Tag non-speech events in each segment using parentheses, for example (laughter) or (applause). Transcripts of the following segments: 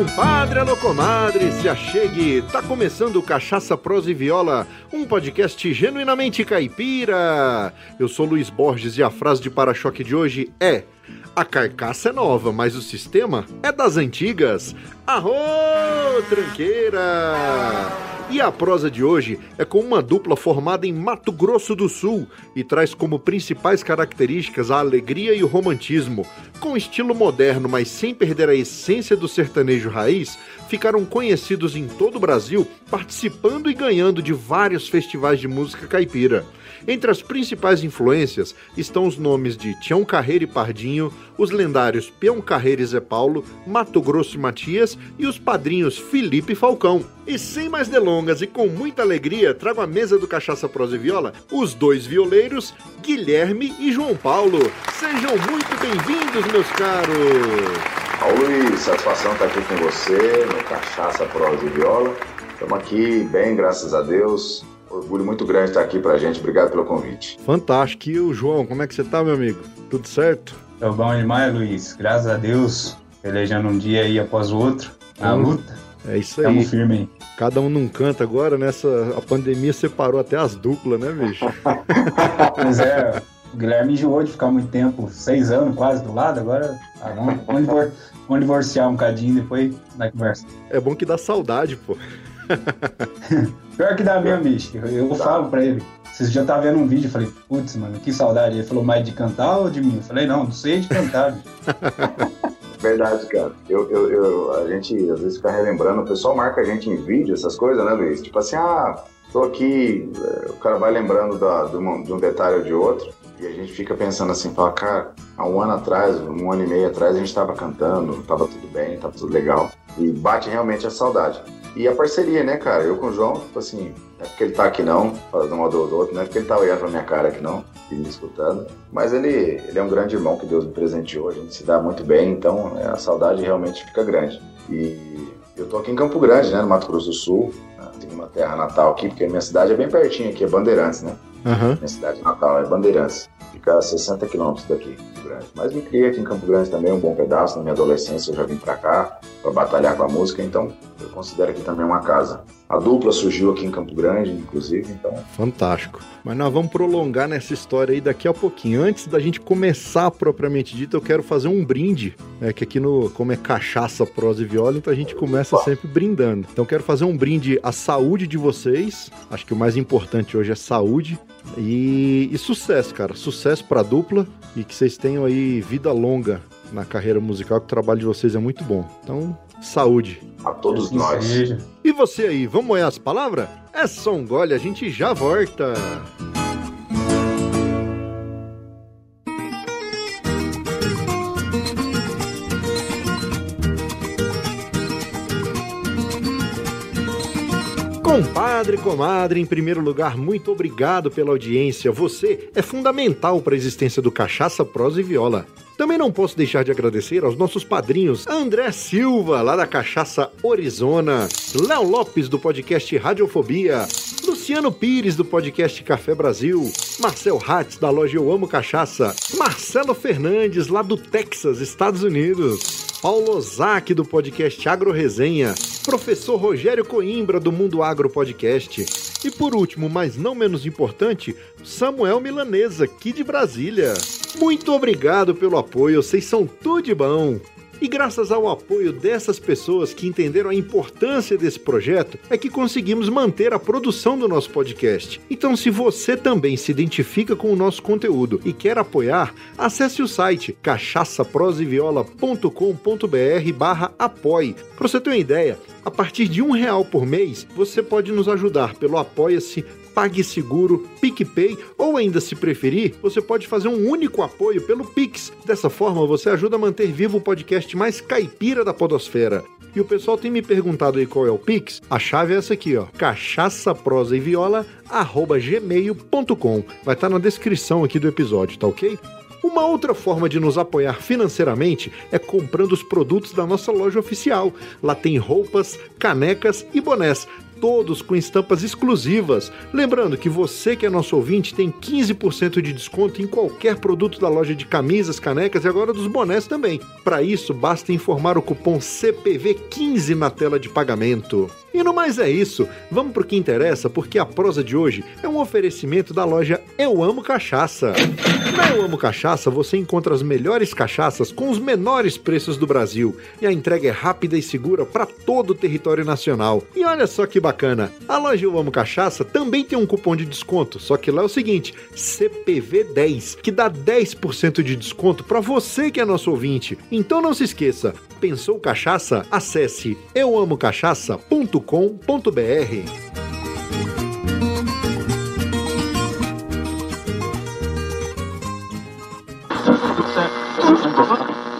compadre, alô comadre, se achegue. Tá começando o Cachaça, Prosa e Viola, um podcast genuinamente caipira. Eu sou Luiz Borges e a frase de para-choque de hoje é: A carcaça é nova, mas o sistema é das antigas. Arro, tranqueira! E a prosa de hoje é com uma dupla formada em Mato Grosso do Sul e traz como principais características a alegria e o romantismo. Com estilo moderno, mas sem perder a essência do sertanejo raiz, ficaram conhecidos em todo o Brasil, participando e ganhando de vários festivais de música caipira. Entre as principais influências estão os nomes de Tião Carreiro e Pardinho, os lendários Peão Carreiro e Zé Paulo, Mato Grosso e Matias e os padrinhos Felipe e Falcão. E sem mais delongas e com muita alegria, trago à mesa do Cachaça Prosa e Viola os dois violeiros, Guilherme e João Paulo. Sejam muito bem-vindos, meus caros! Luiz, satisfação estar aqui com você no Cachaça Prosa e Viola. Estamos aqui bem, graças a Deus. Orgulho muito grande estar aqui pra gente. Obrigado pelo convite. Fantástico. E o João, como é que você tá, meu amigo? Tudo certo? Tô bom demais, Luiz. Graças a Deus. Pelejando um dia aí após o outro. Na hum, luta. É isso aí. Tamo firme aí. Cada um num canto agora, nessa. A pandemia separou até as duplas, né, bicho? (laughs) pois é. O Guilherme enjoou de ficar muito tempo, seis anos quase do lado, agora ah, vamos, vamos divorciar um cadinho depois na conversa. É bom que dá saudade, pô. (laughs) Pior que dá mesmo, bicho. Eu, eu falo pra ele. Vocês já tá vendo um vídeo, eu falei, putz, mano, que saudade. Ele falou, mais de cantar ou de mim? Eu falei, não, não sei de cantar. (laughs) Verdade, cara. Eu, eu, eu, a gente às vezes fica relembrando, o pessoal marca a gente em vídeo, essas coisas, né, Luiz? Tipo assim, ah, tô aqui, o cara vai lembrando da, de, um, de um detalhe ou de outro. E a gente fica pensando assim, fala, cara, há um ano atrás, um ano e meio atrás, a gente estava cantando, estava tudo bem, estava tudo legal. E bate realmente a saudade. E a parceria, né, cara? Eu com o João, tipo assim, não é porque ele tá aqui não, falando uma do outro, não é porque ele tá olhando pra minha cara aqui não, e me escutando. Mas ele, ele é um grande irmão que Deus me presenteou, a gente se dá muito bem, então é, a saudade realmente fica grande. E eu tô aqui em Campo Grande, né, no Mato Grosso do Sul, né, tenho uma terra natal aqui, porque minha cidade é bem pertinho aqui, é Bandeirantes, né? Uhum. Minha cidade natal é Bandeirantes, fica a 60 quilômetros daqui. Grande. Mas me criei aqui em Campo Grande também, um bom pedaço. Na minha adolescência eu já vim para cá para batalhar com a música, então eu considero aqui também uma casa. A dupla surgiu aqui em Campo Grande, inclusive, então. Fantástico. Mas nós vamos prolongar nessa história aí daqui a pouquinho. Antes da gente começar propriamente dito, eu quero fazer um brinde, né? Que aqui no como é cachaça, prosa e viola, então a gente começa Opa. sempre brindando. Então quero fazer um brinde à saúde de vocês. Acho que o mais importante hoje é saúde e, e sucesso, cara. Sucesso para a dupla e que vocês tenham aí vida longa na carreira musical, que o trabalho de vocês é muito bom. Então, saúde. A todos assim nós. Seja. E você aí, vamos molhar as palavras? É só um gole, a gente já volta. Compadre, comadre, em primeiro lugar, muito obrigado pela audiência. Você é fundamental para a existência do Cachaça, Prosa e Viola. Também não posso deixar de agradecer aos nossos padrinhos André Silva, lá da Cachaça Orizona, Léo Lopes, do podcast Radiofobia, Luciano Pires, do podcast Café Brasil, Marcel Hatz, da loja Eu Amo Cachaça, Marcelo Fernandes, lá do Texas, Estados Unidos, Paulo Ozaki, do podcast Agro Resenha, professor Rogério Coimbra, do Mundo Agro Podcast, e por último, mas não menos importante, Samuel Milanesa, aqui de Brasília. Muito obrigado pelo apoio, vocês são tudo de bom. E graças ao apoio dessas pessoas que entenderam a importância desse projeto, é que conseguimos manter a produção do nosso podcast. Então, se você também se identifica com o nosso conteúdo e quer apoiar, acesse o site cachaçaproseviola.com.br barra apoie. Para você ter uma ideia, a partir de um real por mês, você pode nos ajudar pelo Apoia-se PagSeguro, PicPay ou ainda se preferir, você pode fazer um único apoio pelo Pix. Dessa forma, você ajuda a manter vivo o podcast mais caipira da podosfera. E o pessoal tem me perguntado aí qual é o Pix. A chave é essa aqui, ó. Cachaça, prosa e viola, arroba gmail.com. Vai estar tá na descrição aqui do episódio, tá ok? Uma outra forma de nos apoiar financeiramente é comprando os produtos da nossa loja oficial. Lá tem roupas, canecas e bonés todos com estampas exclusivas. Lembrando que você que é nosso ouvinte tem 15% de desconto em qualquer produto da loja de camisas, canecas e agora dos bonés também. Para isso, basta informar o cupom CPV15 na tela de pagamento. E no mais é isso, vamos pro que interessa, porque a prosa de hoje é um oferecimento da loja Eu Amo Cachaça. Na Eu Amo Cachaça você encontra as melhores cachaças com os menores preços do Brasil e a entrega é rápida e segura para todo o território nacional. E olha só que bacana, a loja Eu Amo Cachaça também tem um cupom de desconto, só que lá é o seguinte, CPV10, que dá 10% de desconto para você que é nosso ouvinte. Então não se esqueça, pensou cachaça? Acesse euamocachaça.com www.cultura.com.br.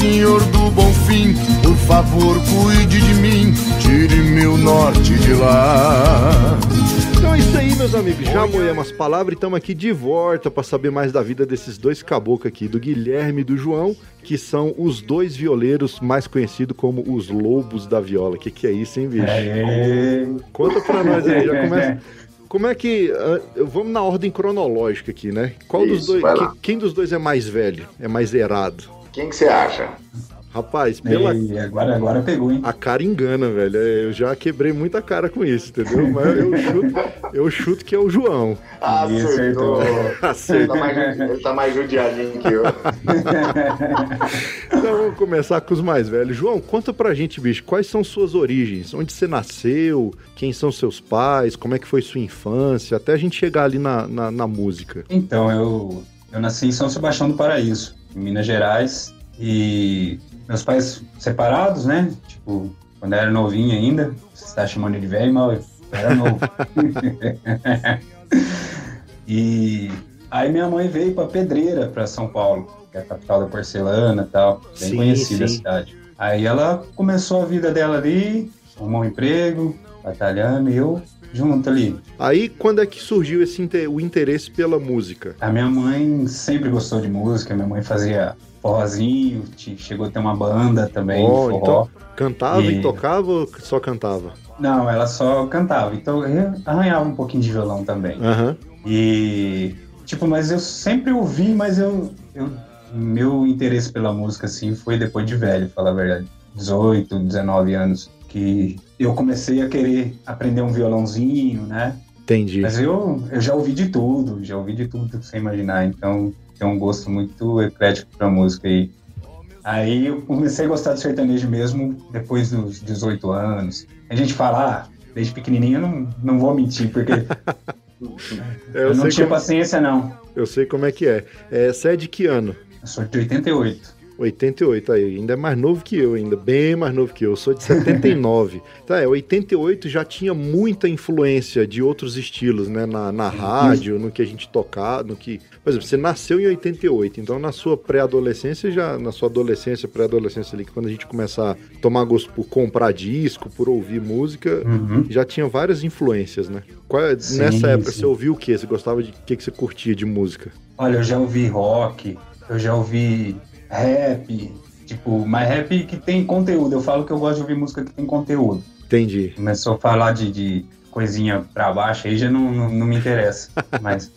Senhor do bom fim, por favor cuide de mim, tire meu norte de lá. Então é isso aí, meus amigos. Já moemos as palavras e estamos aqui de volta para saber mais da vida desses dois caboclos aqui, do Guilherme e do João, que são os dois violeiros mais conhecidos como os lobos da viola. Que que é isso, hein, bicho? É... Conta pra nós aí, já começa. (laughs) Como é que. Uh, vamos na ordem cronológica aqui, né? Qual isso, dos dois. Que, quem dos dois é mais velho? É mais errado? Quem que você acha? Rapaz, pela. Ei, agora, agora pegou, hein? A cara engana, velho. É, eu já quebrei muita cara com isso, entendeu? Mas eu chuto, eu chuto que é o João. Ah, acertou. acertou. Ele, tá mais, ele tá mais judiadinho que eu. então vamos começar com os mais velhos. João, conta pra gente, bicho, quais são suas origens? Onde você nasceu? Quem são seus pais? Como é que foi sua infância? Até a gente chegar ali na, na, na música. Então, eu, eu nasci em São Sebastião do Paraíso em Minas Gerais. E meus pais separados, né? Tipo, quando eu era novinho ainda, você está chamando de velho, mas eu era novo. (laughs) e aí minha mãe veio para Pedreira, para São Paulo, que é a capital da porcelana e tal, bem sim, conhecida sim. a cidade. Aí ela começou a vida dela ali, arrumou um emprego, batalhando, e eu junto ali. Aí, quando é que surgiu esse o interesse pela música? A minha mãe sempre gostou de música, minha mãe fazia forrozinho, chegou a ter uma banda também, oh, forró. Então, cantava e... e... tocava ou só cantava? Não, ela só cantava, então eu arranhava um pouquinho de violão também. Uhum. E, tipo, mas eu sempre ouvi, mas eu, eu meu interesse pela música, assim, foi depois de velho, falar a verdade. 18, 19 anos que eu comecei a querer aprender um violãozinho, né? Entendi. Mas eu, eu já ouvi de tudo, já ouvi de tudo que você imaginar, então tenho um gosto muito eclético pra música aí. Aí eu comecei a gostar de sertanejo mesmo depois dos 18 anos. A gente fala, ah, desde pequenininho eu não, não vou mentir, porque (laughs) eu, eu não tinha como... paciência não. Eu sei como é que é. é. Você é de que ano? Eu sou de 88. 88, aí, ainda é mais novo que eu, ainda, bem mais novo que eu. Sou de 79. (laughs) tá, é, 88 já tinha muita influência de outros estilos, né? Na, na rádio, no que a gente tocava, no que. Por exemplo, você nasceu em 88, então na sua pré-adolescência, já, na sua adolescência, pré-adolescência ali, quando a gente começar a tomar gosto por comprar disco, por ouvir música, uhum. já tinha várias influências, né? Qual, é, sim, nessa época, sim. você ouviu o que? Você gostava de. O que, que você curtia de música? Olha, eu já ouvi rock, eu já ouvi rap, tipo, mas rap que tem conteúdo. Eu falo que eu gosto de ouvir música que tem conteúdo. Entendi. Começou a falar de, de coisinha pra baixo, aí já não, não, não me interessa. (laughs) mas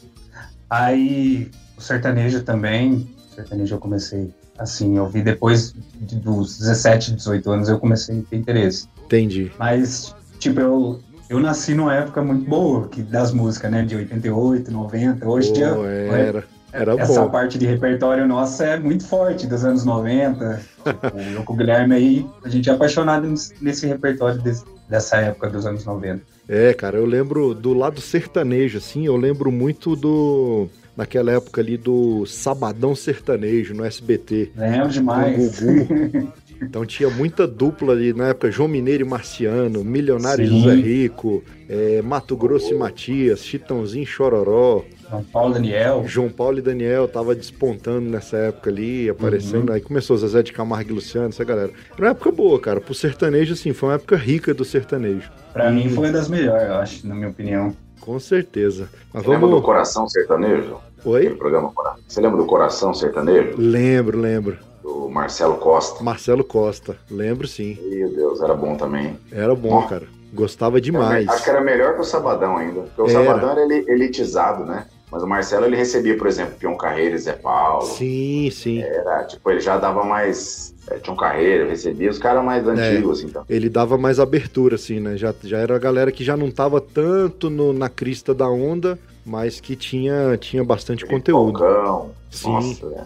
aí o sertanejo também, o sertanejo eu comecei assim, eu vi depois dos 17, 18 anos eu comecei a ter interesse. Entendi. Mas, tipo, eu, eu nasci numa época muito boa que, das músicas, né? De 88, 90. Hoje oh, dia. Era. Era Essa bom. parte de repertório nossa é muito forte, dos anos 90. Tipo, eu com o Guilherme aí, a gente é apaixonado nesse repertório desse, dessa época dos anos 90. É, cara, eu lembro do lado sertanejo, assim, eu lembro muito do naquela época ali do Sabadão Sertanejo no SBT. Lembro demais. (laughs) Então tinha muita dupla ali na época, João Mineiro e Marciano, Milionário Sim. José Rico, é, Mato Grosso e Matias, Chitãozinho e Chororó, João Paulo Daniel. João Paulo e Daniel tava despontando nessa época ali, aparecendo. Aí começou Zezé de Camargo e Luciano, essa galera. Era uma época boa, cara. Pro sertanejo, assim, foi uma época rica do sertanejo. Pra mim foi uma das melhores, eu acho, na minha opinião. Com certeza. Mas Você lembra do vamos. Coração Sertanejo? Aquele Oi? programa Você lembra do Coração Sertanejo? Lembro, lembro. Do Marcelo Costa? Marcelo Costa. Lembro sim. Meu Deus, era bom também. Era bom, cara. Gostava demais. Acho que era melhor que o Sabadão ainda. Porque o Era. Sabadão era elitizado, né? Mas o Marcelo ele recebia, por exemplo, Pion Carreira e Zé Paulo. Sim, sim. Era, tipo, ele já dava mais. É, tinha um carreira, recebia os caras mais antigos, assim, então. Ele dava mais abertura, assim, né? Já, já era a galera que já não tava tanto no- na crista da onda, mas que tinha, tinha bastante conteúdo. Falcão. Sim. Nossa, é.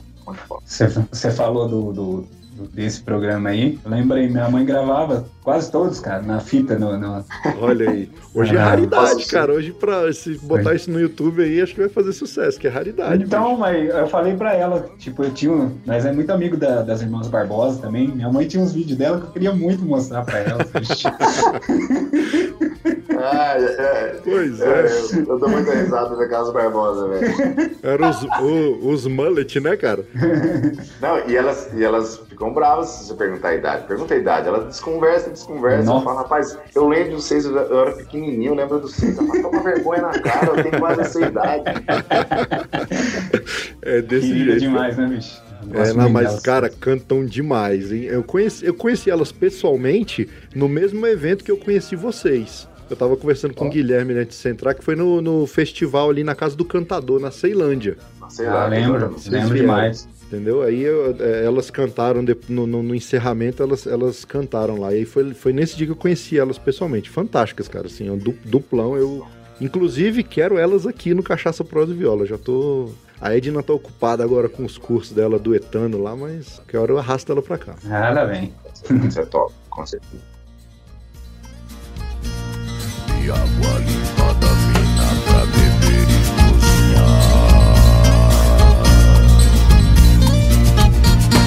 Você, falou do- do- desse programa aí. Eu lembrei, minha mãe gravava quase todos, cara, na fita, no, no- Olha aí. Hoje é Ah, raridade, cara. Hoje, pra se botar isso no YouTube aí, acho que vai fazer sucesso, que é raridade. Então, mas eu falei pra ela, tipo, eu tinha. um- Nós é muito amigo da- das irmãs Barbosa também. Minha mãe tinha uns vídeos dela que eu queria muito mostrar pra ela. (laughs) Ah, é, é. Pois É, é. eu, eu dou muita risada da Casa Barbosa, velho. Eram os, o- os mullet, né, cara? Não, e elas, e elas ficam bravas se você perguntar a idade. Pergunta a idade. Elas desconversam, desconversam. Nossa. Falam, rapaz, eu lembro de vocês, eu era pequenininho, eu lembro de vocês. Mas toma vergonha na cara, eu tenho quase essa idade. É desse Querida jeito. demais, né, bicho? É, não, mas, delas. cara, cantam demais, hein? Eu conheci, eu conheci elas pessoalmente no mesmo evento que eu conheci vocês. Eu tava conversando com o Guilherme antes de você entrar, que foi no, no festival ali na Casa do Cantador, na Ceilândia. Sei Ah, lá, lembro, lembro vieram. demais. Entendeu? Aí eu- é, elas cantaram de- no, no- no encerramento, elas, elas cantaram lá. E aí foi, foi nesse dia que eu conheci elas pessoalmente. Fantásticas, cara. Assim, um du- duplão. Eu, inclusive, quero elas aqui no Cachaça Prosa e Viola. Já tô. A Edna tá ocupada agora com os cursos dela duetando lá, mas que hora eu arrasto ela pra cá. Nada bem. (laughs) Isso é top, com certeza. E água limpa da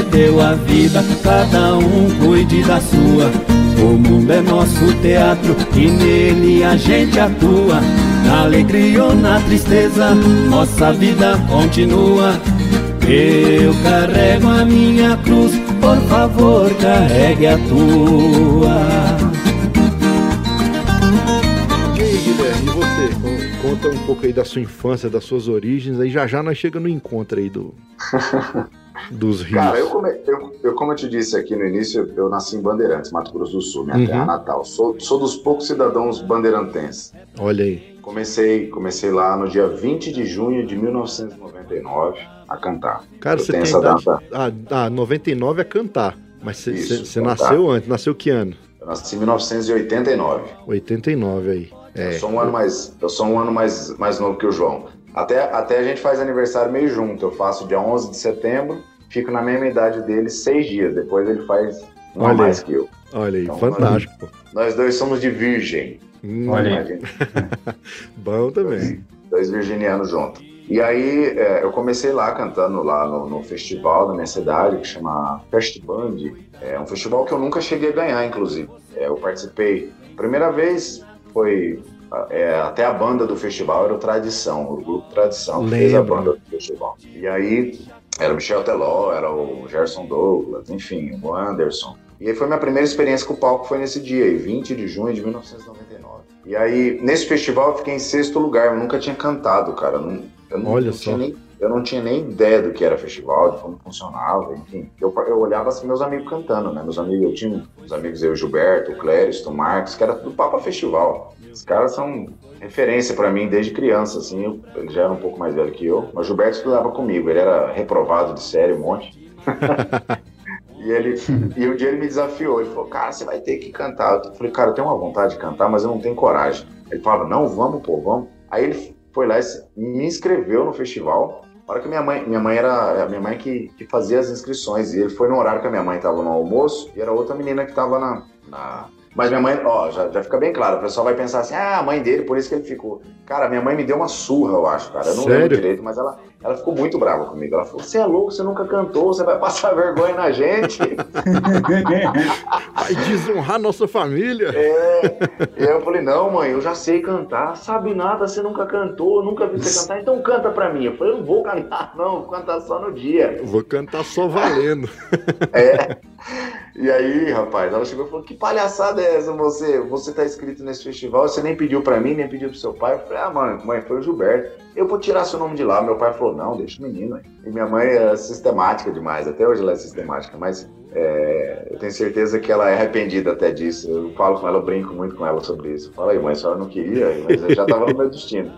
concedeu a vida, cada um cuide da sua. O mundo é nosso teatro e nele a gente atua. Na alegria ou na tristeza, nossa vida continua. Eu carrego a minha cruz, por favor, carregue a tua. E aí, Guilherme, e você? Con- Conta um pouco aí da sua infância, das suas origens, aí já já nós chegamos no encontro aí do, (laughs) dos rios. Cara, eu, come- eu, eu, como eu te disse aqui no início, eu, nasci em Bandeirantes, Mato Grosso do Sul, minha Uhum. terra natal. Sou, sou dos poucos cidadãos bandeirantenses. Olha aí. Comecei, comecei lá no dia 20 de junho de 1999 a cantar. Cara, Eu você tem essa idade. data. Ah, ah, 99 é cantar. Mas você- nasceu antes? Nasceu que ano? Eu nasci em 1989. 89 aí. É. Eu sou um ano mais, eu sou um ano mais, mais novo que o João. Até, até a gente faz aniversário meio junto. Eu faço dia 11 de setembro, fico na mesma idade dele seis dias. Depois ele faz um Olha mais aí. que eu. Olha aí, Então, fantástico. pô. Nós dois somos de virgem. Hum, Olha aí. (laughs) Bom também. dois virginianos juntos. E aí é, eu comecei lá cantando lá no, no festival da minha cidade, que chama Fest Band. É um festival que eu nunca cheguei a ganhar, inclusive. É, eu participei. Primeira vez foi é, até a banda do festival era o Tradição, o grupo Tradição que fez a banda do festival. E aí era o Michel Teló, era o Gerson Douglas, enfim, o Anderson. E aí foi minha primeira experiência com o palco, foi nesse dia aí, 20 de junho de 1999. E aí, nesse festival, eu fiquei em sexto lugar, eu nunca tinha cantado, cara. Eu não, eu não, Olha não só. tinha nem, eu não tinha nem ideia do que era festival, de como funcionava, enfim. Eu, eu olhava assim, meus amigos cantando, né? Meus amigos, eu tinha uns amigos, eu, Gilberto, o Clériston, o Marcos, que era do Papa Festival. Os caras são referência pra mim desde criança, assim. Eu, ele já era um pouco mais velho que eu, mas o Gilberto estudava comigo, ele era reprovado de série, um monte. (laughs) E ele e um dia ele me desafiou, ele falou, cara, você vai ter que cantar. Eu falei, cara, eu tenho uma vontade de cantar, mas eu não tenho coragem. Ele falava, não, vamos, pô, vamos. Aí ele foi lá e me inscreveu no festival. Hora que minha mãe, minha mãe era a minha mãe que, que fazia as inscrições. E ele foi no horário que a minha mãe estava no almoço e era outra menina que estava na, na mas minha mãe, ó, já, já fica bem claro, o pessoal vai pensar assim, ah, a mãe dele, por isso que ele ficou. Cara, minha mãe me deu uma surra, eu acho, cara. Eu não Sério? lembro direito, mas ela, ela ficou muito brava comigo. Ela falou: Você é louco, você nunca cantou, você vai (laughs) passar vergonha na gente. Vai desonrar nossa família. É. E aí eu falei: Não, mãe, eu já sei cantar. Sabe nada, você nunca cantou, nunca vi você cantar, então canta pra mim. Eu falei: Eu não vou cantar, não, vou cantar só no dia. Eu Vou cantar só valendo. É. E aí, rapaz, ela chegou e falou: Que palhaçada é essa, você? Você tá inscrito nesse festival, você nem pediu pra mim, nem pediu pro seu pai. Eu falei: Ah, mãe, mãe, foi o Gilberto. Eu vou tirar seu nome de lá. Meu pai falou: Não, deixa o menino. E minha mãe é sistemática demais, até hoje ela é sistemática, mas é, eu tenho certeza que ela é arrependida até disso. Eu falo com ela, eu brinco muito com ela sobre isso. Fala aí, mãe, a senhora não queria, mas eu já tava no meu destino.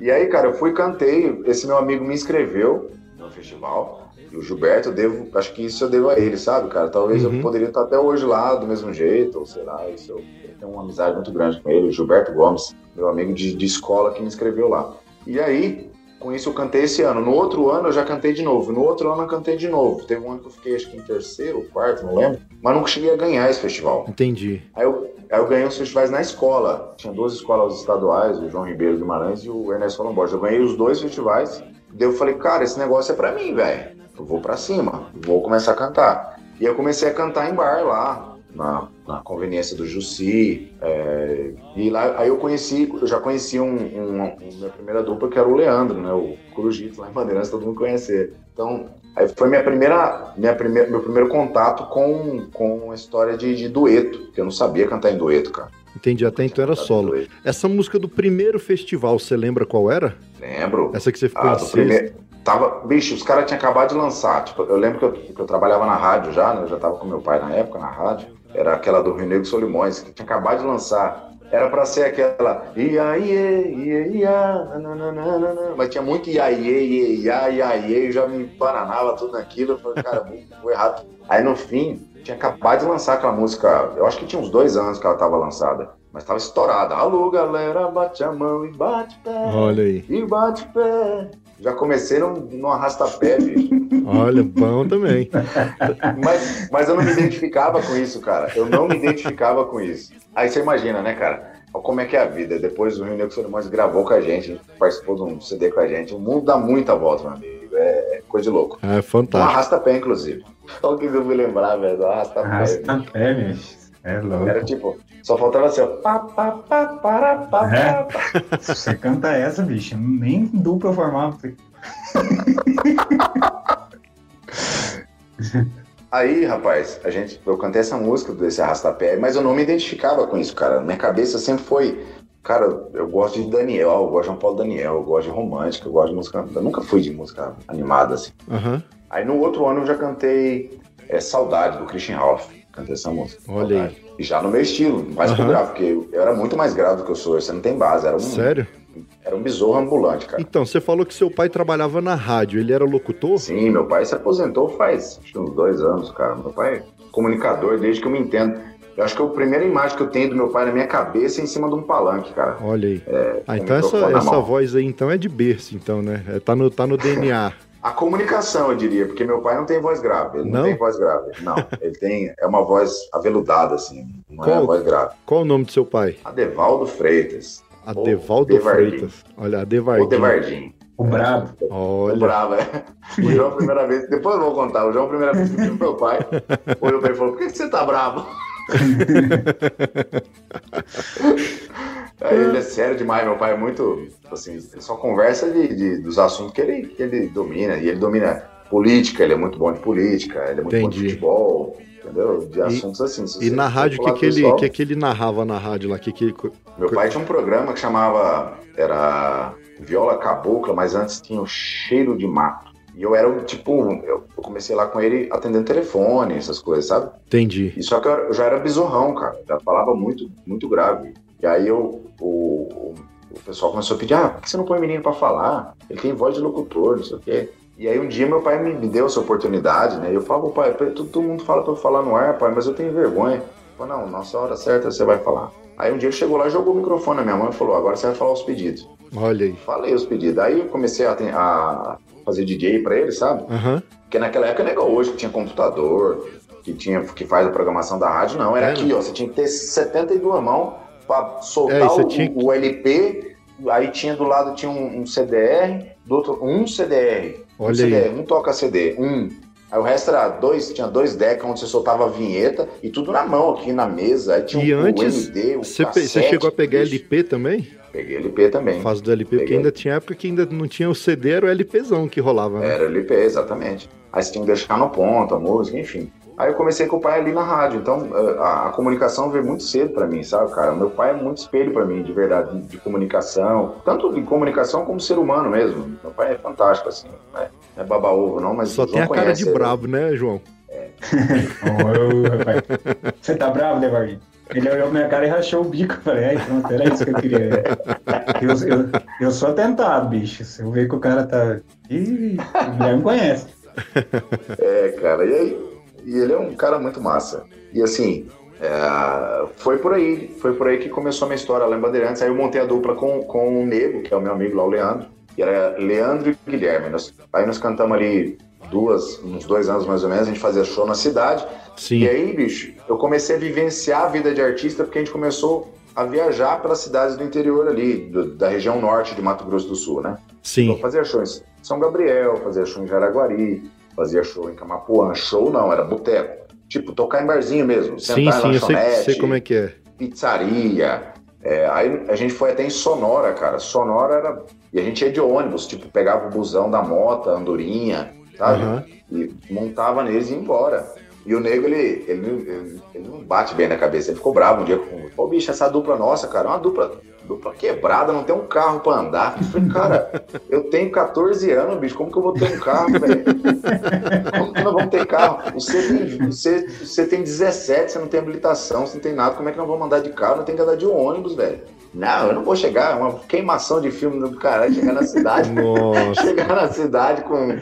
E aí, cara, eu fui cantei, esse meu amigo me inscreveu no festival. O Gilberto, eu devo, acho que isso eu devo a ele, sabe, cara? Talvez Uhum. eu poderia estar até hoje lá do mesmo jeito, ou sei lá, isso eu, eu tenho uma amizade muito grande com ele, o Gilberto Gomes, meu amigo de, de escola que me inscreveu lá. E aí, com isso eu cantei esse ano. No outro ano eu já cantei de novo. No outro ano eu cantei de novo. Teve um ano que eu fiquei, acho que em terceiro quarto, não lembro. Mas nunca cheguei a ganhar esse festival. Entendi. Aí eu, aí eu ganhei os festivais na escola. Tinha duas escolas estaduais, o João Ribeiro Guimarães e o Ernesto Colomborges. Eu ganhei os dois festivais. Daí eu falei, cara, esse negócio é pra mim, velho. Vou pra cima, vou começar a cantar. E eu comecei a cantar em bar lá, na, na conveniência do Jussi. é, e lá, aí eu conheci, eu já conheci um, um, um- minha primeira dupla, que era o Leandro, né? O Corujito, lá em Bandeirantes, todo mundo conhece ele. Então, aí foi minha primeira, minha primeira, meu primeiro contato com, com a história de, de dueto, porque eu não sabia cantar em dueto, cara. Entendi. Até então era solo. Essa música do primeiro festival, você lembra qual era? Lembro. Essa que você ficou Ah, em do sexto? primeiro. Tava, bicho, os caras tinham acabado de lançar. Tipo, eu lembro que eu, que eu trabalhava na rádio já, né? Eu já tava com meu pai na época na rádio. Era aquela do Rio Negro Solimões, que tinha acabado de lançar. Era pra ser aquela. Ia, ia, ia, ia, nananana, mas tinha muito ia, ia, ia, ia, ia, ia, eu já me empananava tudo naquilo. Eu falei, cara, vou, errado. Aí no fim, tinha acabado de lançar aquela música. Eu acho que tinha uns dois anos que ela tava lançada. Mas tava estourada. Alô, galera, bate a mão e bate pé. Olha aí. E bate pé. Já comecei no, arrasta-pé, bicho. Olha, bom também. Mas, mas eu não me identificava com isso, cara. Eu não me identificava com isso. Aí você imagina, né, cara? Olha Como é que é a vida? Depois o Rio Negro Solimões gravou com a gente, participou de um CD com a gente. O mundo dá muita volta, meu amigo. É, é coisa de louco. É Um fantástico. arrasta-pé, inclusive. Só que eu me lembrar, velho, do arrasta-pé. Arrasta pé, bicho. É louco. Era tipo, só faltava assim, ó. Pá, pá, pá, para, pá, pá, pá. Se você canta essa, bicho, nem dupla formava. Aí, rapaz, a gente, eu cantei essa música desse arrastapé, mas eu não me identificava com isso, cara. Minha cabeça sempre foi, cara, eu gosto de Daniel, eu gosto de João Paulo Daniel, eu gosto de romântica, eu gosto de música. Eu nunca fui de música animada, assim. Aham. Aí no outro ano eu já cantei é, Saudade, do Christian Ralph. Cantei essa música. Olha Saudade. E já no meu estilo, mais pro Aham. grave, porque eu, era muito mais grave do que eu sou, você não tem base, era um, Sério? era um besouro ambulante, cara. Então, você falou que seu pai trabalhava na rádio. Ele era locutor? Sim, meu pai se aposentou faz que uns dois anos, cara. Meu pai é comunicador desde que eu me entendo. Eu acho que a primeira imagem que eu tenho do meu pai na minha cabeça é em cima de um palanque, cara. Olha aí. ah, com então essa, essa voz aí então é de berço, então, né? É, tá, no, tá no DNA. (laughs) A comunicação, eu diria, porque meu pai não tem voz grave. Ele não, Não? tem voz grave. Não, ele tem. É uma voz aveludada, assim. Não é Qual? uma voz grave. Qual o nome do seu pai? Adevaldo Freitas. Adevaldo. Freitas. Olha, Ou Adevardinho. Devardinho. O brabo. O Olha, bravo, é. O João, a primeira vez, depois eu vou contar. O João, a primeira vez que viu meu pai, olhou pra ele e falou: Por que que você tá bravo? Aí ele é sério demais, meu pai é muito. Assim, ele só conversa de, de- dos assuntos que ele, que ele domina. E ele domina política, ele é muito bom de política, ele é muito bom de Entendi. futebol, entendeu? De E- assuntos assim. e você na for rádio, o que, que, ele, pessoal- que, que ele narrava na rádio lá? Que, que, Meu pai tinha um programa que chamava. Era Viola Cabocla, mas antes tinha o Cheiro de Mato. E eu era o tipo. Eu comecei lá com ele atendendo telefone, essas coisas, sabe? Entendi. E só que eu, já era bizorrão, cara. Já falava muito, muito grave. E aí eu, o, o, o pessoal começou a pedir: ah, por que você não põe menino pra falar? Ele tem voz de locutor, não sei o quê. E aí um dia meu pai me deu essa oportunidade, né? Eu falo, pai, todo, mundo fala pra eu falar no ar, pai, mas eu tenho vergonha. Falo, não, nossa hora certa você vai falar. Aí um dia ele chegou lá, jogou o microfone na minha mão e falou, agora você vai falar os pedidos. Olha aí. Falei os pedidos. Aí eu comecei a, a fazer DJ pra ele, sabe? Aham. Porque naquela época não é igual hoje, que tinha computador, que, tinha, que faz a programação da rádio, não. Era É, aqui, ó. Você tinha que ter 72 mãos pra soltar É, o, que- o LP. Aí tinha do lado tinha um, um CDR, do outro um CDR. um Olha CDR, aí. um toca CD, um. Aí o resto era dois, tinha dois decks onde você soltava a vinheta e tudo na mão aqui na mesa. Aí tinha E o, antes, o MD, o Você, cassete, você chegou a pegar bicho. LP também? Peguei LP também. Fase do LP, porque Peguei. ainda tinha época que ainda não tinha o CD, era o LPzão que rolava, né? Era LP, exatamente. Aí você tinha que deixar no ponto a música, enfim. Aí eu comecei com o pai ali na rádio. Então eh, a, a comunicação veio muito cedo pra mim, sabe, cara? Meu pai é muito espelho pra mim, de verdade, de, de comunicação. Tanto de comunicação como ser humano mesmo. Meu pai é fantástico, assim. Não é, não é baba-ovo, não, mas Só o tem a João cara conhece de ele. brabo, né, João? Rapaz. Você tá bravo, né, Barguinho? Ele olhou pra minha cara e rachou o bico. Eu Falei, pronto, era isso que eu queria. Eu, eu, eu sou atentado, bicho. Se eu ver que o cara tá. Ih, o Guilherme conhece. É, cara, e aí? E ele é um cara muito massa. E assim, é, foi por aí, foi por aí que começou a minha história lá em Bandeirantes. Aí eu montei a dupla com, com o Nego, que é o meu amigo lá, o Leandro. E era Leandro e Guilherme. Nós- aí nós cantamos ali duas, uns dois anos mais ou menos, a gente fazia show na cidade. Sim. E aí, bicho, eu comecei a vivenciar a vida de artista porque a gente começou a viajar pelas cidades do interior ali, do- da região norte de Mato Grosso do Sul, né? Então, Sim. fazia show em São Gabriel, fazia show em Jaraguari, fazia show em Camapuã. Show não, era boteco. Tipo, tocar em barzinho mesmo. Sim, sentar em sim, eu sei, sei como é que é. pizzaria. É, aí a gente foi até em Sonora, cara. Sonora era. E a gente ia de ônibus, tipo, pegava o busão da Mota, Andorinha, sabe? Aham. E montava neles e ia embora. E o nego, ele, ele, ele, ele não bate bem na cabeça. Ele ficou bravo um dia com. Pô, bicho, essa dupla nossa, cara, é uma dupla, dupla quebrada, não tem um carro pra andar. Eu falei, cara, eu tenho 14 anos, bicho, como que eu vou ter um carro, velho? Como que nós vamos ter carro? Você tem, você, você tem 17, você não tem habilitação, você não tem nada. Como é que nós vamos andar de carro? Não tem que andar de ônibus, velho. Não, eu não vou chegar. É uma queimação de filme do caralho, chegar na cidade. (laughs) Chegar na cidade com,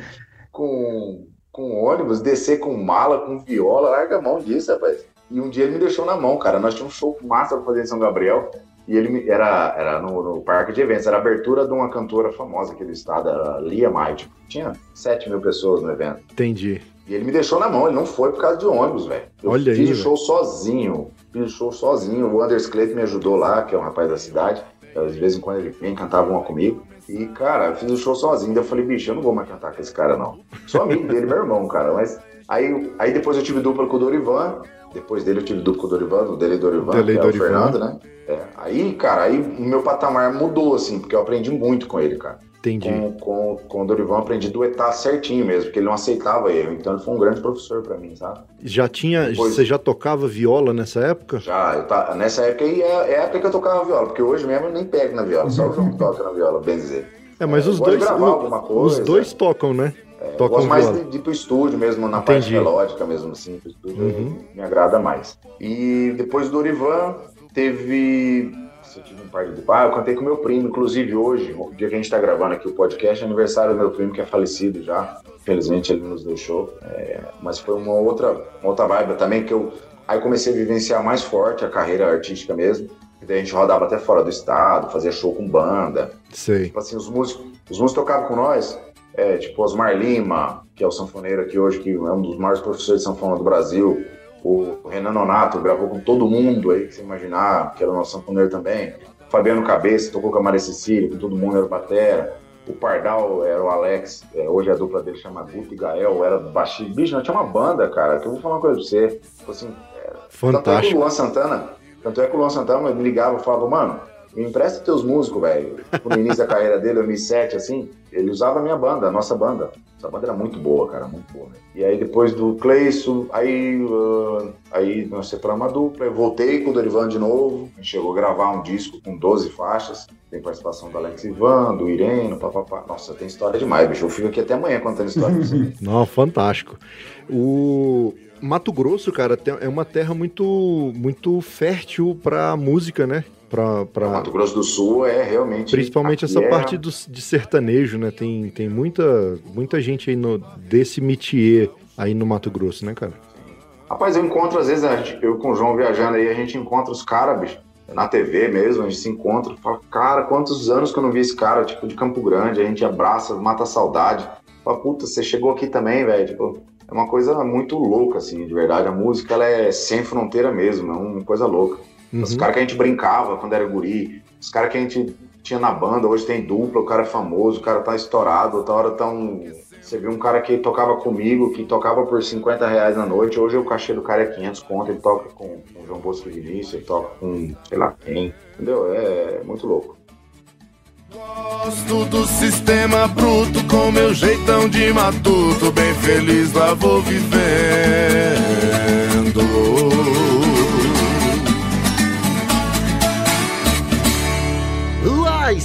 com, com ônibus, descer com mala, com viola, larga a mão disso, rapaz. E um dia ele me deixou na mão, cara. Nós tínhamos um show massa pra fazer em São Gabriel. E ele era, era no, no parque de eventos, era a abertura de uma cantora famosa aqui do estado, era Lia. Tipo, tinha 7 mil pessoas no evento. Entendi. E ele me deixou na mão, ele não foi por causa de ônibus, velho. Eu Olha fiz aí, o show sozinho. Fiz o show sozinho. O Anders Cleiton me ajudou lá, que é um rapaz da cidade. De vez em quando ele vem cantava uma comigo. E, cara, eu fiz o show sozinho. Daí eu falei, bicho, eu não vou mais cantar com esse cara, não. Sou amigo dele, meu irmão, cara. Mas aí, aí depois eu tive dupla com o Dorivan. Depois dele eu tive dupla com o Dorivan, o Dele Dorivan, Dele que é o Fernando, né? É. Aí, cara, aí o meu patamar mudou, assim, porque eu aprendi muito com ele, cara Entendi. com, com, com o Dorival eu aprendi a duetar certinho mesmo, porque ele não aceitava erro. Então ele foi um grande professor pra mim, sabe? Já tinha. Depois- Você já tocava viola nessa época? Já, eu tá, nessa época aí é, é a época que eu tocava viola, porque hoje mesmo eu nem pego na viola, só o João toca na viola, bem dizer. É, mas É, os eu dois. o- os dois tocam, né? Eu gosto mais de, de ir pro estúdio mesmo, na parte Entendi. melódica mesmo, assim, pro estúdio Uhum. me agrada mais. E depois do Dorivan, teve. Eu tive um par de. Ah, eu cantei com meu primo, inclusive hoje, o dia que a gente tá gravando aqui o podcast, é aniversário do meu primo que é falecido já. Infelizmente ele nos deixou. É, mas foi uma outra, uma outra vibe também que eu. Aí comecei a vivenciar mais forte a carreira artística mesmo. E daí a gente rodava até fora do estado, fazia show com banda. Sei. Tipo assim, os músicos, os músicos tocavam com nós, é, tipo Osmar Lima, que é o sanfoneiro aqui hoje, que é um dos maiores professores de sanfona do Brasil. O Renan Nonato gravou com todo mundo aí, que você imaginar, que era o nosso sanfoneiro também. Fabiano Cabeça tocou com a Maria Cecília, com todo mundo era o batera. O Pardal era o Alex, é, hoje a dupla dele chama Guto e Gael, era baixinho. Bicho, nós tinha uma banda, cara, que eu vou falar uma coisa pra você. Tipo assim, tanto é que o Fantástico. Luan Santana, tanto é que o Luan Santana me ligava e falava, mano, me empresta teus músicos, velho. No início da carreira dele, 2007, assim, ele usava a minha banda, a nossa banda. Essa banda era muito boa, cara, muito boa. E aí depois do Cleison, aí, uh, aí nós separamos uma dupla, eu voltei com o Dorivan de novo, a chegou a gravar um disco com 12 faixas, tem participação do Alex Ivan, do Irene, papapá. Nossa, tem história demais, bicho. Eu fico aqui até amanhã contando história pra você. (laughs) Não, fantástico. O Mato Grosso, cara, é uma terra muito muito fértil pra música, né? Pra, pra... Mato Grosso do Sul é realmente. Principalmente essa é... parte do, de sertanejo, né? Tem, tem muita, muita gente aí no, desse métier aí no Mato Grosso, né, cara? Rapaz, eu encontro, às vezes, eu com o João viajando aí, a gente encontra os caras, na TV mesmo, a gente se encontra, fala, cara, quantos anos que eu não vi esse cara, tipo, de Campo Grande, a gente abraça, mata a saudade. Fala, puta, você chegou aqui também, velho, tipo, é uma coisa muito louca, assim, de verdade. A música, ela é sem fronteira mesmo, é uma coisa louca. Uhum. Os caras que a gente brincava quando era guri, os caras que a gente tinha na banda, hoje tem dupla, o cara é famoso, o cara tá estourado, outra hora tá um. Você viu um cara que tocava comigo, que tocava por 50 reais na noite, hoje o cachê do cara é 500 conto, ele toca com, com o João Bosco de Início, ele toca com sei lá quem, entendeu? É, é muito louco. Gosto do sistema bruto com meu jeitão de matuto, bem feliz lá vou vivendo.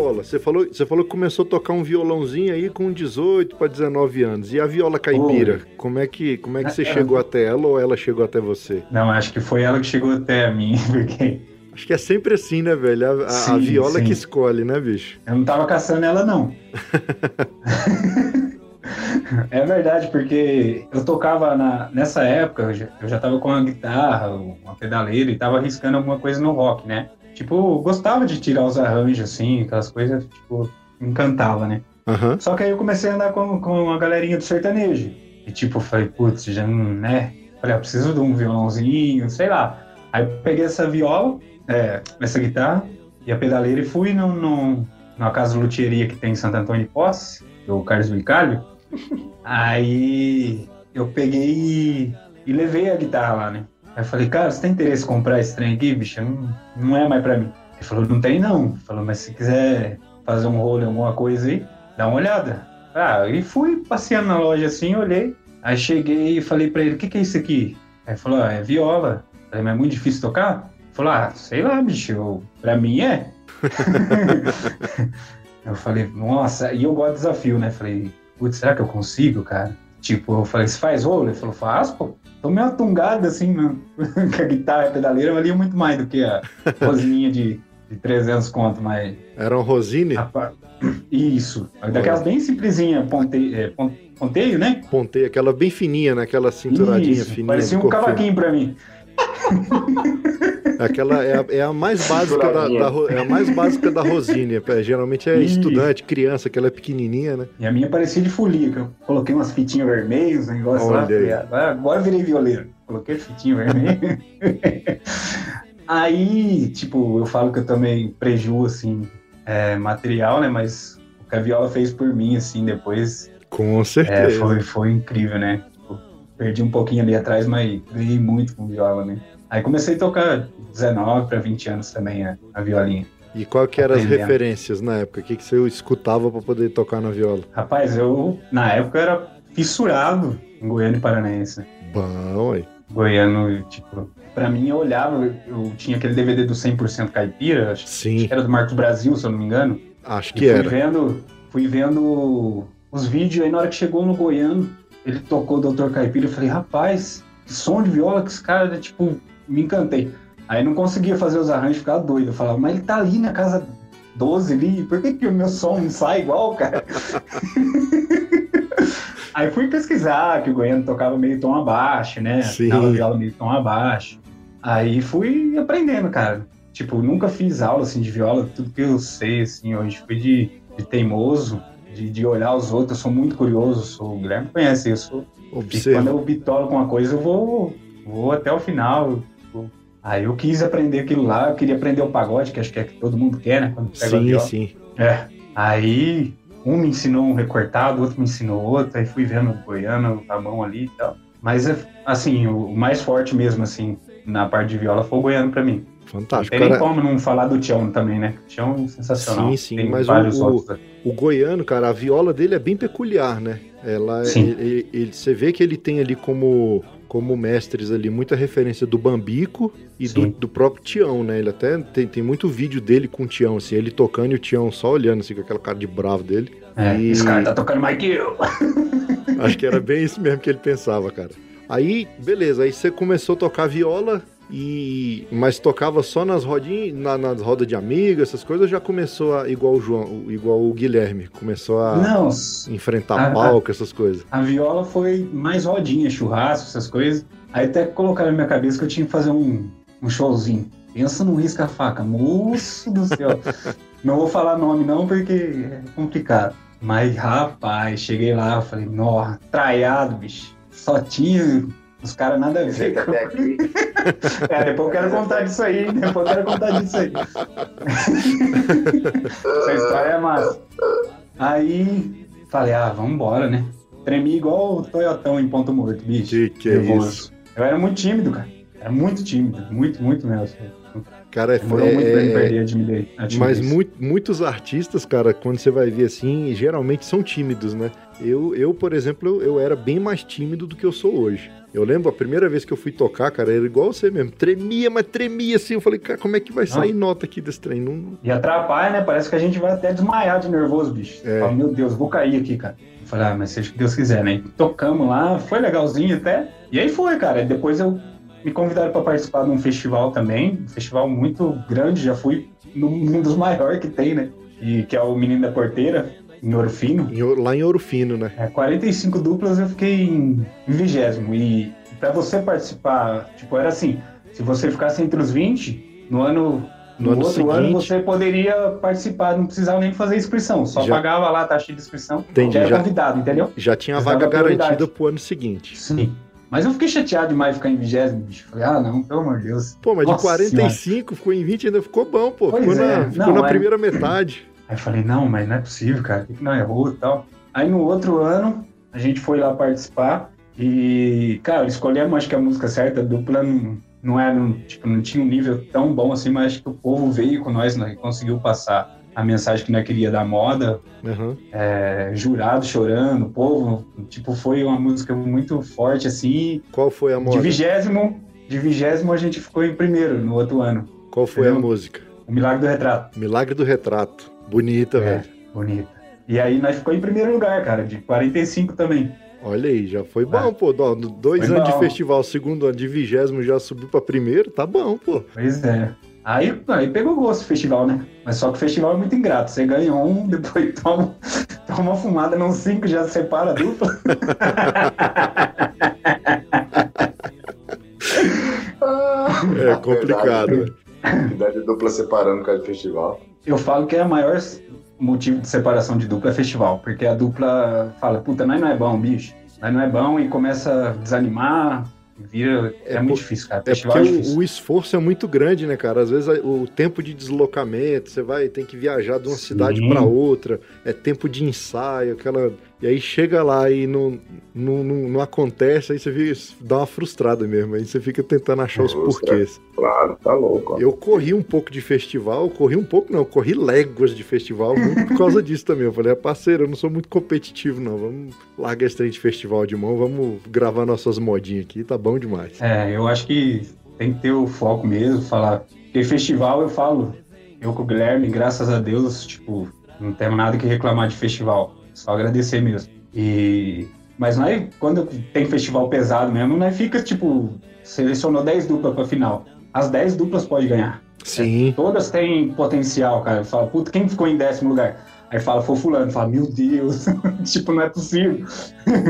Viola? Você falou, você falou que começou a tocar um violãozinho aí com 18 para 19 anos. E a viola caipira? Como é que, como é que você chegou até ela ou ela chegou até você? Não, acho que foi ela que chegou até a mim, (laughs) porque Acho que é sempre assim, né, velho? A, sim, a viola sim. que escolhe, né, bicho? Eu não tava caçando ela, não. (laughs) é verdade, porque eu tocava na, nessa época, eu já, eu já tava com uma guitarra, uma pedaleira e tava arriscando alguma coisa no rock, né? Tipo, gostava de tirar os arranjos, assim, aquelas coisas, tipo, encantava, né? Uhum. Só que aí eu comecei a andar com, com a galerinha do sertanejo. E tipo, falei, putz, já não, né? Falei, ah, preciso de um violãozinho, sei lá. Aí eu peguei essa viola, é, essa guitarra e a pedaleira e fui no, no, numa casa de luthieria que tem em Santo Antônio de Posse, do Carlos Vicálio. (laughs) aí eu peguei e, e levei a guitarra lá, né? Aí eu falei, cara, você tem interesse em comprar esse trem aqui, bicho? Não, não é mais pra mim. Ele falou, não tem não. Ele falou, mas se quiser fazer um rolo, alguma coisa aí, dá uma olhada. Ah, e fui passeando na loja assim, olhei. Aí cheguei e falei pra ele, o que, que é isso aqui? Aí ele falou, ah, é viola. Eu falei, mas é muito difícil tocar? Ele falou, ah, sei lá, bicho, pra mim é. (laughs) eu falei, nossa, e eu gosto de desafio, né? Falei, putz, será que eu consigo, cara? Tipo, eu falei, você faz rolo? Ele falou, faz, pô. Tomei uma tungada assim, né? que (laughs) a guitarra e a pedaleira valia muito mais do que a (laughs) rosininha de, de 300 conto, mas... Era um rosine? (clears throat) Isso, daquelas bem simplesinha, ponte... é, ponteio, né? Ponteio, aquela bem fininha, né? Aquela cinturadinha Isso, fininha. Parecia um cavaquinho pra mim. (laughs) Aquela é a, é a mais básica da, da, é a mais básica da Rosine. É, geralmente é estudante, criança, que ela é pequenininha, né? E a minha parecia de folia, que eu coloquei umas fitinhas vermelhas, um negócio Olha lá. Falei, agora, agora virei violeiro. Coloquei fitinha vermelha. (laughs) aí, tipo, eu falo que eu também preju, assim, é, material, né? Mas o que a viola fez por mim, assim, depois. Com certeza. É, foi, foi incrível, né? Perdi um pouquinho ali atrás, mas ganhei muito com viola, né? Aí comecei a tocar 19 para 20 anos também a, a violinha. E qual que eram as referências na época? O que, que você escutava para poder tocar na viola? Rapaz, eu na época era fissurado em Goiânia e Paranaense. Bom, aí. Goiano, tipo, pra mim eu olhava, eu tinha aquele DVD do 100% Caipira, acho, Sim. acho que era do Marcos Brasil, se eu não me engano. Acho que era. Fui vendo, fui vendo os vídeos aí na hora que chegou no Goiano, ele tocou o Dr. Caipira, eu falei, rapaz, que som de viola que esse cara, tipo, me encantei. Aí não conseguia fazer os arranjos, ficava doido. Eu falava, mas ele tá ali na casa 12 ali, por que, que o meu som não sai igual, cara? (laughs) Aí fui pesquisar que o Goiano tocava meio tom abaixo, né? Sim. viola meio tom abaixo. Aí fui aprendendo, cara. Tipo, nunca fiz aula assim de viola, tudo que eu sei, assim, hoje fui de, de teimoso, de, de, olhar os outros, eu sou muito curioso, sou, o Guilherme conhece isso. E quando eu bitolo com uma coisa, eu vou, vou até o final. Aí eu quis aprender aquilo lá, eu queria aprender o pagode, que acho que é que todo mundo quer, né? Quando pega sim, sim. É. Aí um me ensinou um recortado, o outro me ensinou outro, aí fui vendo o goiano, a mão ali e tal. Mas, assim, o mais forte mesmo, assim, na parte de viola foi o goiano para mim. Fantástico. Tem nem Cara, como não falar do Tião também, né? Tião é sensacional. Sim, sim, Tem mas vários o- outros. O goiano, cara, a viola dele é bem peculiar, né? Ela, Sim. ele, ele- você vê que ele tem ali como, como mestres ali muita referência do Bambico e do, do próprio Tião, né? Ele até tem, tem muito vídeo dele com o Tião, assim, ele tocando e o Tião só olhando, assim, com aquela cara de bravo dele. É, E- Esse cara tá tocando mais que eu. Acho que era bem isso mesmo que ele pensava, cara. Aí, beleza, aí você começou a tocar viola e mas tocava só nas rodinhas, na, nas rodas de amigos, essas coisas, ou já começou a igual o João, igual o Guilherme, começou a Não, enfrentar Ah, palco, essas coisas. a viola foi mais rodinha, churrasco, essas coisas. Aí até colocaram na minha cabeça que eu tinha que fazer um, um showzinho. Pensa no risca-faca, moço do céu. (laughs) não vou falar nome não, porque é complicado. Mas, rapaz, cheguei lá, falei, nó, traiado, bicho. Só tinha os caras nada a ver. Até aqui. (laughs) É, depois eu quero contar disso aí, hein? depois eu quero contar disso aí. (laughs) Essa história é massa. Aí, falei, ah, vambora, né? Tremi igual o Toyotão em ponto morto, bicho. Que que é isso? Eu era muito tímido, cara. Era muito tímido, muito, muito mesmo. Cara, é, Demorou muito pra é- perder a timidez. a mas timidez. mu- muitos artistas, cara, quando você vai ver assim, geralmente são tímidos, né? Eu, eu por exemplo, eu, era bem mais tímido do que eu sou hoje. Eu lembro a primeira vez que eu fui tocar, cara, era igual você mesmo. Tremia, mas tremia assim. Eu falei, cara, como é que vai sair nota aqui desse trem? Não... E atrapalha, né? Parece que a gente vai até desmaiar de nervoso, bicho. É. Fala, meu Deus, vou cair aqui, cara. Eu falei, ah, mas seja o que Deus quiser, né? Tocamos lá, foi legalzinho até. E aí foi, cara. Depois eu me convidaram para participar de um festival também. Um festival muito grande, já fui num, (laughs) num dos maiores que tem, né? E que é o Menino da Porteira, em Ouro Fino. Em lá em Ouro Fino, né? É, 45 duplas eu fiquei em vigésimo. E pra você participar, tipo, era assim: se você ficasse entre os 20, no ano. No No, ano outro ano seguinte- você poderia participar, não precisava nem fazer inscrição, só Já- pagava lá a taxa de inscrição, Entendi, já era convidado, entendeu? Já tinha a Mas vaga garantida pro ano seguinte. Sim. Mas eu fiquei chateado demais de ficar em vigésimo, bicho. Falei, ah, não, pelo amor de Deus. Pô, mas Nossa de 45 ficou em 20 ainda ficou bom, pô. Pois ficou na, é. ficou Não, na é- primeira metade. Aí eu falei, não, mas não é possível, cara, que não errou e tal? Aí no outro ano, a gente foi lá participar e, cara, escolhemos, acho que a música certa, a dupla não, não era, um- tipo, não tinha um nível tão bom assim, mas acho que o povo veio com nós, né, e conseguiu passar a mensagem que nós queria da moda, Aham. é, jurado chorando, o povo, tipo, foi uma música muito forte, assim, Qual foi a de moda? vigésimo, de vigésimo a gente ficou em primeiro no outro ano, Qual foi a Entendeu? música? o Milagre do Retrato. Milagre do Retrato. Bonita, É. velho. Bonita. E aí nós ficou em primeiro lugar, cara, de 45 também. Olha aí, já foi bom, pô. Dois É. Foi anos de bom. festival, segundo ano de vigésimo já subiu pra primeiro, tá bom, pô. Pois é. Aí, aí pegou gosto do festival, né? Mas só que o festival é muito ingrato. Você ganha um, (laughs) depois toma, toma uma fumada num cinco, já separa a dupla. (laughs) É complicado, Verdade. Idade dupla separando por causa do festival. Eu falo que é o maior motivo de separação de dupla é festival. Porque a dupla fala, puta, nós não é bom, bicho. Nós não é bom e começa a desanimar. Vira... É, É muito difícil, cara. É Festival porque é o, difícil. o esforço é muito grande, né, cara? Às vezes o tempo de deslocamento, você vai tem que viajar de uma Sim. cidade pra outra, é tempo de ensaio, aquela. E aí chega lá e não, não, não, não acontece, aí você fica, dá uma frustrada mesmo. Aí você fica tentando achar os porquês. Claro, tá louco. ó. Eu corri um pouco de festival, corri um pouco não, eu corri léguas de festival muito por causa disso também. Eu falei, "Ah, parceiro, eu não sou muito competitivo não, vamos largar esse trem de festival de mão, vamos gravar nossas modinhas aqui, tá bom demais. É, eu acho que tem que ter o foco mesmo, falar. Porque festival eu falo, eu com o Guilherme, graças a Deus, tipo, não temos nada que reclamar de festival. Só agradecer mesmo. E. Mas nós, quando tem festival pesado mesmo, nós fica, tipo, selecionou 10 duplas pra final. As 10 duplas pode ganhar. Sim. Todas têm potencial, cara. Fala, puta, quem ficou em décimo lugar? Aí fala, foi fulano. Fala, meu Deus, (laughs) tipo, não é possível.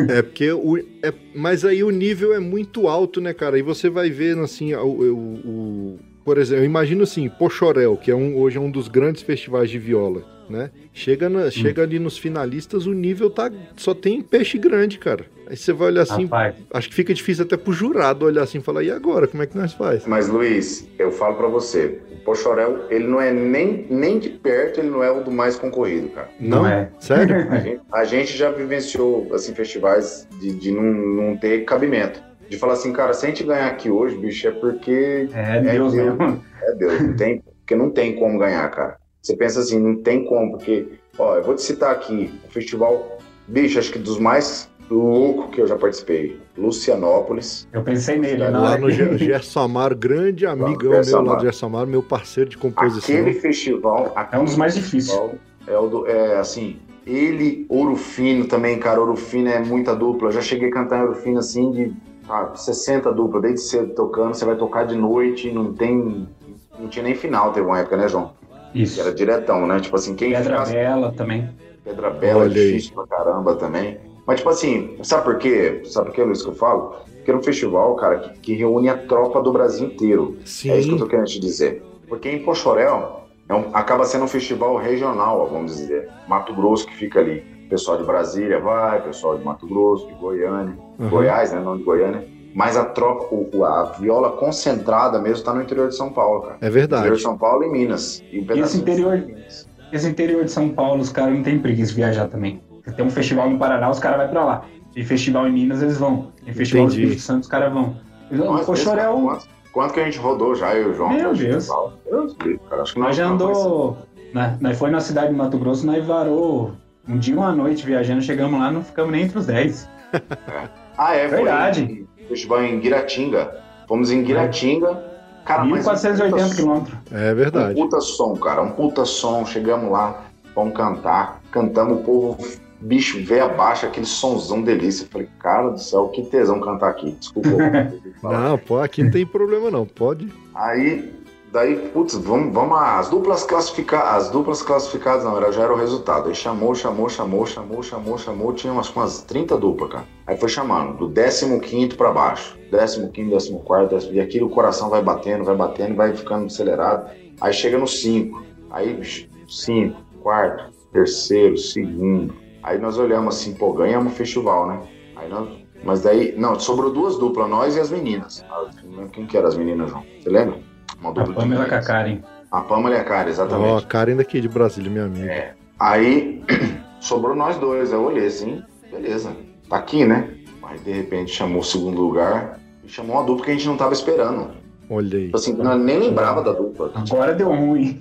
É porque o. É, mas aí o nível é muito alto, né, cara? E você vai vendo assim, o. o- o- por exemplo, eu imagino assim, Pochorel, que é um, hoje é um dos grandes festivais de viola, né? Chega, na- chega ali nos finalistas, o nível tá. Só tem peixe grande, cara. Aí você vai olhar assim, Rapaz, acho que fica difícil até pro jurado olhar assim e falar, e agora? Como é que nós faz? Mas, Luiz, eu falo pra você, o Pochorel, ele não é nem, nem de perto, ele não é o do mais concorrido, cara. não, é. Sério? (laughs) A gente, a gente já vivenciou, assim, festivais de, de não, não ter cabimento. De falar assim, cara, se a gente ganhar aqui hoje, bicho, é porque É É Deus Deus. mesmo. é Deus, não tem, porque não tem como ganhar, cara. Você pensa assim, não tem como, porque, ó, eu vou te citar aqui, o festival, bicho, acho que dos mais loucos que eu já participei, Lucianópolis. Eu pensei nele, na Lá no (laughs) Gerson Amaro, grande amigão meu lá do. Gerson Amaro, meu parceiro de composição. Aquele festival, É um dos mais difíceis. é o do, é assim, ele, Ouro Fino também, cara, Ouro Fino é muita dupla. Eu já cheguei a cantar em Ouro Fino assim de ah, 60 duplas, desde cedo tocando, você vai tocar de noite, não tem. Não tinha nem final, teve uma época, né, João? Que Isso. era diretão, né? Tipo assim, quem Pedra ficasse- Bela também. Pedra Bela é Olha aí. difícil pra caramba também. Mas, tipo assim, sabe por quê? Sabe por quê, Luiz, que eu falo? Porque era um festival, cara, que, que reúne a tropa do Brasil inteiro. Sim, É isso que eu tô querendo te dizer. Porque em Pochorel é um- acaba sendo um festival regional, vamos dizer. Mato Grosso que fica ali. Pessoal de Brasília vai, pessoal de Mato Grosso, de Goiânia. Aham. Goiás, né? Não de Goiânia. Mas a troca, o- a viola concentrada mesmo tá no interior de São Paulo, cara. é Interior de verdade. São Paulo e Minas. E, um E esse interior, de Minas. esse interior de São Paulo, os caras não tem preguiça de viajar também. Tem um festival no Paraná, os caras vão pra lá. Tem festival em Minas, eles vão. Tem festival Entendi. no Espírito Santo, os caras vão. O Mas, Pochorel, Quanto, quanto que a gente rodou já, eu e o João? Meu Deus. festival? Deus me livre, cara. Acho que nós já andou. Né, nós foi na cidade de Mato Grosso, nós varou um dia e uma noite viajando, chegamos lá, não ficamos nem entre os 10. Ah, é, foi Verdade. em- Festival em Guiratinga. Fomos em Guiratinga. Cara, mas um 1480 puta- quilômetros. É Um verdade. puta som, cara. Um puta som. Chegamos lá, vamos cantar. Cantamos, o povo, bicho, veio abaixo, aquele sonzão delícia. Eu falei, cara do céu, que tesão cantar aqui. Desculpa. (laughs) Não, pô, aqui não tem problema não. Pode. Aí, daí, putz, vamos, vamos as duplas classificadas, as duplas classificadas não, era, já era o resultado. Aí chamou, chamou, chamou, chamou, chamou, chamou, tinha umas, umas 30 duplas, cara. Aí foi chamando, do 15 pra baixo. 15, 14, décimo, e aquilo o coração vai batendo, vai batendo, vai ficando acelerado. Aí chega no 5, aí 5, quarto, terceiro, segundo. Aí nós olhamos assim, pô, ganhamos o festival, né? Aí nós, mas daí, não, sobrou duas duplas, nós e as meninas. Ah, quem que era as meninas, João. Você lembra? Uma A dupla de Pamela meninas. Kakarin. A Pamela e a Karen, Ó, exatamente. a Karen daqui de Brasília, minha amiga. É. Aí (clears throat) sobrou nós dois. Eu olhei assim, beleza, tá aqui, né? Aí de repente chamou o segundo lugar e chamou uma dupla que a gente não tava esperando. Olha aí. Tipo assim, nós nem lembrava da dupla. Agora deu ruim.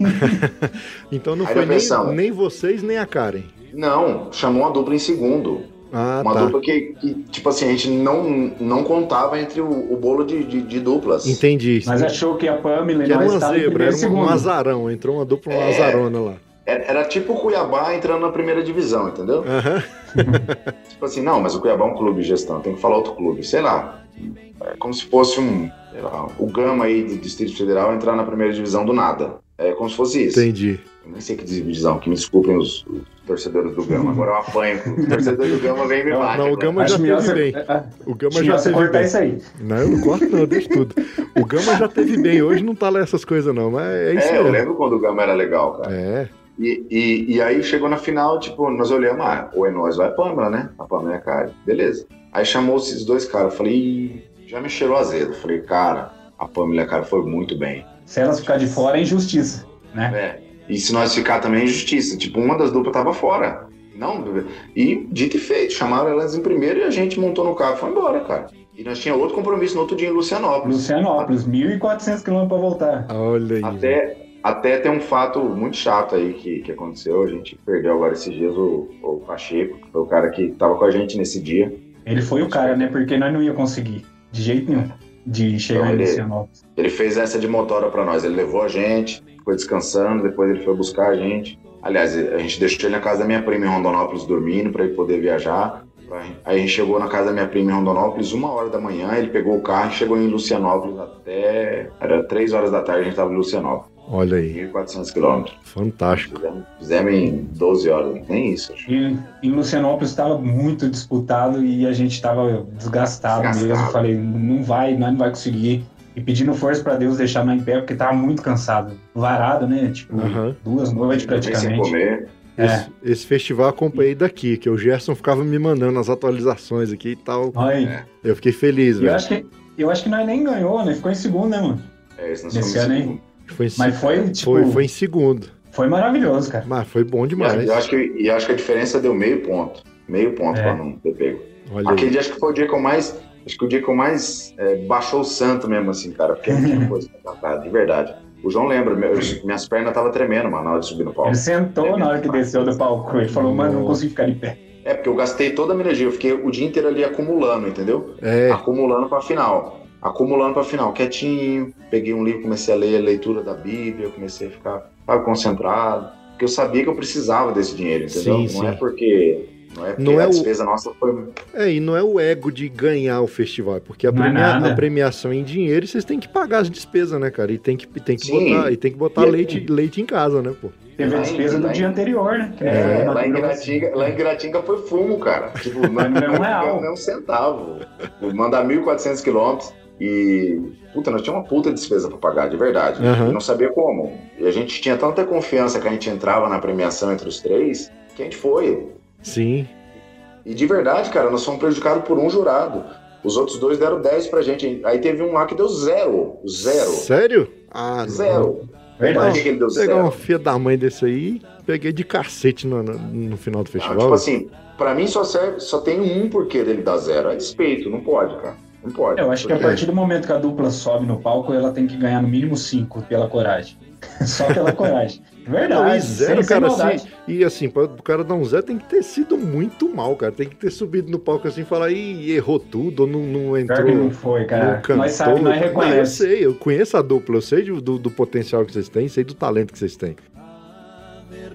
(laughs) Então não Aí foi nem, nem vocês, nem a Karen. Não, chamou uma dupla em segundo. Ah, uma tá. dupla que, que, tipo assim, a gente não, não contava entre o, o bolo de, de, de duplas. Entendi. Mas achou que a Pamela Que era uma zebra, era um, azarão. Entrou uma dupla, uma É. azarona lá. Era, era tipo o Cuiabá entrando na primeira divisão, entendeu? (laughs) Tipo assim, não, mas o Cuiabá é um clube de gestão, tem que falar outro clube. Sei lá. É como se fosse um. sei lá, o Gama aí do Distrito Federal entrar na primeira divisão do nada. É como se fosse isso. Entendi. Eu nem sei que divisão, que me desculpem os, os torcedores do Gama. Agora eu apanho. Os (laughs) torcedores do Gama vêm e me Não, batem. não, o agora. Gama já teve você- bem. Ah, O Gama já teve cortar bem. isso aí. Não, eu não corto não, deixa tudo. O Gama já teve bem. Hoje não tá lá essas coisas não, mas é isso É, eu lembro quando o Gama era legal, cara. É, E, e, e aí chegou na final, tipo, nós olhamos, ah, ou é nós ou é a Pâmela, né? A Pâmela é a cara. Beleza. Aí chamou esses dois caras, eu falei, "Ih, já me cheirou azedo. Eu falei, cara, a Pâmela e a cara foi muito bem. Se elas ficar de fora, é injustiça. Né? É. E se nós ficar também é injustiça. Tipo, uma das duplas tava fora. Não, e dito e feito, chamaram elas em primeiro e a gente montou no carro e foi embora, cara. E nós tinha outro compromisso no outro dia em Lucianópolis. Lucianópolis, 1.400 quilômetros pra voltar. olha aí. Até, até tem um fato muito chato aí que, que aconteceu. A gente perdeu agora esses dias o, o Pacheco, que foi o cara que tava com a gente nesse dia. Ele foi o cara, né? Porque nós não ia conseguir, de jeito nenhum, de chegar Não, em ele- Lucianópolis. Ele fez essa de motora pra nós. Ele levou a gente, foi descansando, depois ele foi buscar a gente. Aliás, a gente deixou ele na casa da minha prima em Rondonópolis dormindo para ele poder viajar. Aí a gente chegou na casa da minha prima em Rondonópolis uma hora da manhã, ele pegou o carro e chegou em Lucianópolis até... Era três horas da tarde, a gente tava em Lucianópolis. Olha aí. 1.400 quilômetros. Fantástico. Fizemos, fizemos em 12 horas, nem isso. acho. E em Lucianópolis estava muito disputado e a gente estava desgastado, Desgastado. mesmo. Falei, não vai, nós não vai conseguir. E pedindo força pra Deus deixar nós em pé, porque tava muito cansado. Varado, né? Tipo, duas noites Também sem praticamente. comer. É. Esse, esse festival eu acompanhei daqui, que o Gerson ficava me mandando as atualizações aqui e tal. Olha, Eu fiquei feliz, eu velho. acho que eu acho que nós nem ganhou, né? Ficou em segundo, né, mano? É, esse nós Nesse fomos ano, hein? Foi em, Mas foi, tipo, foi, foi em segundo. foi maravilhoso, cara. Mas foi bom E demais. eu acho, que, e acho que a diferença deu meio ponto. Meio ponto É. pra não ter pego. Olha Aquele aí. dia acho que foi o dia que eu mais. Acho que o dia que eu mais é, baixou o santo mesmo, assim, cara. Porque não tinha (laughs) coisa pra cantar, de verdade. O João lembra, meus- minhas pernas estavam tremendo, mano, na hora de subir no palco. Ele sentou na hora que desceu do palco. Ele falou, mano, não consigo ficar de pé. É, porque eu gastei toda a minha energia, eu fiquei o dia inteiro ali acumulando, entendeu? É, Acumulando pra final. Acumulando pra final, quietinho. Peguei um livro, comecei a ler a leitura da Bíblia, comecei a ficar sabe, concentrado. Porque eu sabia que eu precisava desse dinheiro, entendeu? Sim, não sim. é porque. Não é porque Não é a o- despesa nossa foi. é, e não é o ego de ganhar o festival, é porque a, é premia- nada. a premiação é em dinheiro vocês têm que pagar as despesas, né, cara? E tem que, tem que Sim. botar, e tem que botar E é- leite, leite em casa, né, pô? Teve a Lá despesa do lá em- dia anterior, né? É, lá em Giratinga, lá em Giratinga foi fumo, cara. Tipo, não, Não é um (laughs) real. não, não é um centavo. Mandar 1.400 quilômetros e. Puta, nós tínhamos uma puta despesa pra pagar, de verdade. E não sabia como. E a gente tinha tanta confiança que a gente entrava na premiação entre os três, que a gente foi. Sim. E de verdade, cara, nós fomos prejudicados por um jurado. Os outros dois deram 10 pra gente. Aí teve um lá que deu zero. Zero. Sério? Ah, não. Zero. Verdade. Que que ele deu Pegar zero? uma filha da mãe desse aí, peguei de cacete no, no, no final do Ah, festival. tipo assim, pra mim só serve, só tem um porquê dele dar zero. É despeito, não pode, cara. Não pode. Eu acho que a Porque- partir do momento que a dupla sobe no palco, ela tem que ganhar no mínimo 5 pela coragem. (laughs) Só pela coragem. Verdade. Não, e zero, cara, assim. E assim, para o cara dar um zero tem que ter sido muito mal, cara. Tem que ter subido no palco assim e falar, ih, errou tudo, ou não, não entrou. que não foi, cara. não cantou. Nós sabemos, nós Não, eu sei, eu conheço a dupla, eu sei do, do, do potencial que vocês têm, sei do talento que vocês têm.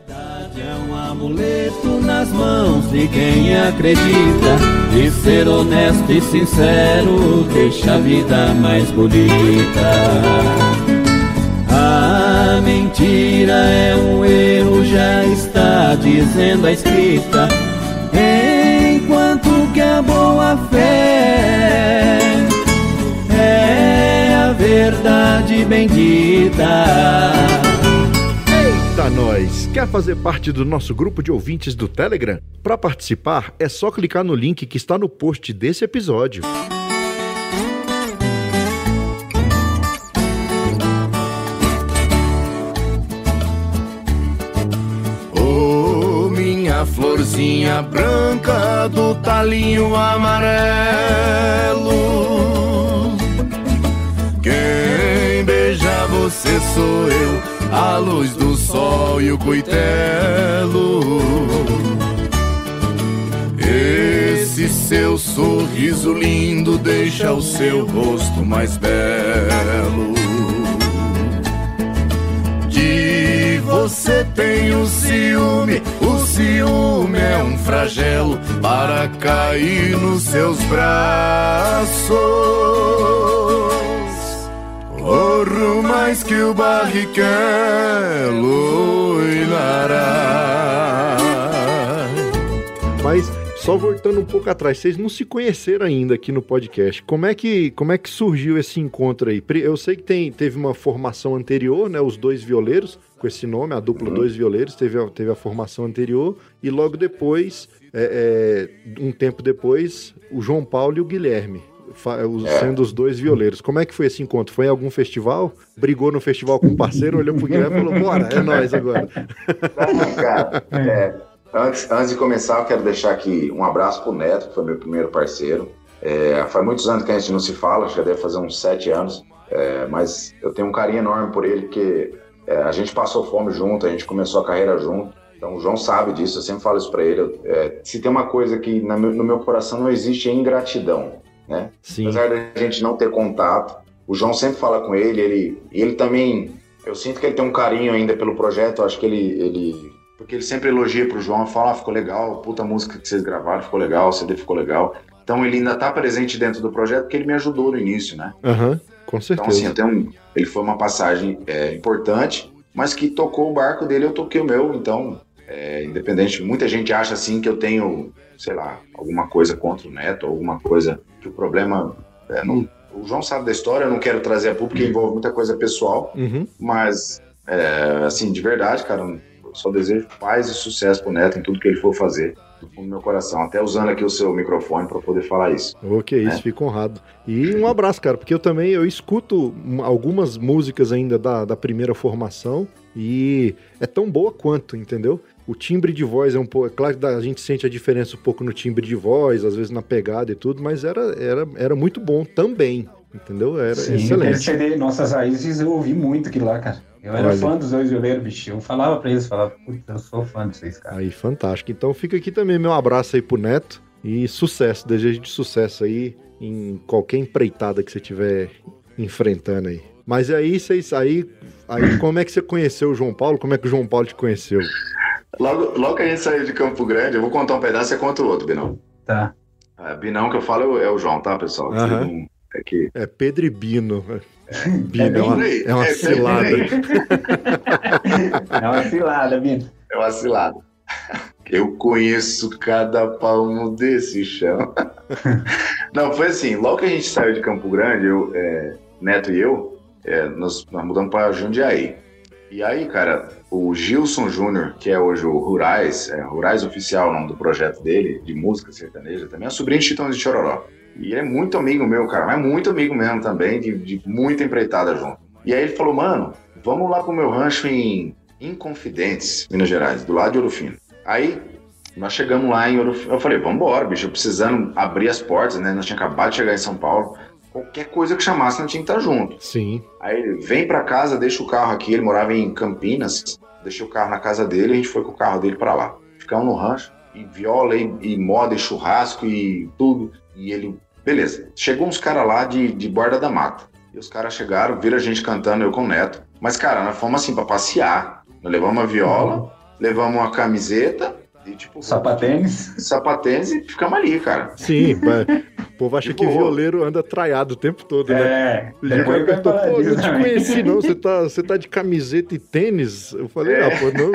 Verdade é um amuleto nas mãos de quem acredita. E ser honesto e sincero deixa a vida mais bonita. A mentira é um erro, já está dizendo a escrita. Enquanto que a boa fé é a verdade bendita. Eita, nós! Quer fazer parte do nosso grupo de ouvintes do Telegram? Para participar, é só clicar no link que está no post desse episódio. Ô minha florzinha branca do talinho amarelo. Quem beija você sou eu, a luz do sol e o coitelo. Esse seu sorriso lindo deixa o seu rosto mais belo. De você tenho ciúme, o ciúme é um flagelo para cair nos seus braços. Corro mais que o barrichello e lará. Mas só voltando um pouco atrás, vocês não se conheceram ainda aqui no podcast. Como é que, como é que surgiu esse encontro aí? Eu sei que tem, teve uma formação anterior, né? Os dois violeiros, com esse nome, a dupla Dois Violeiros, teve a, teve a formação anterior. E logo depois, é, é, um tempo depois, o João Paulo e o Guilherme. Os- Sendo os dois violeiros. Como é que foi esse encontro? Foi em algum festival? Brigou no festival com um parceiro, olhou pro Guilherme e falou: Bora, é nós agora. Não, cara, (laughs) é, antes, antes de começar, eu quero deixar aqui um abraço pro Neto, que foi meu primeiro parceiro. É, faz muitos anos que a gente não se fala, acho que já deve fazer uns sete anos, é, mas eu tenho um carinho enorme por ele, porque é, a gente passou fome junto, a gente começou a carreira junto. Então o João sabe disso, eu sempre falo isso pra ele. é, se tem uma coisa que na meu- no meu coração não existe é ingratidão, né? Sim. Apesar da gente não ter contato, o João sempre fala com ele, ele, ele também, eu sinto que ele tem um carinho ainda pelo projeto, eu acho que ele, ele porque ele sempre elogia pro João, fala, ah, ficou legal, puta música que vocês gravaram, ficou legal, o CD ficou legal. Então ele ainda tá presente dentro do projeto porque ele me ajudou no início, né? Aham, com Então assim, certeza. eu tenho um- ele foi uma passagem é, importante, mas que tocou o barco dele, eu toquei o meu, então, é, independente, muita gente acha assim que eu tenho, sei lá, alguma coisa contra o Neto, alguma coisa que o problema é, não, o João sabe da história, eu não quero trazer a público, porque envolve muita coisa pessoal, Uhum. mas, é, assim, de verdade, cara, só desejo paz e sucesso pro Neto em tudo que ele for fazer, do fundo do meu coração. Até usando aqui o seu microfone para poder falar isso. Ok, isso, É. fico honrado. E um abraço, cara, porque eu também eu escuto algumas músicas ainda da, da primeira formação e é tão boa quanto, entendeu? O timbre de voz é um pouco. É claro que a gente sente a diferença um pouco no timbre de voz, às vezes na pegada e tudo, mas era, era, era muito bom também. Entendeu? Era Sim, excelente. CD Nossas Raízes eu ouvi muito aquilo lá, cara. Eu era Olha. fã dos dois violeiros, bicho. Eu falava pra eles, falava, putz, eu sou fã de vocês, cara. Aí, fantástico. Então fica aqui também meu abraço aí pro Neto e sucesso, desejo de sucesso aí em qualquer empreitada que você estiver enfrentando aí. Mas aí, vocês aí, aí como é que você conheceu o João Paulo? Como é que o João Paulo te conheceu? Logo, logo que a gente saiu de Campo Grande, eu vou contar um pedaço e você conta o outro, Binão. Tá. Ah, Binão que eu falo é o João, tá, pessoal? Não- É que. É Pedro e Bino. Bino é, bem uma, por aí. é uma É bem cilada. (laughs) É uma cilada, Bino. É uma cilada. Eu conheço cada palmo desse chão. (laughs) Não, foi assim, logo que a gente saiu de Campo Grande, eu, é, Neto e eu, é, nós, nós mudamos para Jundiaí. E aí, cara, o Gilson Júnior, que é hoje o Rurais, é, Rurais Oficial, o nome do projeto dele, de música sertaneja, também é sobrinho de Chitão de Chororó. E ele é muito amigo meu, cara, mas muito amigo mesmo também, de, de muita empreitada junto. E aí ele falou, mano, vamos lá pro meu rancho em Inconfidentes, Minas Gerais, do lado de Ouro Fino. Aí nós chegamos lá em Ouro Fino, eu falei, vambora, bicho, precisando abrir as portas, né? Nós tinha acabado de chegar em São Paulo. Qualquer coisa que chamasse, nós tinha que estar junto. Sim. Aí ele vem pra casa, deixa o carro aqui, ele morava em Campinas, deixei o carro na casa dele, a gente foi com o carro dele pra lá. Ficamos no rancho, e viola, e, e moda, e churrasco, e tudo. E ele, beleza. Chegou uns caras lá de, de Borda da Mata. E os caras chegaram, viram a gente cantando, eu com o Neto. Mas, cara, nós fomos assim pra passear. Nós levamos uma viola, levamos uma camiseta, e tipo, Sapatênis. sapatênis e ficamos ali, cara. Sim, mas o povo acha que violeiro anda traiado o tempo todo, né? É. Vai perguntou, falar pô, eu te também. conheci não, você tá, (laughs) você tá de camiseta e tênis? Eu falei, É. ah, pô, não,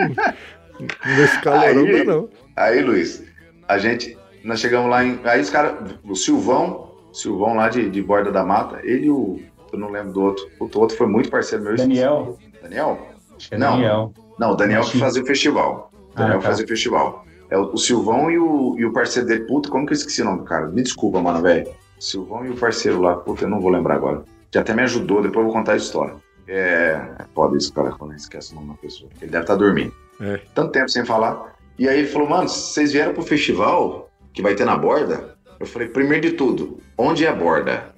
nesse calorão Aí- não é não. Aí, Luiz, a gente, nós chegamos lá em. Aí os caras, o Silvão, Silvão lá de, de Borda da Mata, ele e o. Eu não lembro do outro. O outro foi muito parceiro meu. Daniel. Daniel? Acho que é Não. Daniel. Não, o Daniel que fazia o festival. O Ah, Daniel tá. fazia o festival. É o, o Silvão e o, e o parceiro dele. Puta, como que eu esqueci o nome do cara? Me desculpa, mano, velho. Silvão e o parceiro lá, puta, eu não vou lembrar agora. Que até me ajudou, depois eu vou contar a história. É. É foda isso, cara, quando esquece o nome da pessoa. Ele deve estar dormindo. É. Tanto tempo sem falar. E aí ele falou, mano, vocês vieram pro festival que vai ter na borda? Eu falei, primeiro de tudo, onde é a borda?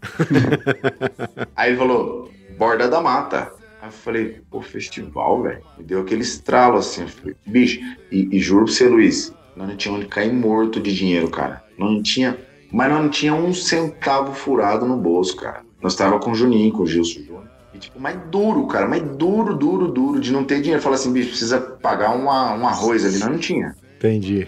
(laughs) aí ele falou, borda da mata. Aí eu falei, pô, festival, velho. Me deu aquele estralo assim. Eu falei, bicho, e, e juro pra você, Luiz, nós não tinha onde cair morto de dinheiro, cara. Nós não tinha. Mas nós não tinha um centavo furado no bolso, cara. Nós tava com o Juninho, com o Gilson Júnior. E tipo, mais duro, cara, mais duro, duro, duro, de não ter dinheiro. Fala assim, bicho, precisa pagar uma, um arroz ali. Nós não tinha. Entendi.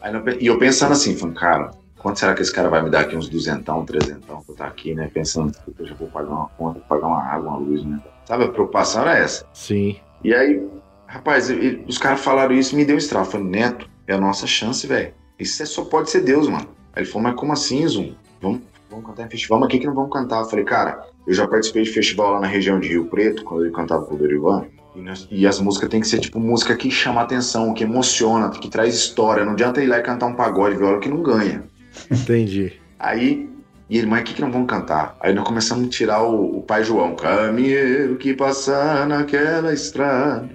Aí e eu pensando assim, falando, cara, quanto será que esse cara vai me dar aqui? Uns duzentão, trezentão pra eu estar aqui, né? Pensando que eu já vou pagar uma conta, pagar uma água, uma luz, né? Sabe, a preocupação era essa. Sim. E aí, rapaz, os caras falaram isso e me deu um estralo. Falei, Neto, é a nossa chance, velho. Isso é- só pode ser Deus, mano. Aí ele falou, mas como assim, Zoom? Vamos, vamos cantar em festival, mas o que que não vamos cantar? Eu falei, cara, eu já participei de festival lá na região de Rio Preto, quando ele cantava com o Dorivan. E, nós- e as músicas tem que ser tipo música que chama atenção, que emociona, que traz história. Não adianta ir lá e cantar um pagode viola que não ganha. Entendi. Aí, e ele, mas o que, que não vão cantar? Aí nós começamos a tirar o, o Pai João. Caminheiro que passa naquela estrada.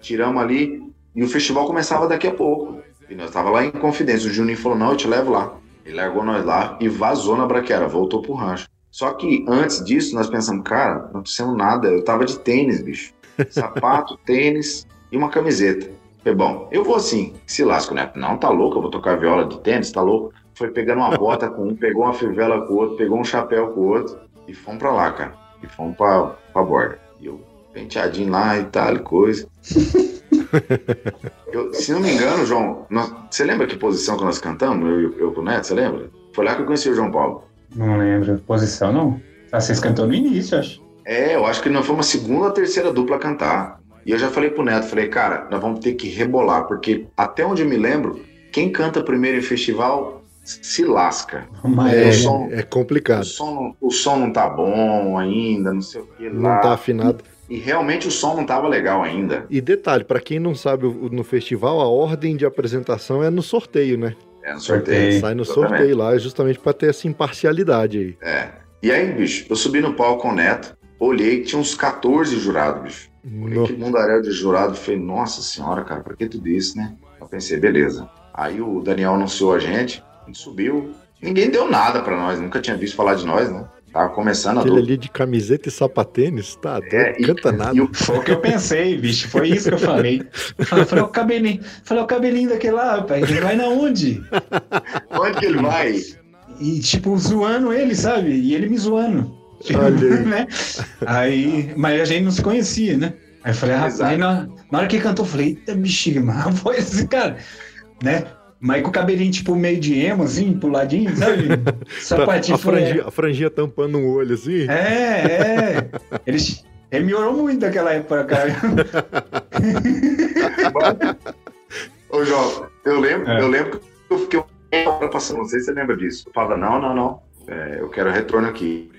Tiramos ali e o festival começava daqui a pouco. E nós tava lá em Confidência. O Juninho falou: não, eu te levo lá. Ele largou nós lá e vazou na braqueira, voltou pro rancho. Só que antes disso, nós pensamos, cara, não precisamos nada. Eu tava de tênis, bicho. Sapato, (laughs) tênis e uma camiseta. Falei, bom, eu vou assim, se lasco, né? Não, tá louco, eu vou tocar viola de tênis, tá louco? Foi pegando uma bota com um, pegou uma fivela com o outro, pegou um chapéu com o outro e fomos pra lá, cara. E fomos pra, pra borda. Penteadinho lá e tal, e coisa. (laughs) Eu, se não me engano, João, nós- você lembra que posição que nós cantamos? Eu, eu, com o Neto, você lembra? Foi lá que eu conheci o João Paulo. Não lembro. Posição, não? Ah, vocês cantou no início, acho. É, eu acho que nós fomos a segunda ou terceira dupla a cantar. E eu já falei pro Neto, falei, cara, nós vamos ter que rebolar, porque até onde eu me lembro, quem canta primeiro em festival se lasca. Mas É, som- é O complicado. som, não, o som não tá bom ainda, não sei o que lá. Não tá afinado. E realmente o som não tava legal ainda. E detalhe, pra quem não sabe, no festival a ordem de apresentação é no sorteio, né? É no Sorteio. sorteio. Sai no Exatamente. sorteio lá, justamente pra ter essa imparcialidade aí. É. E aí, bicho, eu subi no palco com o Neto, olhei tinha uns 14 jurados, bicho. Olhei que mundaréu de jurado, falei, nossa senhora, cara, pra que tudo isso, né? Eu pensei, beleza. Aí o Daniel anunciou a gente, a gente subiu. Ninguém deu nada pra nós, nunca tinha visto falar de nós, né? Tava começando a Aquele dupla. ali de camiseta e sapatênis, tá? É, não canta nada. E o, Foi o que eu pensei, bicho. Foi isso que eu falei. Eu falei, o cabelinho, falei, o cabelinho daquele lá, rapaz, ele vai na onde? onde que ele vai? E, tipo, zoando ele, sabe? E ele me zoando. Olha aí. (laughs) né? Aí, mas a gente não se conhecia, né? Aí eu falei, rapaz, Exato. aí na, na hora que ele cantou, eu falei, eita bexiga, mas a voz desse cara, né? Mas com o cabelinho, tipo, meio de emo, assim, pro ladinho, sabe? (laughs) Sapatinho a, franjinha, foi- a franjinha tampando um olho assim. É, é. Ele, ele melhorou muito naquela época, cara. (laughs) Ô, João, eu lembro, É. eu lembro que eu fiquei uma hora passando, não sei se você lembra disso. Eu falava, não, não, não, é, eu quero retorno aqui.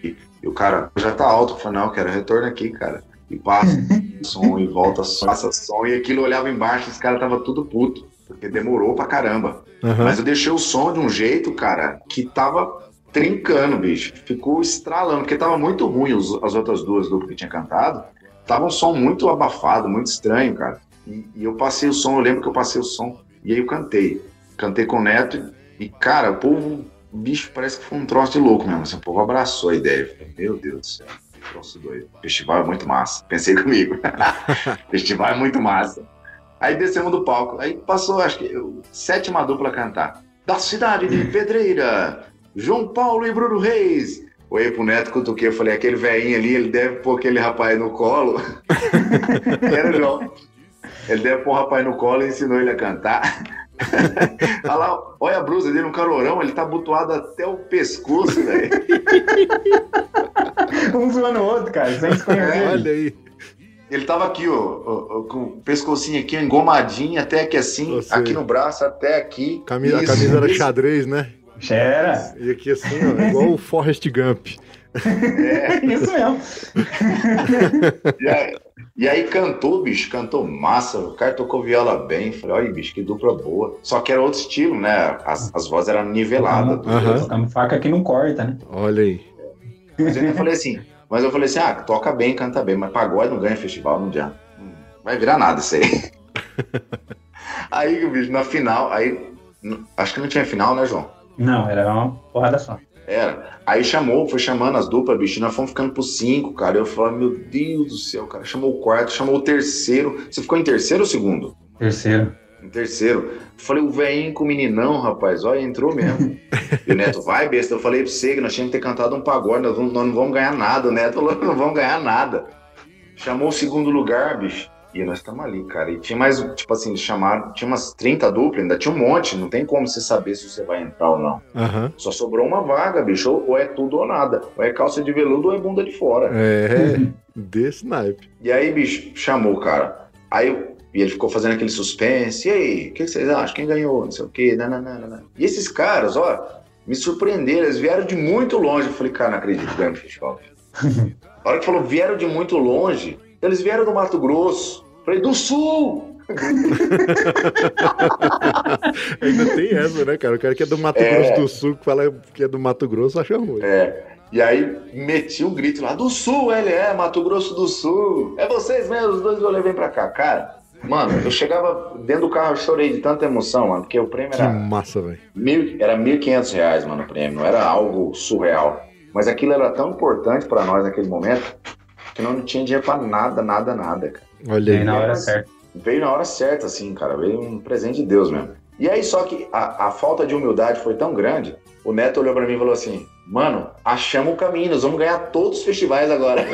E o cara já tá alto, eu falei, não, eu quero retorno aqui, cara. E passa (laughs) som e volta som, passa som, e aquilo olhava embaixo, os caras tava tudo puto, porque demorou pra caramba. Aham. Mas eu deixei o som de um jeito, cara, que tava trincando, bicho. Ficou estralando, porque tava muito ruim os- as outras duas duplas que tinha cantado. Tava um som muito abafado, muito estranho, cara. E, e eu passei o som, eu lembro que eu passei o som. E aí eu cantei. Cantei com o Neto e, cara, o povo, o bicho, parece que foi um troço de louco mesmo. Assim, o povo abraçou a ideia. Falei, meu Deus do céu, troço doido. Festival é muito massa. Pensei (laughs) comigo. (laughs) Festival é muito massa. Aí descemos do palco. Aí passou, acho que, eu- sétima dupla a cantar. Da cidade de Pedreira, João Paulo e Bruno Reis. Oi pro Neto, cutuquei, eu falei, aquele velhinho ali, ele deve pôr aquele rapaz no colo. (laughs) Era o João. Ele deve pôr o rapaz no colo e ensinou ele a cantar. (laughs) olha lá, olha a blusa dele, um calorão, ele tá abotoado até o pescoço, velho. (laughs) um zoando o outro, cara, sem se conhecer. Olha aí. Ele tava aqui, ó, ó, ó, com o pescocinho aqui, engomadinho, até aqui assim, aqui no braço, até aqui. Camisa, a Isso, camisa era isso. xadrez, né? Era. E aqui assim, ó, igual o Forrest Gump. É isso mesmo. (laughs) E aí, e aí cantou, bicho, cantou massa. O cara tocou viola bem. Falei, olha, bicho, que dupla boa. Só que era outro estilo, né? As, as vozes eram niveladas. tudo. Aham. Tocando faca que não corta, né? Olha aí. Mas eu falei assim, mas eu falei assim, ah, toca bem, canta bem, mas pagode não ganha festival, não adianta. Hum, Vai virar nada isso aí. (laughs) aí, bicho, na final, aí. Acho que não tinha final, né, João? Não, era uma porrada só. Era. Aí chamou, foi chamando as duplas, bicho, nós fomos ficando por cinco, cara. Eu falei, meu Deus do céu, cara. Chamou o quarto, chamou o terceiro. Você ficou em terceiro ou segundo? Terceiro. Em terceiro. Falei, o velhinho com o meninão, rapaz, olha, entrou mesmo. e o Neto, vai, besta. Eu falei pra você que nós tínhamos que ter cantado um pagode, nós, vamos- nós não vamos ganhar nada. O Neto falou, (laughs) não vamos ganhar nada. Chamou o segundo lugar, bicho. E nós estamos ali, cara. E tinha mais, tipo assim, chamaram, tinha umas 30 duplas, ainda tinha um monte. Não tem como você saber se você vai entrar ou não. Aham. Só sobrou uma vaga, bicho. Ou é tudo ou nada. Ou é calça de veludo ou é bunda de fora. É, (laughs) desse naipe. E aí, bicho, chamou cara. Aí e ele ficou fazendo aquele suspense. E aí, o que, que vocês acham? Quem ganhou? Não sei o quê. Nananana. E esses caras, ó, me surpreenderam. Eles vieram de muito longe. Eu falei, cara, não acredito que ganhou festival. (laughs) A hora que falou, vieram de muito longe, eles vieram do Mato Grosso. Eu Falei, do Sul! (laughs) Ainda tem essa, né, cara? O cara que é do Mato É. Grosso do Sul, que fala que é do Mato Grosso, acha ruim. É. E aí meti um grito lá, do Sul, ele é, Mato Grosso do Sul. É vocês mesmo, os dois eu levei pra cá. Cara, mano, eu chegava dentro do carro, eu chorei de tanta emoção, mano, porque o prêmio Que era massa, velho. mil, era 1.500 reais, mano, o prêmio. Não era algo surreal. Mas aquilo era tão importante pra nós naquele momento que não tinha dinheiro pra nada, nada, nada, cara. Olha Aí aí. na hora certa. Veio na hora certa, assim, cara. Veio um presente de Deus mesmo. E aí, só que a, a falta de humildade foi tão grande, o Neto olhou pra mim e falou assim: Mano, achamos o caminho, nós vamos ganhar todos os festivais agora. (laughs)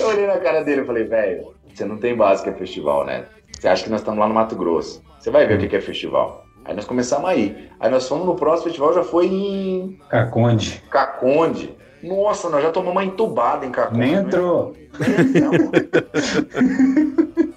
eu olhei na cara dele e falei: Velho, você não tem base que é festival, né? Você acha que nós estamos lá no Mato Grosso. Você vai ver o que é festival. Aí nós começamos a ir. Aí nós fomos no próximo festival, já foi em Caconde. Caconde. Nossa, nós já tomamos uma entubada em Caconde. Nem né? entrou.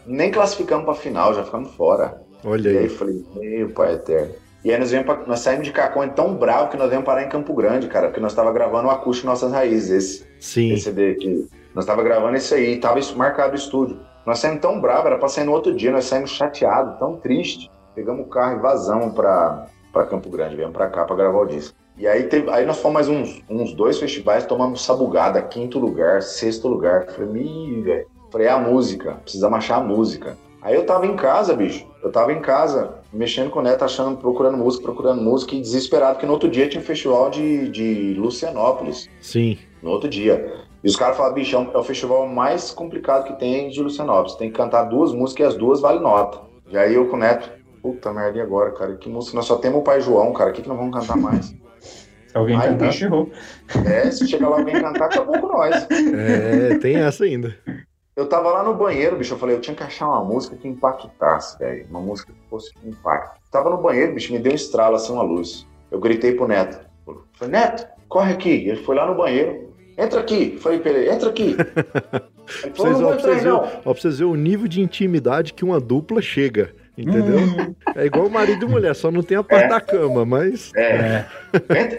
Nem classificamos pra final, já ficamos fora. Olha E aí aí. eu falei, meu pai eterno. E aí nós, viemos pra- nós saímos de Caconde tão bravo que nós viemos parar em Campo Grande, cara, porque nós tava gravando o Acústico Nossas Raízes, esse, Sim. esse CD aqui. Nós tava gravando esse aí, tava isso marcado o estúdio. Nós saímos tão bravo, era pra sair no outro dia, nós saímos chateados, tão triste. Pegamos o carro e vazamos pra, pra Campo Grande, viemos pra cá pra gravar o disco. E aí, teve, aí nós fomos mais uns, uns dois festivais, tomamos sabugada, quinto lugar, sexto lugar. Falei, "Ih, velho. Falei, é a música, precisamos achar a música. Aí eu tava em casa, bicho. Eu tava em casa, mexendo com o Neto, achando, procurando música, procurando música, e desesperado, que no outro dia tinha um festival de, de Lucianópolis. Sim. No outro dia. E os caras falaram, bicho, é o festival mais complicado que tem de Lucianópolis. Tem que cantar duas músicas e as duas valem nota. E aí eu com o Neto, puta merda, e agora, cara? Que música? Nós só temos o Pai João, cara. O que, que nós vamos cantar mais? Se (laughs) alguém Aí, cantar, bicho. ferrou. é, se chegar lá alguém cantar, acabou com nós. É, tem essa ainda. Eu tava lá no banheiro, bicho, eu falei, eu tinha que achar uma música que impactasse, velho. Uma música que fosse um impacto. Tava no banheiro, bicho, me deu um estralo, assim, uma luz. Eu gritei pro Neto. Falei, Neto, corre aqui. Ele foi lá no banheiro. Entra aqui. Falei pra ele, entra aqui. (laughs) Ele falou, não vou entrar aí, ver, não. ó, pra vocês verem o nível de intimidade que uma dupla chega. Entendeu? Hum, É igual marido e mulher, só não tem a parte É. da cama, mas. É.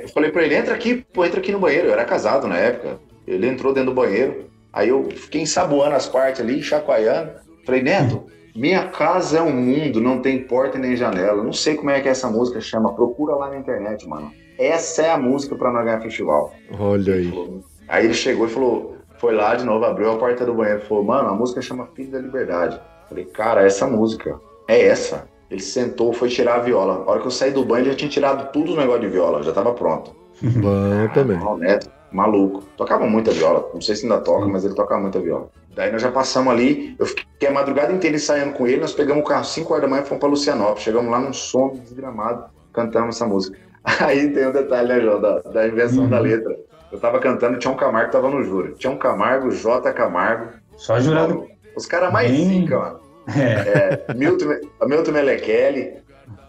Eu falei pra ele, entra aqui, pô, entra aqui no banheiro. Eu era casado na época. Ele entrou dentro do banheiro. Aí eu fiquei ensaboando as partes ali, chacoalhando. Falei, Neto, minha casa é um mundo, não tem porta nem janela. Não sei como é que essa música chama. Procura lá na internet, mano. Essa é a música pra nós ganhar festival. Olha aí. falou- Aí ele chegou e falou, foi lá de novo, abriu a porta do banheiro e falou, mano, a música chama Filho da Liberdade. Falei, cara, essa música é essa. Ele sentou, foi tirar a viola. A hora que eu saí do banho, ele já tinha tirado tudo o negócio de viola, já tava pronto. (laughs) Bom também. Ah, Neto, maluco. Tocava muita viola. Não sei se ainda toca, mas ele tocava muita viola. Daí nós já passamos ali, eu fiquei a madrugada inteira ensaiando com ele, nós pegamos o carro 5 horas da manhã e fomos pra Lucianópolis. Chegamos lá num som desgramado, cantamos essa música. (laughs) Aí tem um detalhe, né, João, da, da invenção Uhum. da letra. Eu tava cantando, Tião Camargo tava no júri. Tião Camargo, J. Camargo. Só jurado. Os caras mais Bem- zica, mano. É, É, Milton, Milton Melechelli.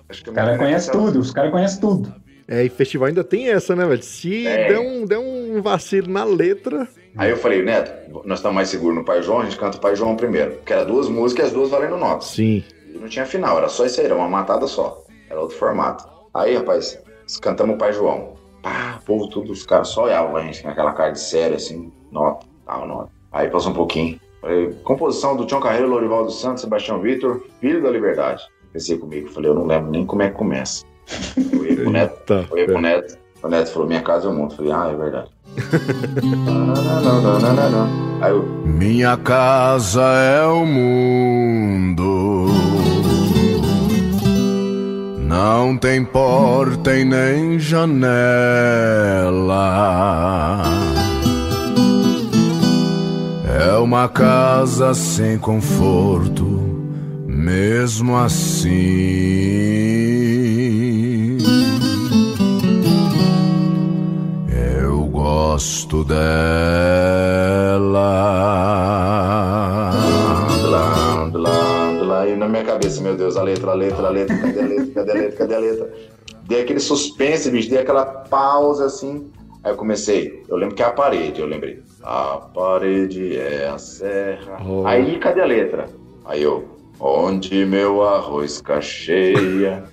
Acho que os caras conhecem tudo, os caras conhecem tudo. É, e festival ainda tem essa, né, velho? Se É. der, um, der um vacilo na letra. Aí eu falei, Neto, nós estamos mais seguros no Pai João, a gente canta o Pai João primeiro. Que era duas músicas e as duas valendo notas. Sim. E não tinha final, era só isso aí, era uma matada só. Era outro formato. Aí, rapaz, cantamos o Pai João. Pá, o povo, tudo, os caras só olhavam a gente, com aquela cara de sério, assim, nota, tal, nota. Aí passou um pouquinho. Falei, composição do Tião Carreiro, Lorival dos Santos, Sebastião Vitor, Filho da Liberdade. Pensei comigo, falei, eu não lembro nem como é que começa. Eu ia pro Neto, Eita. eu ia pro Neto. O Neto falou, minha casa é o mundo. Falei, ah, é verdade. (laughs) Aí eu, Minha casa é o mundo. Não tem porta e nem janela. É uma casa sem conforto, mesmo assim. Eu gosto dela. Cabeça, meu Deus, a letra, a letra, a letra, cadê a letra, cadê a letra, cadê a letra? Dei aquele suspense, bicho, dei aquela pausa assim. Aí eu comecei, eu lembro que é a parede, eu lembrei. A parede é a serra. Oh. Aí, cadê a letra? Aí eu, onde meu arroz cacheia,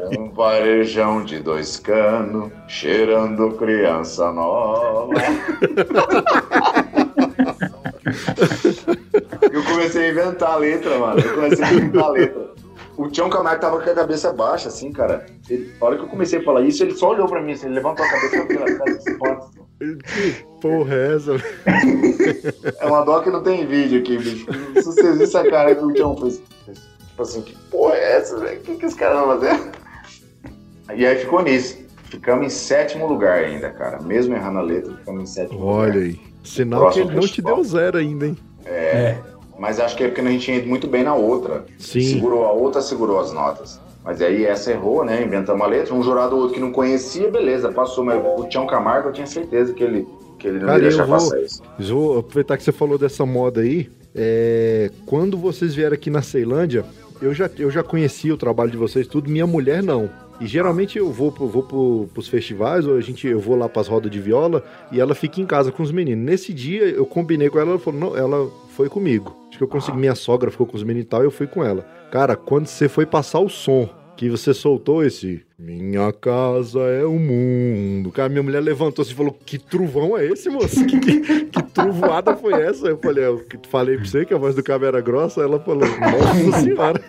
é (laughs) um varejão de dois canos, cheirando criança nova. (laughs) Eu comecei a inventar a letra, mano. Eu comecei a inventar a letra. O Tião Camargo tava com a cabeça baixa, assim, cara. Ele, a hora que eu comecei a falar isso, ele só olhou pra mim, assim, ele levantou a cabeça e espanto. (laughs) Que porra é essa? velho? (laughs) É uma dó que não tem vídeo aqui, bicho. Se vocês virem essa cara que o Tião fez. Tipo assim, que porra é essa, velho? O que, que os caras vão fazer? E aí ficou nisso. Ficamos em sétimo lugar ainda, cara. Mesmo errando a letra, ficamos em sétimo lugar. Olha aí. Sinal que ele não te deu zero ainda, hein? É. Mas acho que é porque a gente tinha ido muito bem na outra. Sim. Segurou a outra, segurou as notas. Mas aí essa errou, né? Inventamos a letra. Um jurado ou outro que não conhecia, beleza, passou. Mas o Tião Camargo, eu tinha certeza que ele, que ele não Cara, ia deixar eu vou- passar isso. Vou aproveitar que você falou dessa moda aí. É, quando vocês vieram aqui na Ceilândia, eu já, eu já conhecia o trabalho de vocês, tudo. Minha mulher não. E geralmente eu vou, pro- vou pro, pros festivais, ou a gente, eu vou lá pras rodas de viola e ela fica em casa com os meninos. Nesse dia eu combinei com ela, ela falou, não, ela foi comigo. Acho que eu consegui, minha sogra ficou com os meninos e tal, eu fui com ela. Cara, quando você foi passar o som, que você soltou esse Minha casa é o mundo. Cara, minha mulher levantou assim e falou: Que truvão é esse, moço? Que, que, que trovoada foi essa? Eu falei: Eu falei pra você que a voz do cara era grossa. Ela falou: Nossa (laughs) senhora.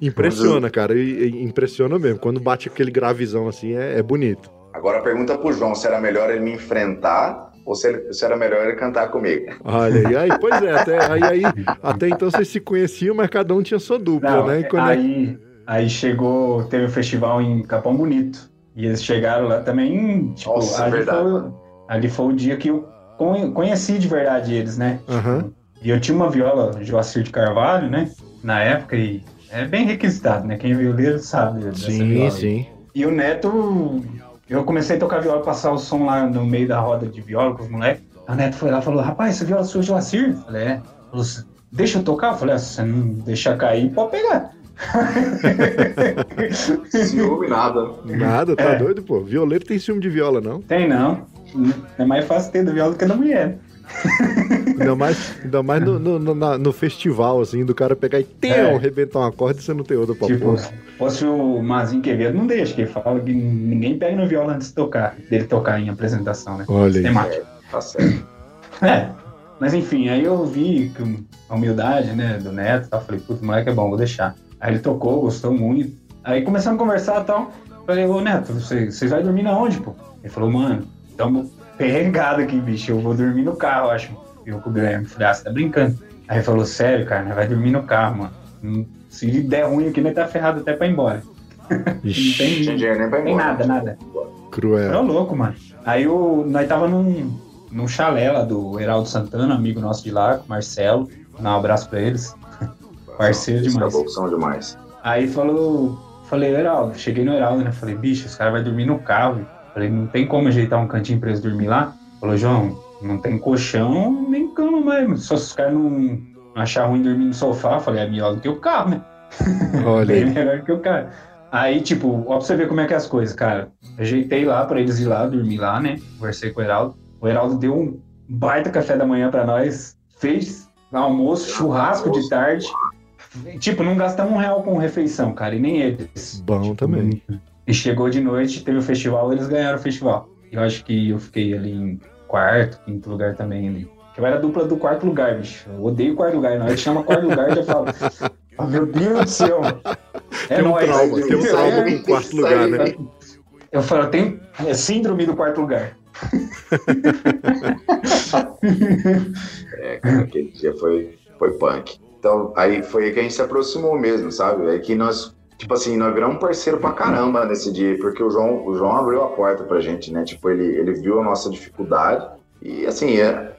impressiona, cara. E, e impressiona mesmo. Quando bate aquele gravizão assim, é, é bonito. Agora pergunta pro João se era melhor ele me enfrentar ou se, ele, se era melhor ele cantar comigo. Olha, e aí, pois é, até, aí, aí, até então vocês se conheciam, mas cada um tinha sua dupla, Não, né? E quando é- aí, aí chegou, teve o festival em Capão Bonito. E eles chegaram lá também, tipo, Nossa, ali, verdade. foi, ali foi o dia que eu conhe- conheci de verdade eles, né? Aham. E eu tinha uma viola Joacir de Carvalho, né? Na época, e é bem requisitado, né? Quem é violeiro sabe Sim, viola. sim. E o Neto, eu comecei a tocar viola, passar o som lá no meio da roda de viola com os moleques. O Neto foi lá e falou: Rapaz, essa viola sua Joacir? Eu falei: É. Falou Deixa eu tocar? Eu falei: ah, Se você não deixar cair, pode pegar. (laughs) Ciúme, nada. Nada, tá É. doido, pô? Violeiro tem ciúme de viola, não? Tem não. É mais fácil ter da viola do que da mulher. (laughs) Ainda mais, ainda mais no, no, no- no festival, assim, do cara pegar e teu, É. arrebentar uma corda e você não tem outra pra Tipo, pôr. fosse o Mazinho Quevedo, não deixa, que ele fala que ninguém pega na viola antes de tocar, dele tocar em apresentação, né? Olha aí. Temática. Tá certo. É. Mas enfim, aí eu vi que a humildade, né, do Neto, tá? falei, putz, moleque é bom, vou deixar. Aí ele tocou, gostou muito. Aí começamos a conversar e tal. Falei, ô Neto, você, você vai dormir na onde, pô? Ele falou, mano, tamo pegado aqui, bicho, eu vou dormir no carro, acho. Eu com o Guilherme, falei, ah, você tá brincando. Aí falou, sério, cara, nós vai dormir no carro, mano. Hum, Se der ruim aqui, nós tá ferrado até pra ir embora. (laughs) Não Ixi, tem, Não tinha dinheiro nem pra ir tem embora. nada, nada. cruel. Tô louco, mano. Aí o, nós tava num, num chalé lá do Heraldo Santana, amigo nosso de lá, com o Marcelo. Dá um abraço pra eles. (laughs) Parceiro demais. são demais. Aí falou, falei, Heraldo, cheguei no Heraldo, né? Falei, bicho, os caras vão dormir no carro. Falei, não tem como ajeitar um cantinho pra eles dormir lá? Falou, João, não tem colchão nem cama mais. Só se os caras não, achar ruim dormir no sofá. Falei, é melhor do que o carro, né? (laughs) Olha Bem melhor que o cara. Aí, tipo, ó pra você ver como é que é as coisas, cara. Ajeitei lá pra eles ir lá, dormir lá, né? Conversei com o Heraldo. O Heraldo deu um baita café da manhã pra nós. Fez almoço, churrasco de tarde. Tipo, não gastamos um real com refeição, cara. E nem eles. Bom Tipo, também. E chegou de noite, teve o festival, eles ganharam o festival. Eu acho que eu fiquei ali em quarto, quinto lugar também ali. Eu era a dupla do quarto lugar, bicho. Eu odeio quarto lugar. Na hora que chama quarto lugar, eu já falo. (laughs) "Ah, meu Deus do céu. É Tem um nóis. trauma, tem um É, trauma com o quarto lugar, né? Eu falo, tenho é síndrome do quarto lugar. (laughs) É, cara, aquele dia foi, foi punk. Então, aí foi aí que a gente se aproximou mesmo, sabe? É que nós, tipo assim, nós viramos parceiro pra caramba nesse dia, porque o João, o João abriu a porta pra gente, né? Tipo, ele, ele viu a nossa dificuldade e, assim, é-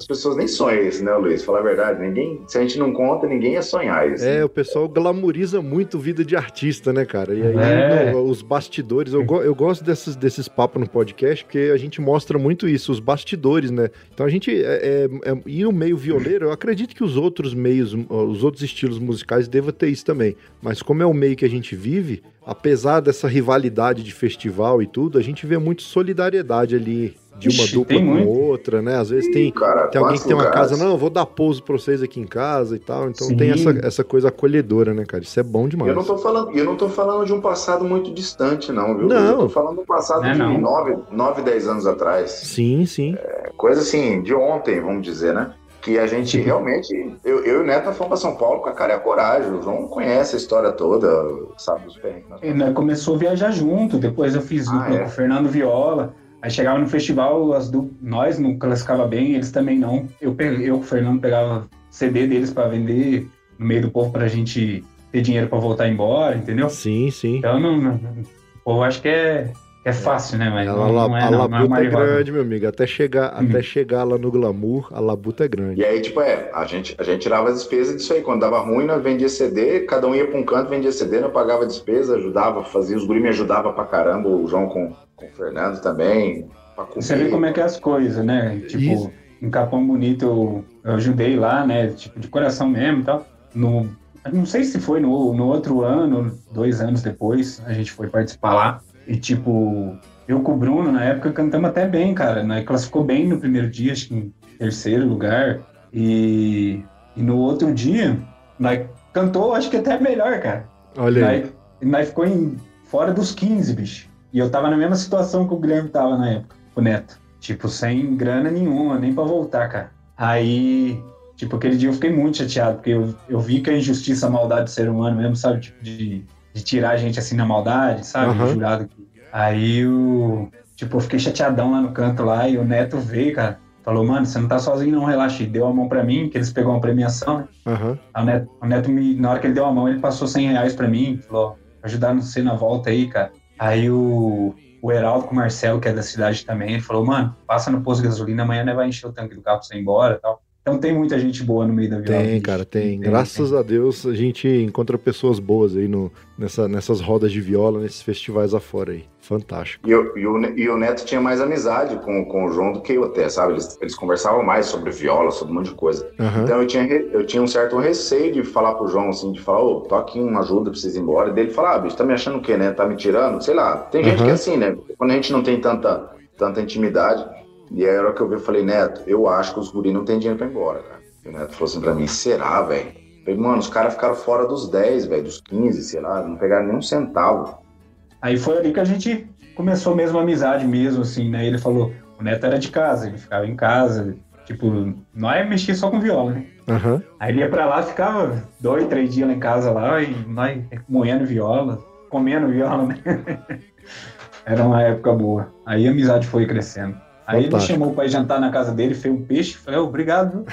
as pessoas nem sonham isso, né, Luiz? Falar a verdade, ninguém, se a gente não conta, ninguém ia sonhar isso. É, o pessoal glamoriza muito vida de artista, né, cara? E aí, É. no- os bastidores, eu, go- eu gosto desses, desses papos no podcast, porque a gente mostra muito isso, os bastidores, né? Então a gente, é, é, é- e no meio violeiro, eu acredito que os outros meios, os outros estilos musicais devam ter isso também. Mas como é o meio que a gente vive, apesar dessa rivalidade de festival e tudo, a gente vê muito solidariedade ali de uma Ixi, dupla com outra, né? Às vezes tem, cara, tem alguém que tem uma quatro casa, lugares. não, eu vou dar pouso pra vocês aqui em casa e tal. Então Sim. tem essa, essa coisa acolhedora, né, cara? Isso é bom demais. Eu não tô falando, eu não tô falando de um passado muito distante, não, viu? Não. Eu tô falando de um passado É, de não. 9, 9, 10 anos atrás. Sim, sim. Coisa assim, de ontem, vamos dizer, né? Que a gente realmente. Eu, eu e o Neto fomos pra São Paulo com a cara e a coragem. O João conhece a história toda, sabe dos perrengues. que nós E nós começou a viajar junto, depois eu fiz Ah, dupla é? com o Fernando Viola. Aí chegava no festival, as du... nós não classificava bem, eles também não. Eu, eu o Fernando pegava CD deles pra vender no meio do povo pra gente ter dinheiro pra voltar embora, entendeu? Sim, sim. Então não, não, o povo acha que é, é fácil, né? Mas A, não, la- não a é, não, não é labuta uma é não. grande, meu amigo. Até chegar, Uhum. até chegar lá no glamour, a labuta é grande. E aí, tipo, é, a gente, a gente tirava as despesas disso aí. Quando dava ruim, nós vendia CD, cada um ia pra um canto, vendia CD, nós pagava despesa, ajudava, fazia, os guri me ajudavam pra caramba, o João com, com o Fernando também. Você vê como é que é as coisas, né? Tipo, Isso. em Capão Bonito eu, eu ajudei lá, né? Tipo, de coração mesmo e tal. No, não sei se foi no, no outro ano, dois anos depois, a gente foi participar lá. E tipo, eu com o Bruno, na época, cantamos até bem, cara. Nós classificou bem no primeiro dia, acho que em terceiro lugar. E, e no outro dia, nós cantou, acho que até melhor, cara. Olha aí. Nós, nós ficou em, fora dos 15, bicho. E eu tava na mesma situação que o Guilherme tava na época, o Neto. Tipo, sem grana nenhuma, nem pra voltar, cara. Aí, tipo, aquele dia eu fiquei muito chateado, porque eu, eu vi que a injustiça, a maldade do ser humano mesmo, sabe? Tipo, de, de tirar a gente assim na maldade, sabe? Aham. Jurado que. Aí o. tipo, eu fiquei chateadão lá no canto lá e o Neto veio, cara. Falou, mano, você não tá sozinho não, relaxa. E deu a mão pra mim, que eles pegou uma premiação, né? Aham. Aí O Neto, o Neto me, na hora que ele deu a mão, ele passou 100 reais pra mim, falou, ajudar você na volta aí, cara. Aí o, o Heraldo com o Marcelo, que é da cidade também, ele falou, mano, passa no posto de gasolina, amanhã nós vai encher o tanque do carro pra você ir embora e tal. Então tem muita gente boa no meio da viola. Tem, cara, tem. Graças a Deus a gente encontra pessoas boas aí no, nessa, nessas rodas de viola, nesses festivais afora aí. Fantástico. E, eu- e o, e o Neto tinha mais amizade com, com o João do que eu até, sabe? Eles, eles conversavam mais sobre viola, sobre um monte de coisa. Aham. Então eu tinha, eu tinha um certo receio de falar pro João, assim, de falar, ô, tô aqui uma ajuda pra vocês ir embora. E dele falar, ah, bicho, tá me achando o quê, né? Tá me tirando? Sei lá. Tem gente Aham. que é assim, né? Quando a gente não tem tanta, tanta intimidade. E aí, a hora que eu vi, eu falei, Neto, eu acho que os guris não têm dinheiro pra ir embora, cara. E o Neto falou assim pra mim, será, velho? Eu Falei, mano, os caras ficaram fora dos 10, velho, dos 15, sei lá, não pegaram nem um centavo. Aí foi ali que a gente começou mesmo a amizade mesmo, assim, né? Ele falou, o Neto era de casa, ele ficava em casa, tipo, nós mexia só com viola, né? Aham. Aí ele ia pra lá, ficava dois, três dias lá em casa lá, e nós moendo viola, comendo viola, né? (laughs) Era uma época boa. Aí a amizade foi crescendo. Aí ele chamou pra ir jantar na casa dele, fez um peixe. Falei, "Ô, obrigado?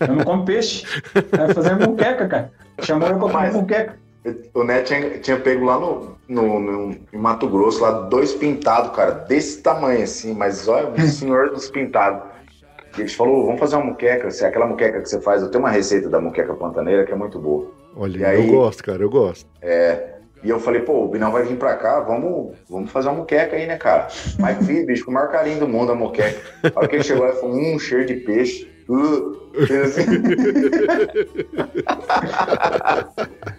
Eu não como peixe. Vai fazer muqueca, cara. Chamou eu pra comer muqueca. O Neto tinha, tinha pego lá no, no, no- em Mato Grosso, lá dois pintados, cara, desse tamanho assim, mas olha, o (laughs) senhor dos pintados. E ele falou, vamos fazer uma muqueca, se é aquela muqueca que você faz, eu tenho uma receita da muqueca pantaneira que é muito boa. Olha, E aí- eu gosto, cara, eu gosto. E eu falei, pô, o Binão vai vir pra cá, vamos, vamos fazer uma muqueca aí, né, cara? Mas (laughs) fiz, bicho, com o maior carinho do mundo a muqueca. A hora que ele chegou ele falou, um cheiro de peixe. Uh, assim. (laughs)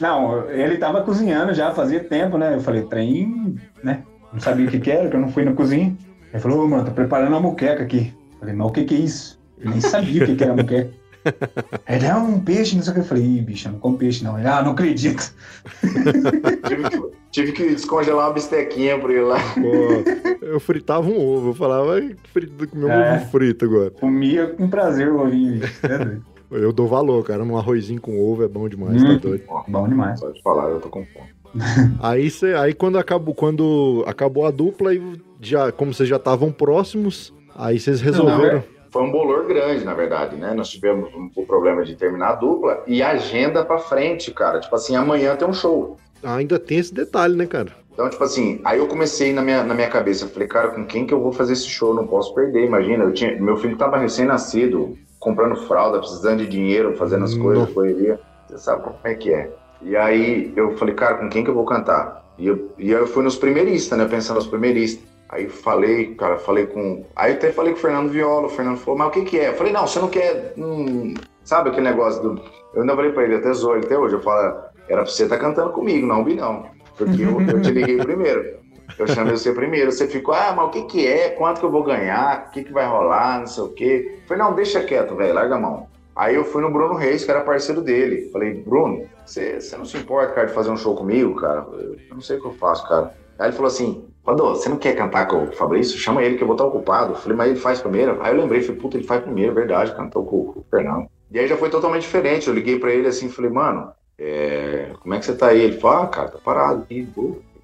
Não, ele tava cozinhando já fazia tempo, né? Eu falei, trem, né? Não sabia o que, que era, que eu não fui na cozinha. Ele falou, ô, mano, tô preparando uma muqueca aqui. Eu falei, mas o que que é isso? Eu nem sabia o que, que era muqueca. (laughs) Ele é um peixe, não sei o que. Eu falei, ih, bicho, eu não como peixe, não. Ele, ah, não acredito. (laughs) tive, que, tive que descongelar uma bistequinha pra ele lá. Pô, eu fritava um ovo, eu falava, "Ai, frito, comer um É. ovo frito agora. Comia com prazer o ovinho, bicho. É. Eu dou valor, cara, num arrozinho com ovo é bom demais, Hum. tá doido. Bom demais. Pode falar, eu tô com fome. (laughs) Aí, cê, aí quando, acabou, quando acabou a dupla, aí já, como vocês já estavam próximos, aí vocês resolveram. Foi um bolor grande, na verdade, né? Nós tivemos um, o problema de terminar a dupla e agenda pra frente, cara. Tipo assim, amanhã tem um show. Ainda tem esse detalhe, né, cara? Então, tipo assim, aí eu comecei na minha, na minha cabeça, eu falei, cara, com quem que eu vou fazer esse show? Não posso perder, imagina. Eu tinha, meu filho tava recém-nascido, comprando fralda, precisando de dinheiro, fazendo as coisas, correria. Você sabe como é que é. E aí eu falei, cara, com quem que eu vou cantar? E eu, e eu fui nos primeiristas, né? Pensando nos primeiristas. Aí falei, cara, falei com. Aí até falei com o Fernando Viola. O Fernando falou, mas o que que é? Eu falei, não, você não quer. hum, sabe aquele negócio do. Eu ainda falei pra ele, até zoou até hoje. Eu falo, era pra você estar cantando comigo, não, Bi, não. Porque eu, eu te liguei primeiro. Eu chamei você primeiro. Você ficou, ah, mas o que que é? Quanto que eu vou ganhar? O que que vai rolar? Não sei o quê. Eu falei, não, deixa quieto, velho, larga a mão. Aí eu fui no Bruno Reis, que era parceiro dele. Falei, Bruno, você não se importa, cara, de fazer um show comigo, cara? Eu não sei o que eu faço, cara. Aí ele falou assim, Padô, você não quer cantar com o Fabrício? Chama ele que eu vou estar ocupado. Eu falei, mas ele faz primeiro? Aí eu lembrei, falei, puta, ele faz primeiro, verdade, cantou com, com o Fernando. E aí já foi totalmente diferente. Eu liguei pra ele assim, falei, mano, é, como é que você tá aí? Ele falou, ah, cara, tá parado aqui.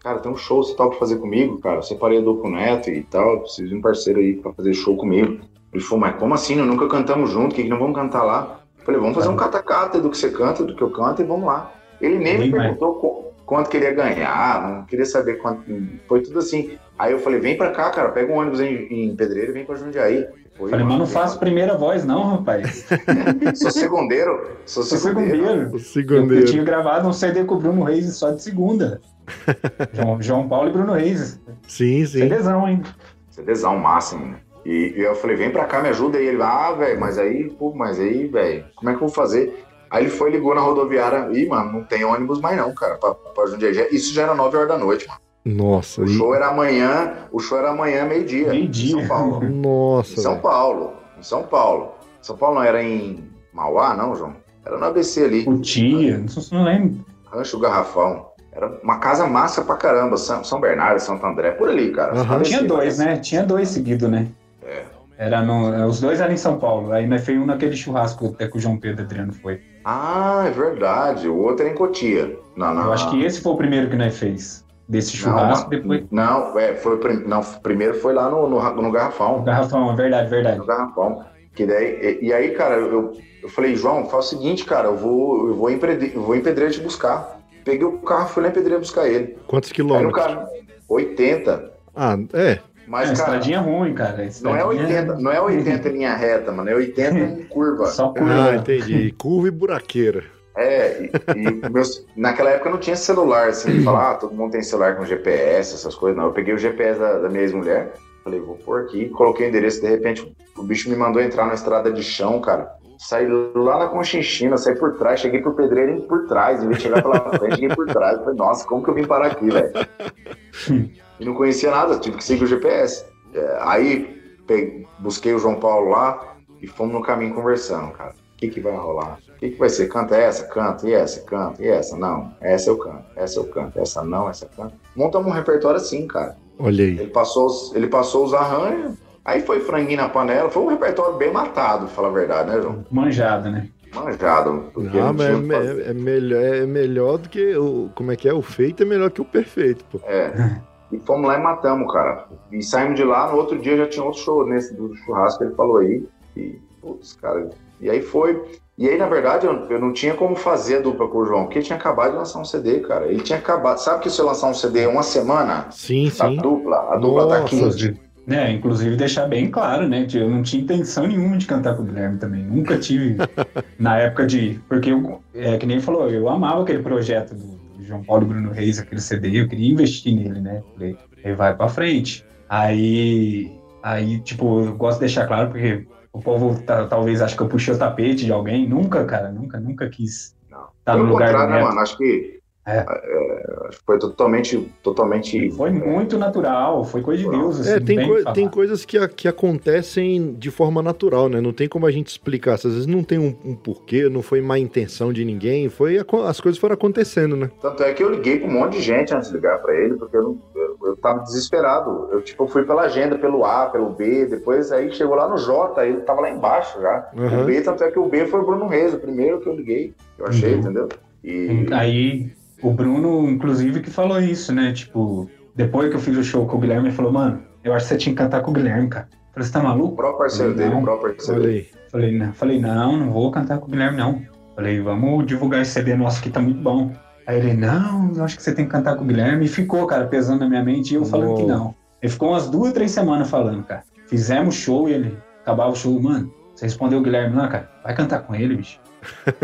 Cara, tem um show, você tá pra fazer comigo, cara? Eu separei a dupla Neto e tal, preciso de um parceiro aí pra fazer show comigo. Ele falou, mas como assim? Nós nunca cantamos junto, o que, que não vamos cantar lá? Eu falei, vamos fazer um catacata do que você canta, do que eu canto e vamos lá. Ele nem me perguntou qu- quanto que ele ia ganhar, não queria saber quanto. Foi tudo assim. Aí eu falei, vem pra cá, cara, pega um ônibus em, em Pedreiro e vem pra Jundiaí. Foi, Falei, mas não faço primeira voz, não, rapaz. (laughs) Sou segundeiro, sou Sou segundeiro. segundeiro. Eu, eu tinha gravado um CD com o Bruno Reis só de segunda. (laughs) João, João Paulo e Bruno Reis. Sim, sim. CDzão, hein? CDzão máximo, né? E, e eu falei, vem pra cá, me ajuda aí. Ele, ah, velho, mas aí, pô, mas aí, velho, como é que eu vou fazer? Aí ele foi, ligou na rodoviária, ih, mano, não tem ônibus mais não, cara, pra, pra Jundiaí. Isso já era 9 horas da noite, mano. Nossa, O e... show era amanhã, o show era amanhã, meio-dia. Meio-dia. Em São Paulo. (laughs) Nossa, Em São. Paulo. Em São Paulo. São Paulo não era em Mauá, não, João? Era no ABC ali. O Tia, não, sei se não lembro. Rancho Garrafão. Era uma casa massa pra caramba. São, São Bernardo, Santo André, por ali, cara. Aham. Tinha dois, né? Tinha dois seguidos, né? É. Era no, os dois eram em São Paulo. Aí nós fez um naquele churrasco até que o João Pedro Adriano foi. Ah, é verdade. O outro era em Cotia. Não, não. Eu acho que esse foi o primeiro que nós fez. desse churrasco, não, depois. Não, é, foi, não, primeiro foi lá no, no, no Garrafão. Garrafão, é verdade, verdade. No Garrafão. Que daí, e, e aí, cara, eu, eu falei, João, faz o seguinte, cara, eu vou, eu vou, em, Pedreira, eu vou em Pedreira te buscar. Peguei o carro, fui lá em Pedreira buscar ele. Quantos Aí no quilômetros? cara, 80. Ah, é. Mas, é, cara, estradinha ruim, cara. não é estradinha- 80, não é 80 em linha reta, mano, é 80 em (laughs) curva. Só curva. Ah, entendi. (laughs) Curva e buraqueira. É, e, e meus- naquela época não tinha celular, assim, falar, ah, todo mundo tem celular com GPS, essas coisas, não. Eu peguei o GPS da, da minha ex-mulher, falei, vou pôr aqui, coloquei o endereço, de repente o bicho me mandou entrar na estrada de chão, cara. Saí lá na Conchinchina, saí por trás, cheguei por Pedreira e por trás, em vez de chegar pela (laughs) frente, cheguei por trás. Falei, nossa, como que eu vim parar aqui, velho? (laughs) E não conhecia nada, tive que seguir o GPS. É, aí peguei- busquei o João Paulo lá e fomos no caminho conversando, cara. O que, que vai rolar? O que, que vai ser? Canta essa, canta, e essa, canta, e essa, não. Essa eu canto, essa eu canto, essa não, essa eu canto. Montamos um repertório assim, cara. Olha aí. Ele passou, os- ele passou os arranhos, aí foi franguinho na panela. Foi um repertório bem matado, pra falar a verdade, né, João? Manjada, né? Manjado. Porque Ah, não mas é, é melhor, é melhor do que o. Como é que é? O feito é melhor que o perfeito, pô. É. E fomos lá e matamos, cara. E saímos de lá, no outro dia já tinha outro show nesse do churrasco que ele falou aí. E, putz, cara. E aí foi. E aí, na verdade, eu, eu não tinha como fazer a dupla com o João, porque ele tinha acabado de lançar um CD, cara. Ele tinha acabado. Sabe que se eu lançar um CD uma semana, Sim, a sim. dupla, a dupla tá Nossa, quente. É, inclusive deixar bem claro, né? que Eu não tinha intenção nenhuma de cantar com o Guilherme também. Nunca tive (laughs) na época de. Porque, eu, é que nem ele falou, eu amava aquele projeto do, do João Paulo e Bruno Reis, aquele CD, eu queria investir nele, né? Falei, ele vai pra frente. Aí, aí, tipo, eu gosto de deixar claro, porque o povo tá- talvez ache que eu puxei o tapete de alguém. Nunca, cara, nunca, nunca quis Não. estar Pelo no lugar do contrário, né, Neto. mano? Acho que. É. é, acho que foi totalmente. totalmente Foi muito natural, foi coisa de Deus. Assim, É, tem, tem coi- o que falar. tem coisas que, a- que acontecem de forma natural, né? Não tem como a gente explicar. Às vezes não tem um, um porquê, não foi má intenção de ninguém, foi aco- as coisas foram acontecendo, né? Tanto é que eu liguei pra um monte de gente antes de ligar pra ele, porque eu, não, eu, eu tava desesperado. Eu, tipo, fui pela agenda, pelo A, pelo B, depois aí chegou lá no J, ele tava lá embaixo já. Uhum. O B, tanto é que o B foi o Bruno Reis, o primeiro que eu liguei, eu achei, Uhum. entendeu? E Aí, o Bruno, inclusive, que falou isso, né? Tipo, depois que eu fiz o show com o Guilherme, ele falou, mano, eu acho que você tinha que cantar com o Guilherme, cara. Eu falei, você tá o maluco? próprio parceiro dele, o próprio parceiro dele. Falei, não, falei, não, não vou cantar com o Guilherme, não. Falei, vamos divulgar esse CD nosso que tá muito bom. Aí ele, não, eu acho que você tem que cantar com o Guilherme. E ficou, cara, pesando na minha mente e eu falando que Uou. não. Ele ficou umas duas, três semanas falando, cara. Fizemos show e ele acabava o show, mano. Você respondeu o Guilherme lá, cara? Vai cantar com ele, bicho.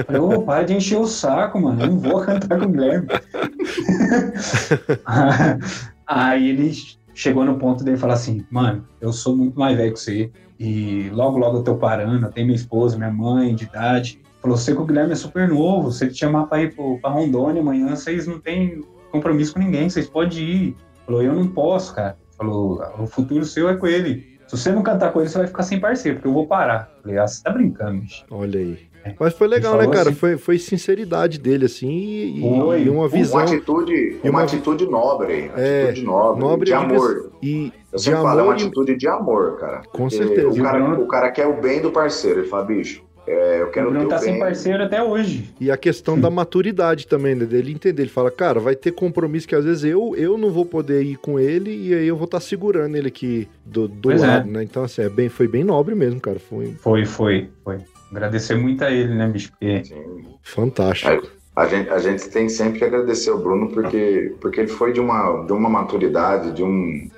Eu ô, de encher o saco, mano. Não vou cantar com o Guilherme. (laughs) Aí ele chegou no ponto dele falar assim, mano, eu sou muito mais velho que você. E logo, logo eu tô parando, eu tenho minha esposa, minha mãe de idade. Falou, você com o Guilherme é super novo, se ele te chamar pra ir pro, pra Rondônia amanhã, vocês não têm compromisso com ninguém, vocês podem ir. Falou, eu não posso, cara. Falou, o futuro seu é com ele. Se você não cantar com ele, você vai ficar sem parceiro, porque eu vou parar. Falei, ah, você tá brincando, bicho. Olha aí. É. Mas foi legal, né, cara? assim- Foi, foi sinceridade dele, assim, e, Foi. e uma Uma visão. Uma atitude, E uma uma- atitude nobre, É, atitude nobre, nobre de amor. E Eu sempre falo, é uma atitude de amor, cara. Com certeza. O cara, o Bruno- o cara quer o bem do parceiro, ele fala, bicho, é, eu quero o Bruno tá sem parceiro até hoje. E a questão da maturidade também, né? Dele entender. Ele fala, cara, vai ter compromisso que às vezes eu, eu não vou poder ir com ele e aí eu vou estar segurando ele aqui do, do é. lado, né? Então, assim, é bem, foi bem nobre mesmo, cara. Foi Foi, foi, foi. Agradecer muito a ele, né, bicho? Porque Sim. fantástico. A gente, a gente tem sempre que agradecer o Bruno porque, porque ele foi de uma, de uma maturidade, de um.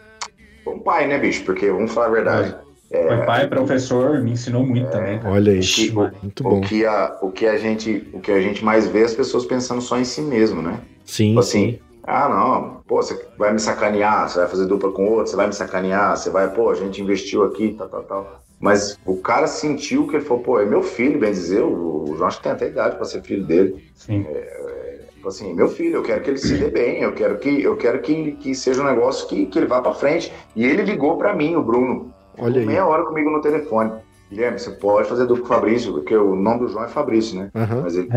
Um pai, né, bicho? Porque vamos falar a verdade. foi pai, professor, me ensinou muito também. cara. Olha aí. Que- Muito O bom. que, a, o, que a gente, o que a gente mais vê é as pessoas pensando só em si mesmo, né? Sim, Tipo sim. assim, ah, não, pô, você vai me sacanear, você vai fazer dupla com outro, você vai me sacanear, você vai, pô, a gente investiu aqui, tal, tal, tal. Mas o cara sentiu que ele falou, pô, é meu filho, bem dizer, o, João acho que tem até idade pra ser filho dele. Sim. Tipo assim, meu filho, eu quero que ele se dê bem, eu quero que, eu quero que, que seja um negócio que, que ele vá pra frente. E ele ligou pra mim, o Bruno, Olha aí. meia hora comigo no telefone. Guilherme, você pode fazer dupla com o Fabrício, porque o nome do João é Fabrício, né? Aham. Mas ele,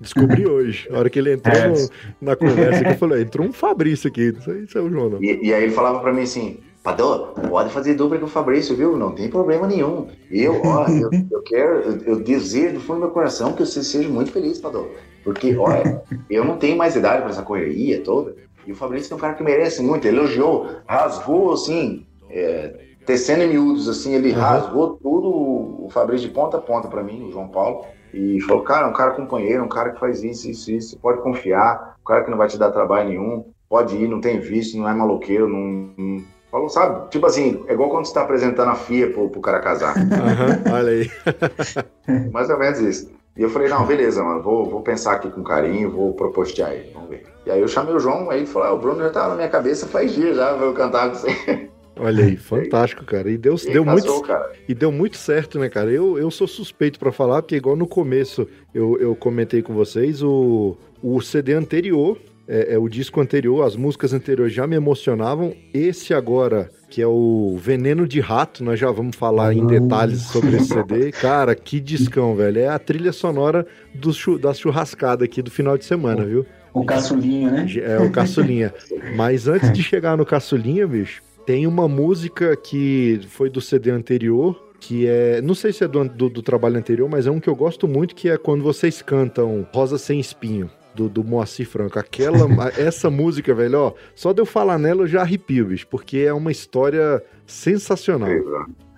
Descobri hoje. A hora que ele entrou É. no- na conversa que eu falei, entrou um Fabrício aqui. Isso aí é o João, não. E, e aí ele falava pra mim assim, Padô, pode fazer dupla com o Fabrício, viu? Não tem problema nenhum. Eu, ó, (laughs) eu, eu quero, eu, eu desejo do fundo do meu coração que você seja muito feliz, Padô. Porque, olha, (laughs) eu não tenho mais idade pra essa correria toda. E o Fabrício é um cara que merece muito, ele elogiou, rasgou assim, é, tecendo em miúdos, assim, ele uhum. rasgou tudo o Fabrício de ponta a ponta para mim, o João Paulo, e falou, cara, um cara companheiro, um cara que faz isso, isso, isso, pode confiar, um cara que não vai te dar trabalho nenhum, pode ir, não tem vício, não é maloqueiro, não, não... Falou, sabe? Tipo assim, é igual quando você tá apresentando a FIA pro, pro cara casar. Uhum, olha aí. (laughs) Mais ou menos isso. E eu falei, não, beleza, mano, vou, vou pensar aqui com carinho, vou propostear ele, vamos ver. E aí eu chamei o João, aí ele falou, ah, o Bruno já tava na minha cabeça faz dias já, eu cantar com você. Olha aí, fantástico, cara. E deu, e deu casou, muito cara. e deu muito certo, né, cara? Eu, eu sou suspeito para falar, porque igual no começo eu, eu comentei com vocês, o, o CD anterior é, é, o disco anterior, as músicas anteriores já me emocionavam. Esse agora, que é o Veneno de Rato, nós já vamos falar em detalhes sobre esse (laughs) CD. Cara, que discão, velho. É a trilha sonora do, da churrascada aqui do final de semana, viu? O caçulinha, né? É, o caçulinha. Mas antes de chegar no caçulinha, bicho, tem uma música que foi do CD anterior, que é. Não sei se é do, do, do, trabalho anterior, mas é um que eu gosto muito, que é quando vocês cantam Rosa Sem Espinho do, do Moacir Franco. Aquela, (laughs) essa música, velho, ó, só de eu falar nela eu já arrepio, bicho, porque é uma história sensacional.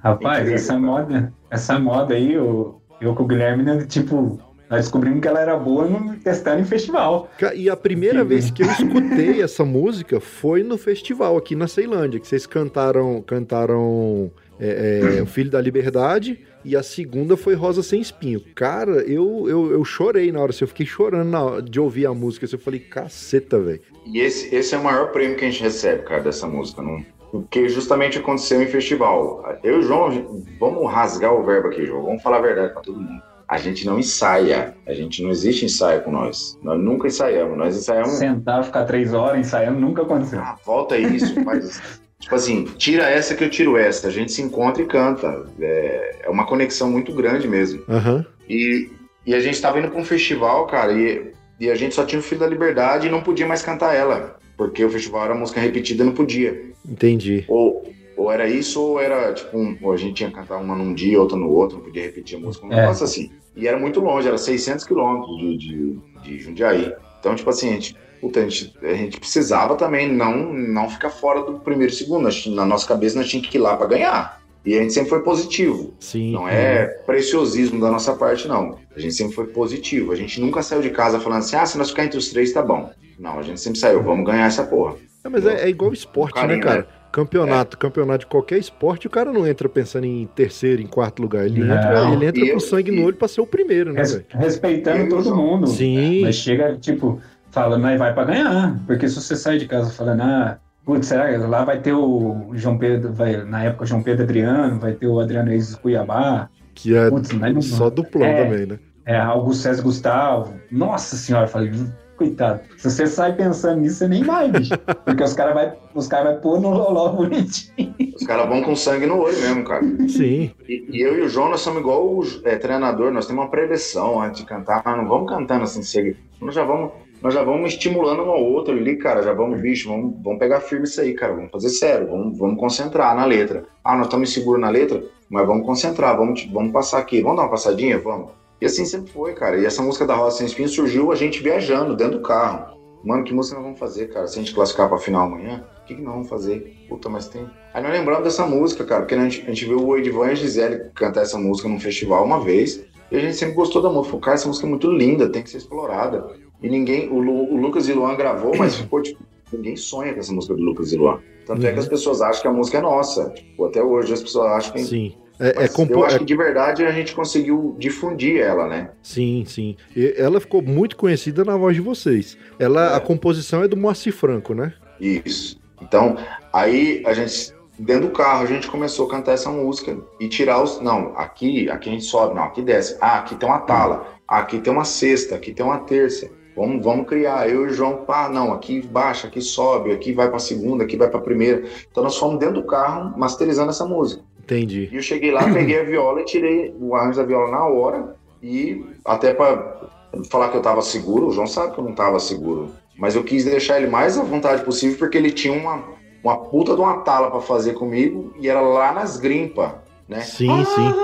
Rapaz, essa moda, essa moda aí, eu, eu com o Guilherme, né, tipo, nós descobrimos que ela era boa no, testando em festival. E a primeira que... vez que eu escutei (laughs) essa música foi no festival aqui na Ceilândia, que vocês cantaram, cantaram é, é, O Filho da Liberdade e a segunda foi Rosa Sem Espinho. Cara, eu, eu, eu chorei na hora, assim, eu fiquei chorando na, de ouvir a música. Assim, eu falei, caceta, velho. E esse, esse é o maior prêmio que a gente recebe, cara, dessa música. Não? Porque justamente aconteceu em festival. Eu e o João, vamos rasgar o verbo aqui, João. Vamos falar a verdade pra todo mundo. A gente não ensaia. A gente não existe ensaio com nós. Nós nunca ensaiamos. Nós ensaiamos. Sentar, ficar três horas ensaiando nunca aconteceu. Ah, volta isso, faz. (laughs) Tipo assim, tira essa que eu tiro essa. A gente se encontra e canta. É, é uma conexão muito grande mesmo. Uhum. E, e a gente tava indo pra um festival, cara, e, e a gente só tinha o Filho da Liberdade e não podia mais cantar ela. Porque o festival era música repetida e não podia. Entendi. Ou, ou era isso, ou era tipo, um, ou a gente tinha que cantar uma num dia, outra no outro, não podia repetir a música, um é. negócio assim. E era muito longe, era 600 quilômetros de, de, de Jundiaí. Então, tipo assim, a gente puta, a gente, a gente precisava também não, não ficar fora do primeiro e segundo. Na nossa cabeça nós tínhamos que ir lá para ganhar. E a gente sempre foi positivo. Sim. Não é preciosismo da nossa parte, não. A gente sempre foi positivo. A gente nunca saiu de casa falando assim, ah, se nós ficar entre os três, tá bom. Não, a gente sempre saiu, vamos ganhar essa porra. É, mas é, é, igual esporte, né, carinho, né, cara? Né? Campeonato, é. campeonato de qualquer esporte, o cara não entra pensando em terceiro, em quarto lugar. Ele não, entra, ele entra com sangue no olho pra ser o primeiro, né, Res, Respeitando todo mundo. Sim. Mas chega, tipo, fala, mas vai para ganhar. Porque se você sai de casa falando, ah, putz, será que lá vai ter o João Pedro, vai, na época João Pedro Adriano, vai ter o Adriano Reis Cuiabá. Que é putz, não, só duplão é, também, né? É, Augusto César Gustavo. Nossa senhora, falei, coitado. Se você sai pensando nisso, você nem vai, bicho. (laughs) Porque os caras vai, os cara vai pôr no loló bonitinho. Os caras vão com sangue no olho mesmo, cara. Sim. E, e eu e o João, nós somos igual o é, treinador, nós temos uma preleção antes de cantar, mas não vamos cantando assim, segue. Nós já vamos nós já vamos estimulando um ao outro ali, cara. Já vamos, bicho, vamos, vamos pegar firme isso aí, cara. Vamos fazer sério, vamos, vamos concentrar na letra. Ah, nós estamos seguros na letra, mas vamos concentrar, vamos, vamos passar aqui. Vamos dar uma passadinha? Vamos. E assim sempre foi, cara. E essa música da Rosa Sem Espinho surgiu a gente viajando dentro do carro. Mano, que música nós vamos fazer, cara? Se a gente classificar pra final amanhã, o que, que nós vamos fazer? Puta, mas tem. Aí nós lembramos dessa música, cara, porque a gente, a gente viu o Edvan e a Gisele cantar essa música num festival uma vez. E a gente sempre gostou da música. Falou, cara, essa música é muito linda, tem que ser explorada. E ninguém. O, o Lucas e Luan gravou, mas (clears throat) ficou tipo. Ninguém sonha com essa música do Lucas e Luan. Tanto uhum. é que as uhum. pessoas acham que a música é nossa. Tipo, até hoje as pessoas acham que. Sim. É, é compo... Eu acho é que de verdade a gente conseguiu difundir ela, né? Sim, sim. E ela ficou muito conhecida na voz de vocês. Ela, é. A composição é do Moacir Franco, né? Isso. Então, aí a gente, dentro do carro, a gente começou a cantar essa música e tirar os. Não, aqui, aqui a gente sobe, não, aqui desce. Ah, aqui tem uma tala. Ah, aqui tem uma sexta, aqui tem uma terça. Vamos, vamos criar. Eu e o João, pá, não, aqui baixa, aqui sobe, aqui vai para segunda, aqui vai para primeira. Então nós fomos dentro do carro masterizando essa música. Entendi. E eu cheguei lá, peguei a viola e tirei o arranjo da viola na hora. E até para falar que eu tava seguro, o João sabe que eu não tava seguro. Mas eu quis deixar ele mais à vontade possível porque ele tinha uma, uma puta de uma tala para fazer comigo e era lá nas grimpas, né? Sim, sim.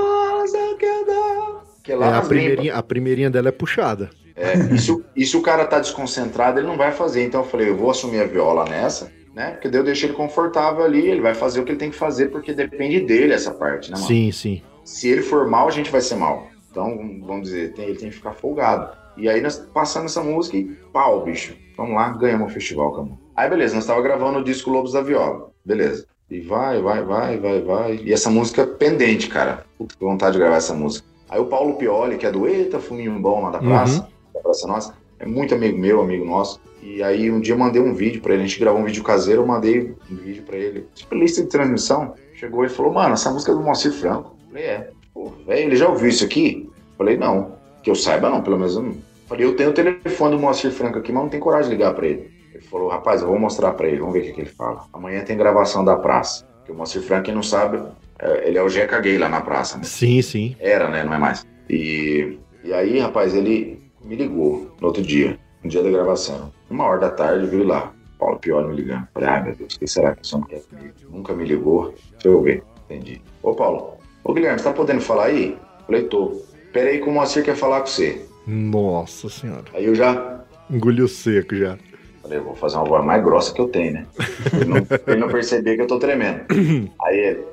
Que é é, a, primeirinha, a primeirinha dela é puxada. É, e, se, o- e se o cara tá desconcentrado, ele não vai fazer. Então eu falei, eu vou assumir a viola nessa, né? Porque daí eu deixo ele confortável ali, ele vai fazer o que ele tem que fazer, porque depende dele essa parte, né, mano? Sim, sim. Se ele for mal, a gente vai ser mal. Então, vamos dizer, tem- ele tem que ficar folgado. E aí nós passamos essa música e pau, bicho. Vamos lá, ganhamos o festival, cara. Aí beleza, nós tava gravando o disco Lobos da Viola. Beleza. E vai, vai, vai, vai, vai. E essa música pendente, cara. Puta vontade de gravar essa música. Aí o Paulo Pioli, que é do Eita Fuminho Bom lá da praça, da Praça Nossa, é muito amigo meu, amigo nosso. E aí um dia eu mandei um vídeo pra ele, a gente gravou um vídeo caseiro, eu mandei um vídeo pra ele, tipo lista de transmissão. Chegou e falou, mano, essa música é do Moacir Franco. Eu falei, é. Pô, velho, ele já ouviu isso aqui? Eu falei, não. Que eu saiba não, pelo menos eu não. Falei, eu tenho o telefone do Moacir Franco aqui, mas não tenho coragem de ligar pra ele. Ele falou, rapaz, eu vou mostrar pra ele, vamos ver o que, que ele fala. Amanhã tem gravação da praça. Porque o Moacir Franco, quem não sabe, é, ele é o Jeca Gay lá na praça, né? Sim, sim. Era, né? Não é mais. E, e aí, rapaz, ele me ligou no outro dia, no dia da gravação. Uma hora da tarde, eu vi lá. Paulo Pioli me ligando. Falei, ai meu Deus, o que será que homem quer comigo? Nunca me ligou. Deixa eu ver. Entendi. Ô, Paulo. Ô, Guilherme, você tá podendo falar aí? Falei, tô. Pera aí que o Moacir quer falar com você. Nossa senhora. Aí eu já Engoliu seco já. Falei, eu vou fazer uma voz mais grossa que eu tenho, né? Pra ele não, ele não perceber que eu tô tremendo. (laughs) Aí ele.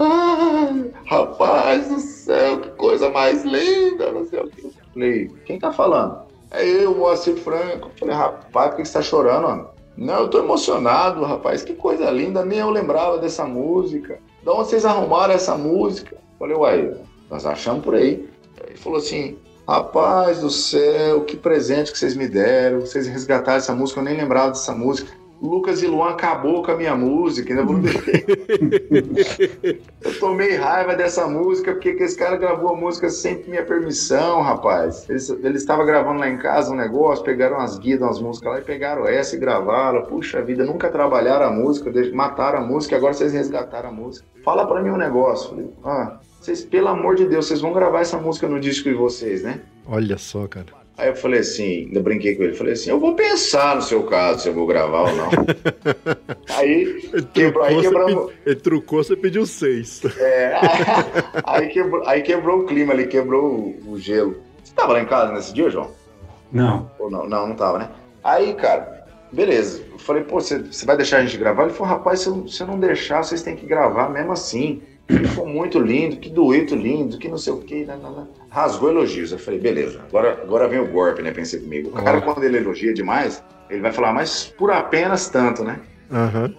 Ai, rapaz do céu, coisa mais linda, não sei o que. Falei, quem tá falando? É eu, Moacir Franco. Falei, rapaz, por que você tá chorando, mano? Não, eu tô emocionado, rapaz. Que coisa linda, nem eu lembrava dessa música. De onde vocês arrumaram essa música? Falei, uai, nós achamos por aí. Ele falou assim, rapaz do céu, que presente que vocês me deram. Vocês resgataram essa música, eu nem lembrava dessa música. Lucas e Luan acabou com a minha música, ainda vou (laughs) Eu tomei raiva dessa música porque que esse cara gravou a música sem minha permissão, rapaz. Eles, estavam gravando lá em casa um negócio, pegaram umas guias, umas músicas lá e pegaram essa e gravaram. Puxa vida, nunca trabalharam a música, de- mataram a música, agora vocês resgataram a música. Fala pra mim um negócio. Falei, ah, vocês, pelo amor de Deus, vocês vão gravar essa música no disco de vocês, né? Olha só, cara. Aí eu falei assim, ainda brinquei com ele, falei assim, eu vou pensar no seu caso, se eu vou gravar ou não. (laughs) aí, Quebrou, aí quebramos- pe- ele trucou, você pediu seis. é, (laughs) aí, quebrou, aí quebrou o clima ali, quebrou o, o gelo. Você tava lá em casa nesse dia, João? Não. Ou não? Não, não tava, né? Aí, cara, beleza. Eu falei, pô, você, você vai deixar a gente gravar? Ele falou, rapaz, se eu, se eu não deixar, vocês têm que gravar mesmo assim. Ficou muito lindo, que dueto lindo, que não sei o que. Rasgou elogios. Eu falei, beleza, agora, agora vem o golpe, né? Pensei comigo. O cara, quando ele elogia demais, ele vai falar, mas por apenas tanto, né? Aham.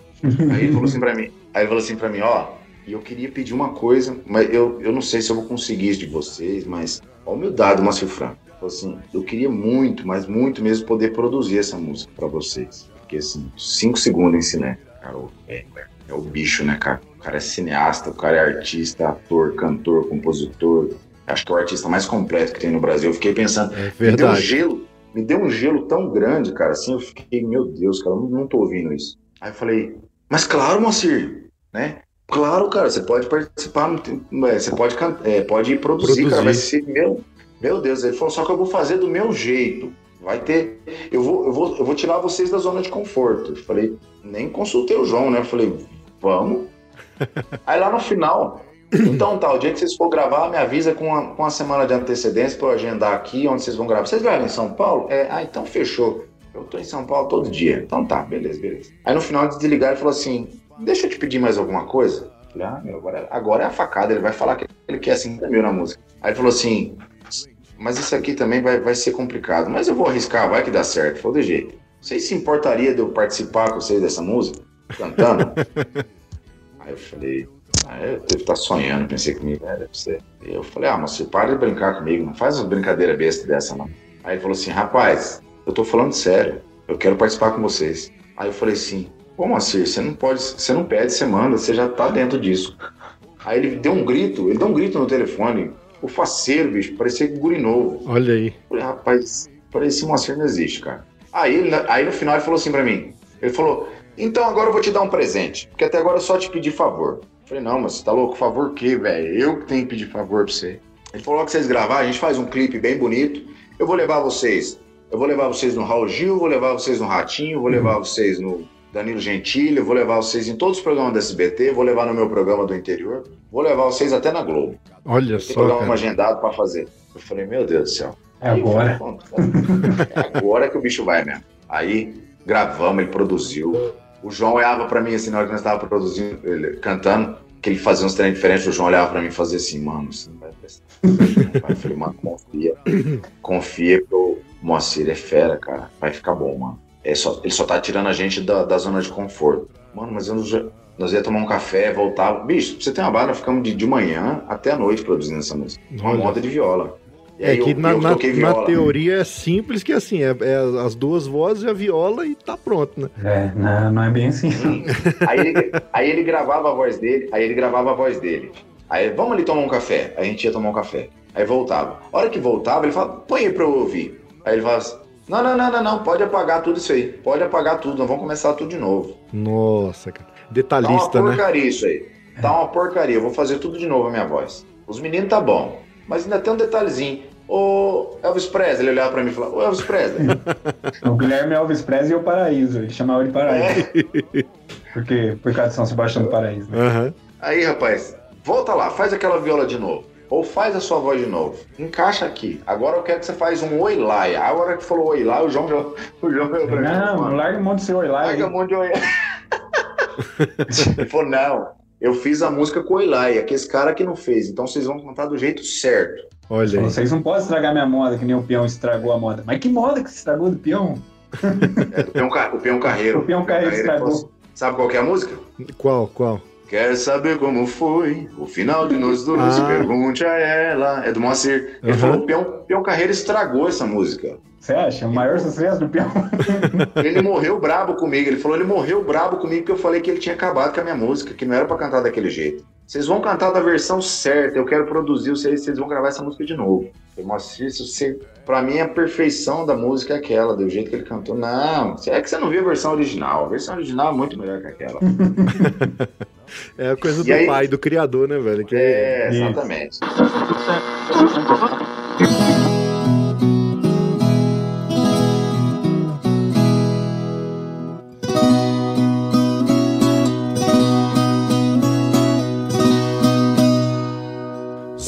Aí ele falou assim pra mim, aí ele falou assim pra mim, ó, e eu queria pedir uma coisa, mas eu, eu não sei se eu vou conseguir isso de vocês, mas a humildade do Márcio Franco. Assim, eu queria muito, mas muito mesmo poder produzir essa música pra vocês. Porque assim, cinco segundos em silêncio. Cara, o- é, é o bicho, né, cara? O cara é cineasta, o cara é artista, ator, cantor, compositor. Acho que é o artista mais completo que tem no Brasil. Eu fiquei pensando, É me deu um gelo, me deu um gelo tão grande, cara, assim, eu fiquei, meu Deus, cara, eu não, não tô ouvindo isso. Aí eu falei, mas claro, Moacir, né? Claro, cara, você pode participar, é, você pode, é, pode produzir, cara, vai ser meu, meu Deus. Ele falou, só que eu vou fazer do meu jeito. Vai ter, eu vou, eu vou, eu vou tirar vocês da zona de conforto. Eu falei, nem consultei o João, né? Eu falei, vamos. Aí lá no final, então tá, o dia que vocês for gravar, me avisa com uma, com uma semana de antecedência pra eu agendar aqui onde vocês vão gravar. Vocês gravam em São Paulo? É, ah, então fechou. Eu tô em São Paulo todo dia. Então tá, beleza, beleza. Aí no final de desligar, ele falou assim: deixa eu te pedir mais alguma coisa. Eu Falei, ah, meu, agora, agora é a facada, ele vai falar que ele quer 50 mil na música. Aí ele falou assim: mas isso aqui também vai, vai ser complicado. Mas eu vou arriscar, vai que dá certo. Falou jeito. Vocês se importaria de eu participar com vocês dessa música? Cantando? (laughs) Aí eu falei, ah, eu devo estar sonhando, pensei comigo, é, deve ser. E eu falei, ah, mas você para de brincar comigo, não faz uma brincadeira besta dessa, não. Aí ele falou assim, rapaz, eu tô falando sério, eu quero participar com vocês. Aí eu falei assim, pô, Moacir, você não pode, você não pede, você manda, você já tá dentro disso. Aí ele deu um grito, ele deu um grito no telefone, o faceiro, bicho, parecia que guri novo. Olha aí. Eu Falei, rapaz, parecia Moacir não existe, cara. Aí, aí no final ele falou assim pra mim, ele falou, então agora eu vou te dar um presente, porque até agora eu só te pedi favor. Eu falei, não, mas você tá louco? Favor o quê, velho? Eu que tenho que pedir favor pra você. Ele falou que vocês gravar, a gente faz um clipe bem bonito, eu vou levar vocês, eu vou levar vocês no Raul Gil, vou levar vocês no Ratinho, vou levar vocês no, Danilo Gentili, eu vou levar vocês em todos os programas da SBT, vou levar no meu programa do interior, vou levar vocês até na Globo. Olha Tem só, programa cara. agendado pra fazer. Eu falei, meu Deus do céu. É Aí eu agora. falei, "Pronto, É agora que o bicho vai mesmo. Aí gravamos, ele produziu. O João olhava pra mim assim, na hora que nós estávamos produzindo, ele, cantando, que ele fazia uns treinos diferentes, o João olhava pra mim e fazia assim, mano, você não vai prestar. Eu falei, mano, confia. Confia que o Moacir é fera, cara. Vai ficar bom, mano. É só, ele só tá tirando a gente da, da zona de conforto. Mano, mas eu, já- nós ia tomar um café, voltava. Bicho, você ter uma banda, nós ficamos de, de manhã até a noite produzindo essa música. Uma moda de viola. É aí que eu, na, eu na- na teoria é simples que assim, é, é as duas vozes e a viola e tá pronto, né? É, não, não é bem assim. Aí ele, aí ele gravava a voz dele, aí ele gravava a voz dele. Aí, vamos ali tomar um café. Aí a gente ia tomar um café. Aí voltava. A hora que voltava, ele falava, põe aí pra eu ouvir. Aí ele falava assim, não, não, não, não, não, pode apagar tudo isso aí. Pode apagar tudo, nós vamos começar tudo de novo. Nossa, cara. Tá uma Detalhista, né? porcaria isso aí. Tá uma porcaria, eu vou fazer tudo de novo a minha voz. Os meninos tá bom, mas ainda tem um detalhezinho. Ô Elvis Presley, ele olhava pra mim e falava, ô Elvis Presley, (laughs) O Guilherme Elvis Presley e o Paraíso. Ele chamava de Paraíso. é. Porque, por causa de São Sebastião do Paraíso. Né? Aham. Aí, rapaz, volta lá, faz aquela viola de novo. Ou faz a sua voz de novo. Encaixa aqui. Agora eu quero que você faz um oi lá. A hora que falou oi lá, o João já. O João veio pra mim. Não, larga um monte de seu oi lá. larga um monte de oi. (laughs) Ele falou, não. Eu fiz a música com o Eli, aquele cara que não fez. Então vocês vão cantar do jeito certo. Olha aí. Vocês não podem estragar minha moda, que nem o peão estragou a moda. Mas que moda que você estragou do peão? (laughs) É, do Peão, o Peão Carreiro. O peão carreiro Carreiro, ele falou estragou. assim, Sabe qual que é a música? Qual, qual? Quer saber como foi o final de Nós Dois? Ah. Pergunte a ela. É do Moacir. Ele Uhum. falou que o Peão, Peão Carreiro estragou essa música. Você acha? O maior sucesso do peão? (laughs) Ele morreu brabo comigo. Ele falou, ele morreu brabo comigo porque eu falei que ele tinha acabado com a minha música, que não era pra cantar daquele jeito. Vocês vão cantar da versão certa, eu quero produzir, vocês, vocês vão gravar essa música de novo. Eu mostrei isso, você, pra mim a perfeição da música é aquela, do jeito que ele cantou. Não, é que você não viu a versão original. A versão original é muito melhor que aquela. (laughs) É a coisa E do aí- pai, do criador, né, velho? Que É, Isso. exatamente.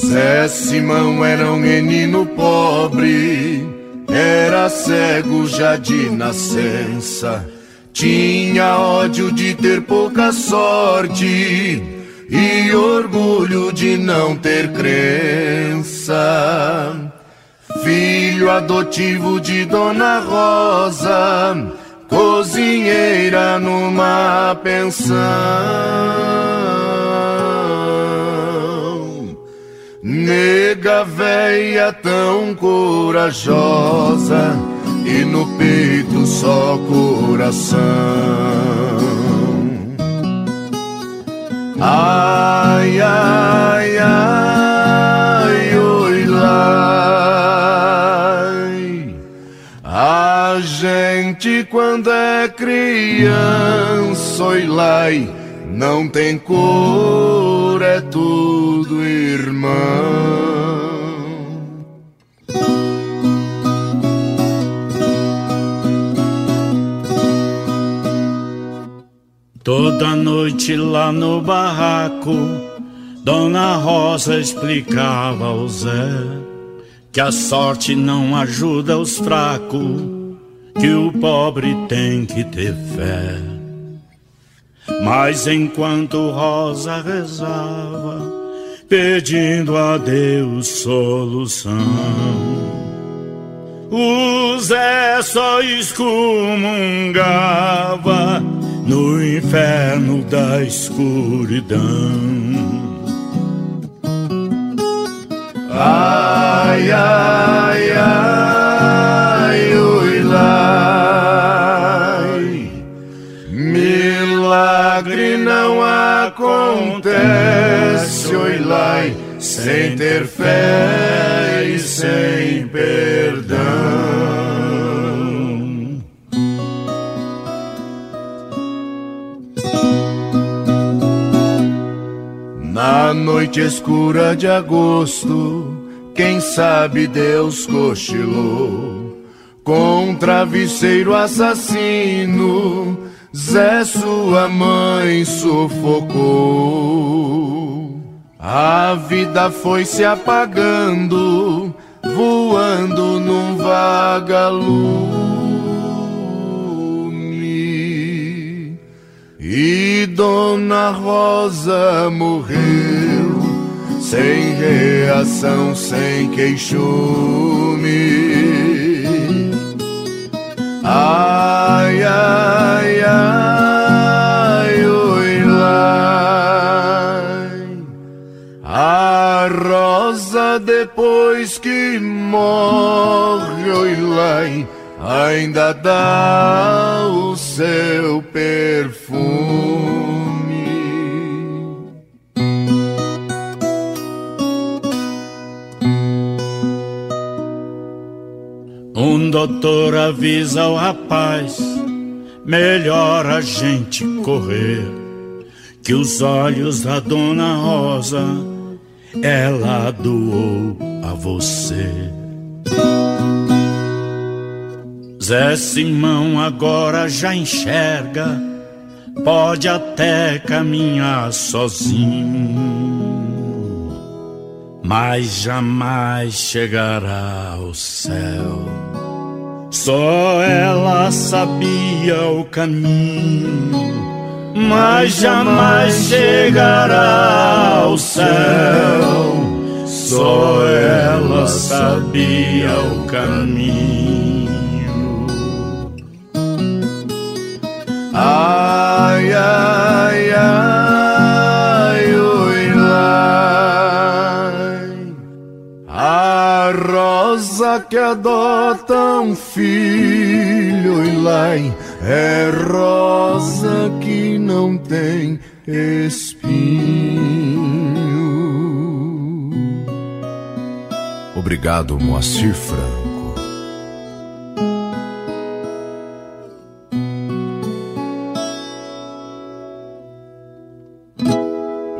Zé Simão era um menino pobre, era cego já de nascença. Tinha ódio de ter pouca sorte e orgulho de não ter crença. Filho adotivo de Dona Rosa, cozinheira numa pensão. Nega véia tão corajosa e no peito só coração. Ai, ai, ai, oi, lai. A gente quando é criança, oi, lai, não tem cor, é tudo irmão. Toda noite lá no barraco, Dona Rosa explicava ao Zé que a sorte não ajuda os fracos, que o pobre tem que ter fé. Mas enquanto Rosa rezava, pedindo a Deus solução, o Zé só excomungava no inferno da escuridão. Ai, ai, ai, noite escura de agosto, quem sabe Deus cochilou com um travesseiro assassino Zé, sua mãe sufocou. A vida foi se apagando, voando num vagalume. E Dona Rosa morreu sem reação, sem queixume. Ai, ai, ai, oi, lai. A rosa depois que morre, oi, lai, ainda dá o seu perfume. Um doutor avisa ao rapaz: melhor a gente correr. Que os olhos da dona Rosa ela doou a você. Zé Simão agora já enxerga, pode até caminhar sozinho, mas jamais chegará ao céu. Só ela sabia o caminho, mas jamais chegará ao céu. Só ela sabia o caminho. Ai, ai, ai, rosa que adota um filho, oi, lai, é rosa que não tem espinho. Obrigado, Moacir Franco.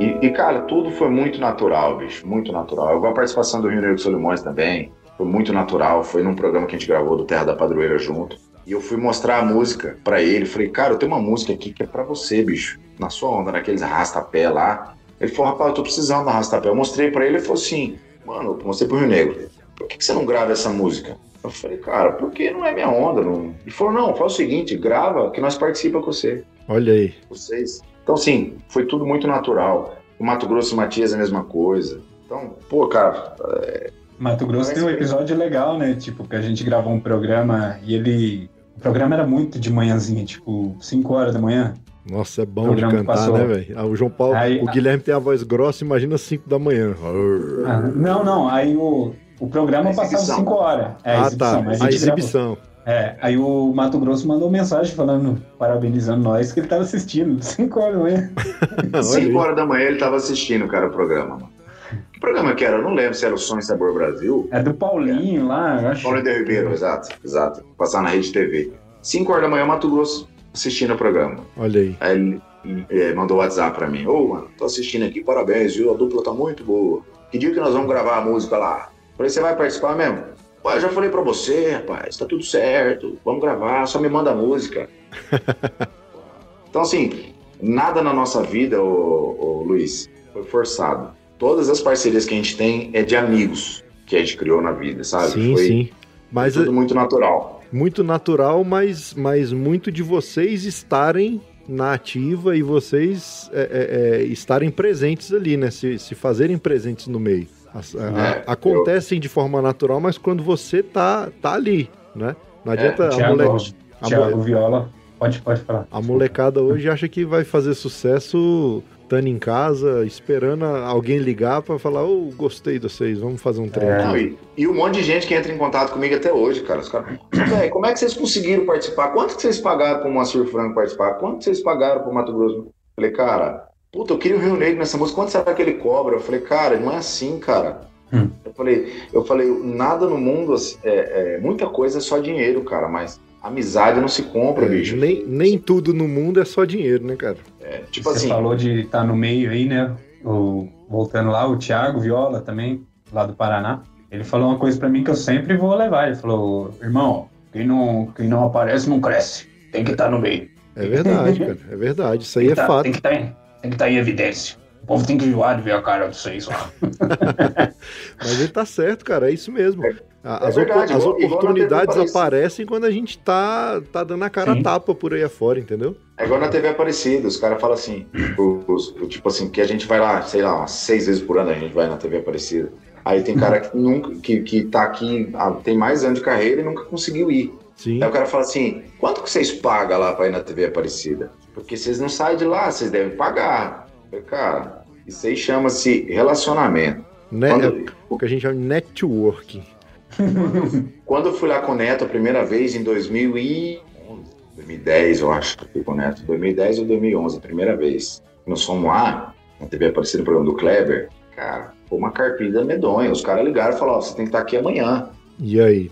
E, e, cara, tudo foi muito natural, bicho. Muito natural. Igual a participação do Rio Negro Solimões também. Foi muito natural. Foi num programa que a gente gravou do Terra da Padroeira junto. E eu fui mostrar a música pra ele. Falei, cara, eu tenho uma música aqui que é pra você, bicho. Na sua onda, naqueles arrastapé lá. Ele falou, rapaz, eu tô precisando do arrastapé. Eu mostrei pra ele e falou assim, mano, eu mostrei pro Rio Negro. Por que, que você não grava essa música? Eu falei, cara, porque não é minha onda. Não... Ele falou, não, faz o seguinte, grava que nós participamos com você. Olha aí. Vocês. Então, sim, foi tudo muito natural. O Mato Grosso e Matias é a mesma coisa. Então, pô, cara. É... Mato Grosso tem um episódio legal, né? Tipo, que a gente gravou um programa e ele. O programa era muito de manhãzinha, tipo, 5 horas da manhã. Nossa, é bom de cantar, né, velho? O João Paulo, aí, o Guilherme tem a voz grossa, imagina 5 da manhã. Ah, não, não, aí o, o programa passava 5 horas. É, ah, tá, a, a exibição. Gravou. É, aí o Mato Grosso mandou mensagem falando, parabenizando nós, que ele tava assistindo, (laughs) 5 horas da manhã. (laughs) 5 horas da manhã ele tava assistindo, cara, o programa, mano. Que programa que era? Eu não lembro se era o Sonho Sabor Brasil. É do Paulinho é. lá, eu acho. Paulinho de Ribeiro, exato, exato. Passar na Rede TV. 5 horas da manhã, Mato Grosso assistindo o programa. Olha aí. Aí ele é, mandou WhatsApp pra mim. Ô, oh, mano, tô assistindo aqui, parabéns, viu? A dupla tá muito boa. Que dia que nós vamos gravar a música lá? Falei, você vai participar mesmo? Pô, eu já falei pra você, rapaz, tá tudo certo, vamos gravar, só me manda a música. (laughs) então, assim, nada na nossa vida, ô, ô, Luiz, foi forçado. Todas as parcerias que a gente tem é de amigos que a gente criou na vida, sabe? Sim, foi, sim. Mas foi tudo muito natural. Muito natural, mas, mas muito de vocês estarem na ativa e vocês é, é, é, estarem presentes ali, né? Se, se fazerem presentes no meio. As, é, a, acontecem eu... de forma natural, mas quando você tá, tá ali, né? Não adianta é, Thiago, a moleque. Thiago Viola, pode, pode falar. A molecada hoje acha que vai fazer sucesso estando em casa, esperando alguém ligar para falar, ô, oh, gostei de vocês, vamos fazer um treino. É. E, e, um monte de gente que entra em contato comigo até hoje, cara. Os caras, como é que vocês conseguiram participar? Quanto que vocês pagaram para o Moacir Franco participar? Quanto que vocês pagaram para o Mato Grosso? Falei, cara, puta, eu queria o Rio Negro nessa música, quanto será que ele cobra? Eu falei, cara, não é assim, cara. Hum. Eu falei, eu falei, nada no mundo, é, é, muita coisa é só dinheiro, cara, mas amizade não se compra, é, bicho. Nem, nem tudo no mundo é só dinheiro, né, cara? É, tipo Você assim, falou de estar tá no meio aí, né? O, voltando lá, o Thiago Viola também, lá do Paraná. Ele falou uma coisa para mim que eu sempre vou levar. Ele falou, irmão, quem não, quem não aparece não cresce. Tem que estar tá no meio. É verdade, cara. É verdade. Isso aí é tá- fato. Tem que estar em, tem que tá em evidência. O povo tem que enjoar de ver a cara de vocês lá. (laughs) Mas ele tá certo, cara. É isso mesmo. A- As, verdade, opo- as igual- igual oportunidades Aparecida. aparecem quando a gente tá, tá dando a cara a Sim. tapa por aí afora, entendeu? É igual na TV Aparecida, os caras falam assim, os- o tipo assim, que a gente vai lá, sei lá, umas seis vezes por ano a gente vai na TV Aparecida. Aí tem cara que nunca, que, que tá aqui, tem mais anos de carreira e nunca conseguiu ir. Sim. Aí o cara fala assim, quanto que vocês pagam lá pra ir na TV Aparecida? Porque vocês não saem de lá, vocês devem pagar. Eu cara, isso aí chama-se relacionamento. Né? Quando- É o que a gente chama de networking. Quando eu fui lá com o Neto a primeira vez, em 2011, 2010, eu acho que fui com o Neto. 2010 ou 2011, a primeira vez. Nós fomos lá, na TV Aparecida, no programa do Kleber. Cara, foi uma carpida medonha. Os caras ligaram e falaram: ó, você tem que estar aqui amanhã. E aí?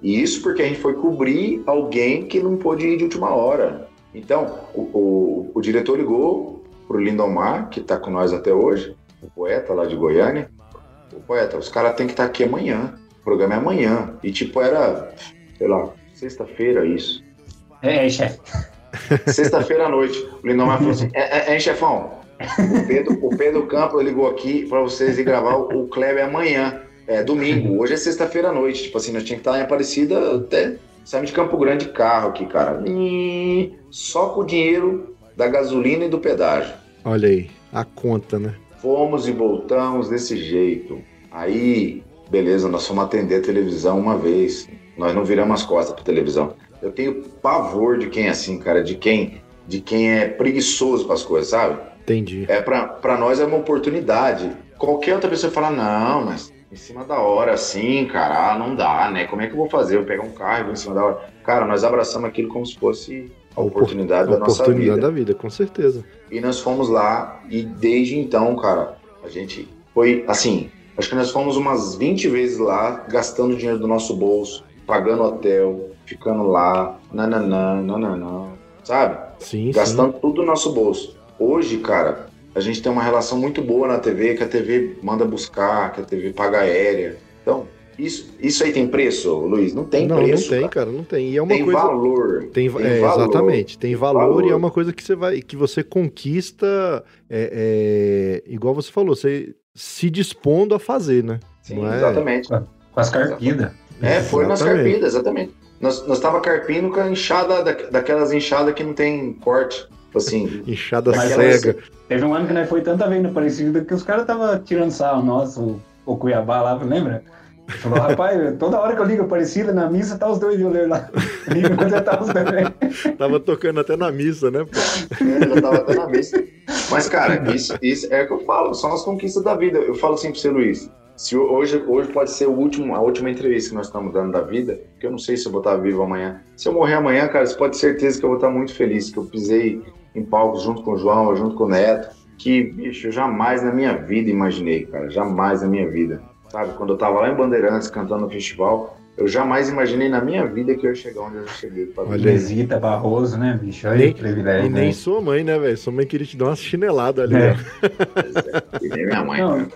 E isso porque a gente foi cobrir alguém que não pôde ir de última hora. Então, o, o, o diretor ligou pro Lindomar, que tá com nós até hoje, o poeta lá de Goiânia. O poeta, os caras têm que estar aqui amanhã. O programa é amanhã. E tipo, era, sei lá, sexta-feira isso. É, chefe. (laughs) Sexta-feira à noite. O Lindomar falou assim: é, é, é, chefão, o Pedro, o Pedro Campos ligou aqui para vocês ir gravar o, o Kleber amanhã. É domingo, hoje é sexta-feira à noite. Tipo assim, nós tínhamos que estar em Aparecida até. Saímos de Campo Grande de carro aqui, cara. Só com o dinheiro da gasolina e do pedágio. Olha aí, a conta, né? Fomos e voltamos desse jeito. Aí, beleza, nós fomos atender a televisão uma vez. Nós não viramos as costas pra televisão. Eu tenho pavor de quem é assim, cara, de quem, de quem é preguiçoso para as coisas, sabe? Entendi. É pra, pra nós é uma oportunidade. Qualquer outra pessoa fala, não, mas em cima da hora, assim, cara, ah, não dá, né? Como é que eu vou fazer? Eu vou pegar um carro e vou em cima da hora. Cara, nós abraçamos aquilo como se fosse a opor- oportunidade A da nossa oportunidade vida. da vida, com certeza. E nós fomos lá e desde então, cara, a gente foi assim, acho que nós fomos umas 20 vezes lá, gastando dinheiro do nosso bolso, pagando hotel, ficando lá, nananã, nananã, sabe? Sim, Gastando tudo do nosso bolso. Hoje, cara, a gente tem uma relação muito boa na TV, que a TV manda buscar, que a TV paga aérea. Então, isso, isso aí tem preço, Luiz? Não sim. tem não, preço. não tem, cara. cara, não tem. E é uma Tem coisa. valor. Tem, Tem é, valor. exatamente, tem valor, valor. e é uma coisa que você vai, que você conquista, é, é, igual você falou, você se dispondo a fazer, né? Sim, é? exatamente. Com as carpidas. É, foi nas carpidas, exatamente. Nós, nós tava carpindo com a enxada, da, daquelas enxadas que não tem corte. Tipo Assim, (laughs) Mas cega. Teve um ano que nós foi tanta vez no Parecido que os caras estavam tirando sarro nosso, o, o Cuiabá lá, lembra? Falou, rapaz, toda hora que eu ligo Aparecida na missa, tá os dois violeiros lá. (laughs) Liga quando tá os dois. (laughs) Tava tocando até na missa, né? pô? tava até na mesa. Mas, cara, isso, isso é o que eu falo, são as conquistas da vida. Eu falo assim pra você, Luiz. Se hoje, hoje pode ser o último, a última entrevista que nós estamos dando da vida, porque eu não sei se eu vou estar vivo amanhã. Se eu morrer amanhã, cara, você pode ter certeza que eu vou estar muito feliz, que eu pisei em palcos junto com o João, junto com o Neto, que, bicho, eu jamais na minha vida imaginei, cara, jamais na minha vida. Sabe, quando eu tava lá em Bandeirantes cantando no festival, eu jamais imaginei na minha vida que eu ia chegar onde eu cheguei. Mesita, Barroso, né, bicho? Olha Nem- que privilégio. E nem né? sua mãe, né, velho? Sua mãe queria te dar uma chinelada ali, É. ó. (laughs) E nem minha mãe, Não, né?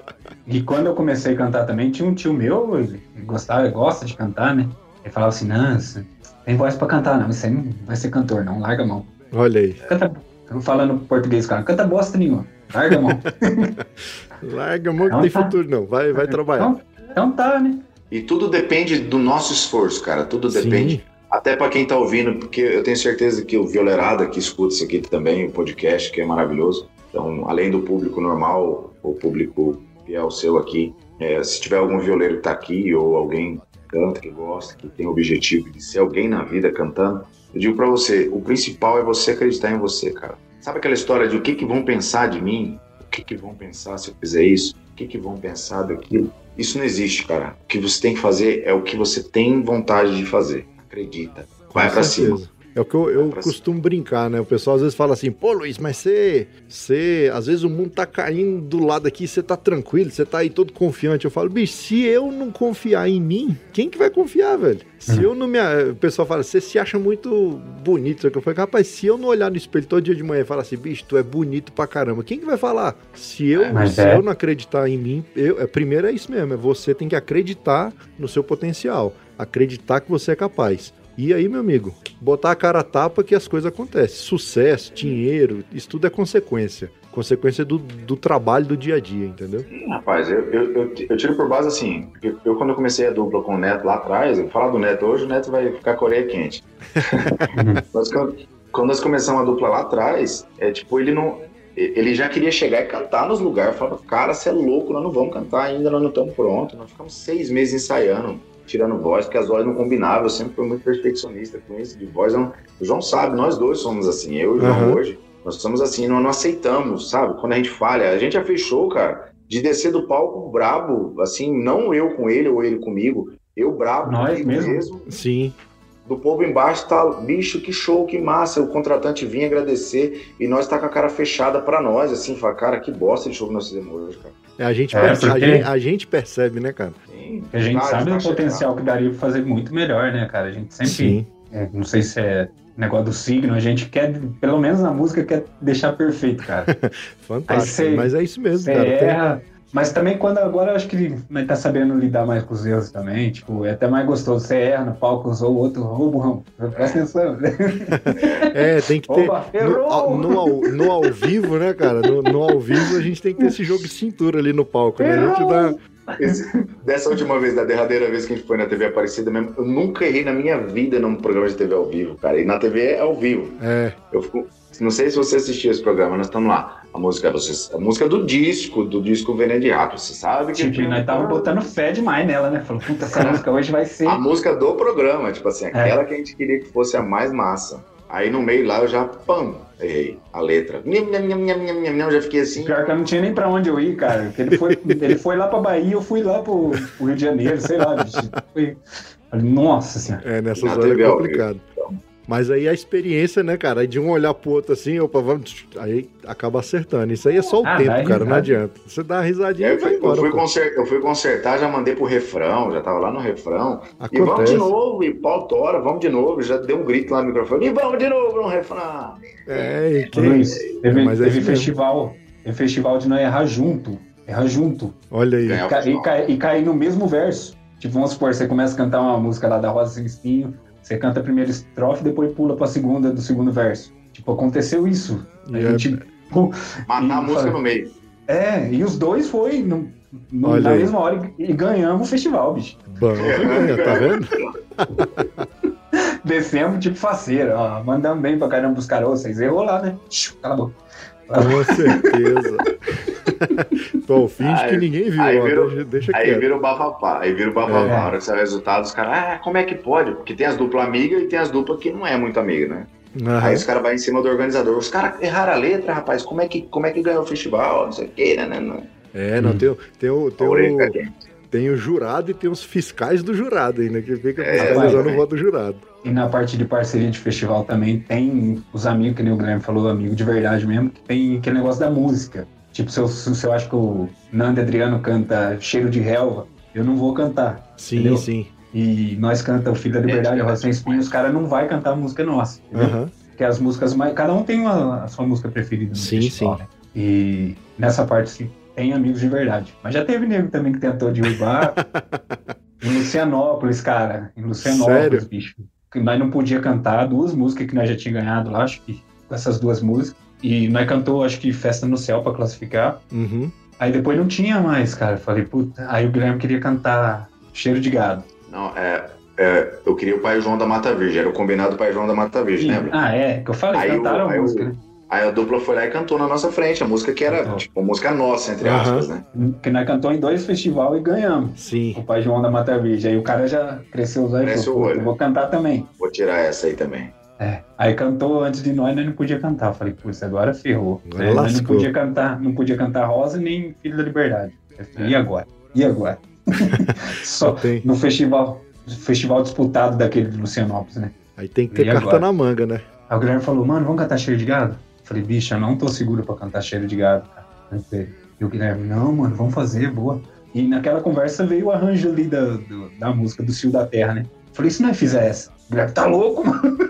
E quando eu comecei a cantar também, tinha um tio meu, ele gostava, ele gosta de cantar, né? Ele falava assim, Nancy, tem voz pra cantar, não, isso aí não vai ser cantor, não, larga a mão. Olha aí. Canta, falando português, cara, canta bosta nenhuma, larga a mão. (laughs) Larga a mão que Não tem tá. futuro, não. Vai, vai trabalhar. Então, então tá, né? E tudo depende do nosso esforço, cara. Tudo depende. Sim, Até pra quem tá ouvindo, porque eu tenho certeza que o Violerada que escuta isso aqui também, o podcast, que é maravilhoso. Então, além do público normal, o público fiel seu aqui, é, se tiver algum violeiro que tá aqui ou alguém que canta, que gosta, que tem o objetivo de ser alguém na vida cantando, eu digo pra você, o principal é você acreditar em você, cara. Sabe aquela história de o que que vão pensar de mim? O que que vão pensar se eu fizer isso? O que que vão pensar daquilo? Isso não existe, cara. O que você tem que fazer é o que você tem vontade de fazer. Acredita. Vai certeza. cima. É o que eu, eu costumo brincar, né? O pessoal às vezes fala assim, pô, Luiz, mas você, você, às vezes o mundo tá caindo do lado aqui, você tá tranquilo, você tá aí todo confiante. Eu falo, bicho, se eu não confiar em mim, quem que vai confiar, velho? Se eu não me. O pessoal fala, você se acha muito bonito. Só que eu falei, rapaz, se eu não olhar no espelho todo dia de manhã e falar assim, bicho, tu é bonito pra caramba, quem que vai falar? Se eu, É, se é. eu não acreditar em mim, eu, é, primeiro é isso mesmo, é você tem que acreditar no seu potencial, acreditar que você é capaz. E aí, meu amigo, botar a cara a tapa que as coisas acontecem. Sucesso, dinheiro, isso tudo é consequência. Consequência do, do trabalho do dia a dia, entendeu? Rapaz, eu, eu, eu, eu tiro por base assim. Eu, eu, quando eu comecei a dupla com o Neto lá atrás, eu falar do Neto hoje, o Neto vai ficar Coreia quente. (laughs) Mas quando, quando nós começamos a dupla lá atrás, é tipo, ele não. Ele já queria chegar e cantar nos lugares. Falava, cara, você é louco, nós não vamos cantar ainda, nós não estamos prontos. Nós ficamos seis meses ensaiando tirando voz, porque as vozes não combinavam. Eu sempre fui muito perfeccionista com isso de voz. o João sabe, nós dois somos assim. Eu e o João uhum. hoje, nós somos assim, nós não aceitamos, sabe? Quando a gente falha, a gente já fechou, cara, de descer do palco brabo, assim, não eu com ele ou ele comigo, eu brabo. Nós mesmo? mesmo. Sim do povo embaixo tá, bicho, que show, que massa. O contratante vinha agradecer e nós tá com a cara fechada para nós, assim, fala, cara, que bosta de show que nós fizemos hoje, cara. É, a, gente é, percebe, porque... a, gente, a, gente, percebe, né, cara? Sim, a gente sabe o potencial que daria pra fazer muito melhor, né, cara? A gente sempre. Sim. É, não sei se é negócio do signo, a gente quer, pelo menos na música, quer deixar perfeito, cara. (laughs) Fantástico, cê, mas é isso mesmo, cara. Erra, tem... Mas também quando agora eu acho que ele tá sabendo lidar mais com os erros também, tipo, é até mais gostoso. Você erra no palco, usou o outro, ô burrão, presta atenção. (laughs) É, tem que ter. Opa, no, no, ao, no, ao, vivo, né, cara? No, no, ao vivo a gente tem que ter esse jogo de cintura ali no palco, né? A gente dá. Esse, dessa última vez, da derradeira vez que a gente foi na TV Aparecida mesmo, eu nunca errei na minha vida num programa de TV ao vivo, cara. E na TV é ao vivo. É. Eu fico, não sei se você assistiu esse programa, nós estamos lá. A música, você, a música do disco, do disco Veneno de Rato, você sabe que. Tipo, nós tava botando fé demais nela, né? Falou, puta, essa (laughs) música hoje vai ser. A música do programa, tipo assim, aquela é. que a gente queria que fosse a mais massa. Aí no meio lá eu já, pam, errei a letra. Nham, já fiquei assim. Pior que eu não tinha nem pra onde eu ir, cara. Ele foi, (laughs) ele foi lá pra Bahia, eu fui lá pro, pro Rio de Janeiro, sei lá. Foi... Nossa senhora. É, nessas horas é complicado. Mas aí a experiência, né, cara? De um olhar pro outro assim, opa, vamos. Aí acaba acertando. Isso aí é só o ah, tempo, cara, não adianta. Você dá uma risadinha é, e vai embora. Eu fui, consertar, eu fui consertar, já mandei pro refrão, já tava lá no refrão. Acontece. E vamos de novo, e pau tora, vamos de novo. Já deu um grito lá no microfone, e vamos de novo no refrão. É, e que... Luiz, teve, Mas é teve festival, teve festival de não errar junto. Errar junto. Olha aí. E, ca, e, ca, e cair no mesmo verso. Tipo, vamos supor, você começa a cantar uma música lá da Rosa Sem Espinho, você canta a primeira estrofe, depois pula pra segunda do segundo verso. Tipo, aconteceu isso. A yeah. gente. Matar a música no meio. É, e os dois foi no, no, na aí. mesma hora e, e ganhamos o festival, bicho. Bom, tá vendo? (laughs) Descemos tipo faceira, ó, mandamos bem pra caramba os caras, vocês errou lá, né? Cala a boca. Com certeza. (laughs) Pô, finge aí, que ninguém viu, aí ó, vira, deixa Aí vira o bafafá, aí vira o bafafá. É. A hora que sai o resultado, os caras, ah, como é que pode? Porque tem as duplas amigas e tem as duplas que não é muito amiga, né? Uhum. Aí os caras vão em cima do organizador. Os caras erraram a letra, rapaz. Como é que, como é que ganhou o festival? Não sei o que, né? né, né? É, não, hum. tem, tem, o, tem, o, tem o jurado e tem os fiscais do jurado ainda, que fica é, fiscalizando o voto do jurado. E na parte de parceria de festival também tem os amigos, que nem o Guilherme falou, amigo de verdade mesmo, que tem aquele negócio da música. Tipo, se eu, se eu acho que o Nando Adriano canta Cheiro de Relva, eu não vou cantar. Sim, entendeu? sim. E nós canta o Filho da Liberdade, Rosa Sem Espinhos, os caras não vai cantar a música nossa. Uhum. Porque as músicas mais. Cada um tem uma, a sua música preferida no sim, festival, sim. Né? E nessa parte sim, tem amigos de verdade. Mas já teve nego também que tentou derrubar. (laughs) em Lucianópolis, cara. Em Lucianópolis, Sério? bicho. Que nós não podia cantar duas músicas que nós já tínhamos ganhado lá, acho que essas duas músicas. E nós cantou, acho que Festa no Céu para classificar. Uhum. Aí depois não tinha mais, cara. Falei, puta. Aí o Guilherme queria cantar Cheiro de Gado. Não, é. é eu queria o Pai João da Mata Virgem. Era o combinado Pai João da Mata Virgem, lembra? Ah, é. Que eu falei, aí cantaram a música, o, né? Aí a dupla foi lá e cantou na nossa frente, a música que era, tipo, a música nossa, entre uhum. aspas, né? Que nós cantou em dois festivais e ganhamos. Sim. O Pai João da Mata Virgem. Aí o cara já cresceu os olhos e falou, eu vou cantar também. Vou tirar essa aí também. É. Aí cantou antes de nós, nós não podia cantar. Eu falei, putz, agora ferrou. Agora nós não podia cantar, não podia cantar Rosa nem Filho da Liberdade. Falei, é. E agora? E agora? (laughs) Só no festival, festival disputado daquele de Lucianópolis, né? Aí tem que ter e carta agora? na manga, né? Aí o Guilherme falou, mano, vamos cantar cheiro de gado? Eu falei, bicha, não tô seguro pra cantar cheiro de gado, cara. E o Guilherme, não, mano, vamos fazer, boa. E naquela conversa veio o arranjo ali da, do, da música do Cio da Terra, né? Eu falei, se nós fizer essa? O Guilherme, tá louco, mano?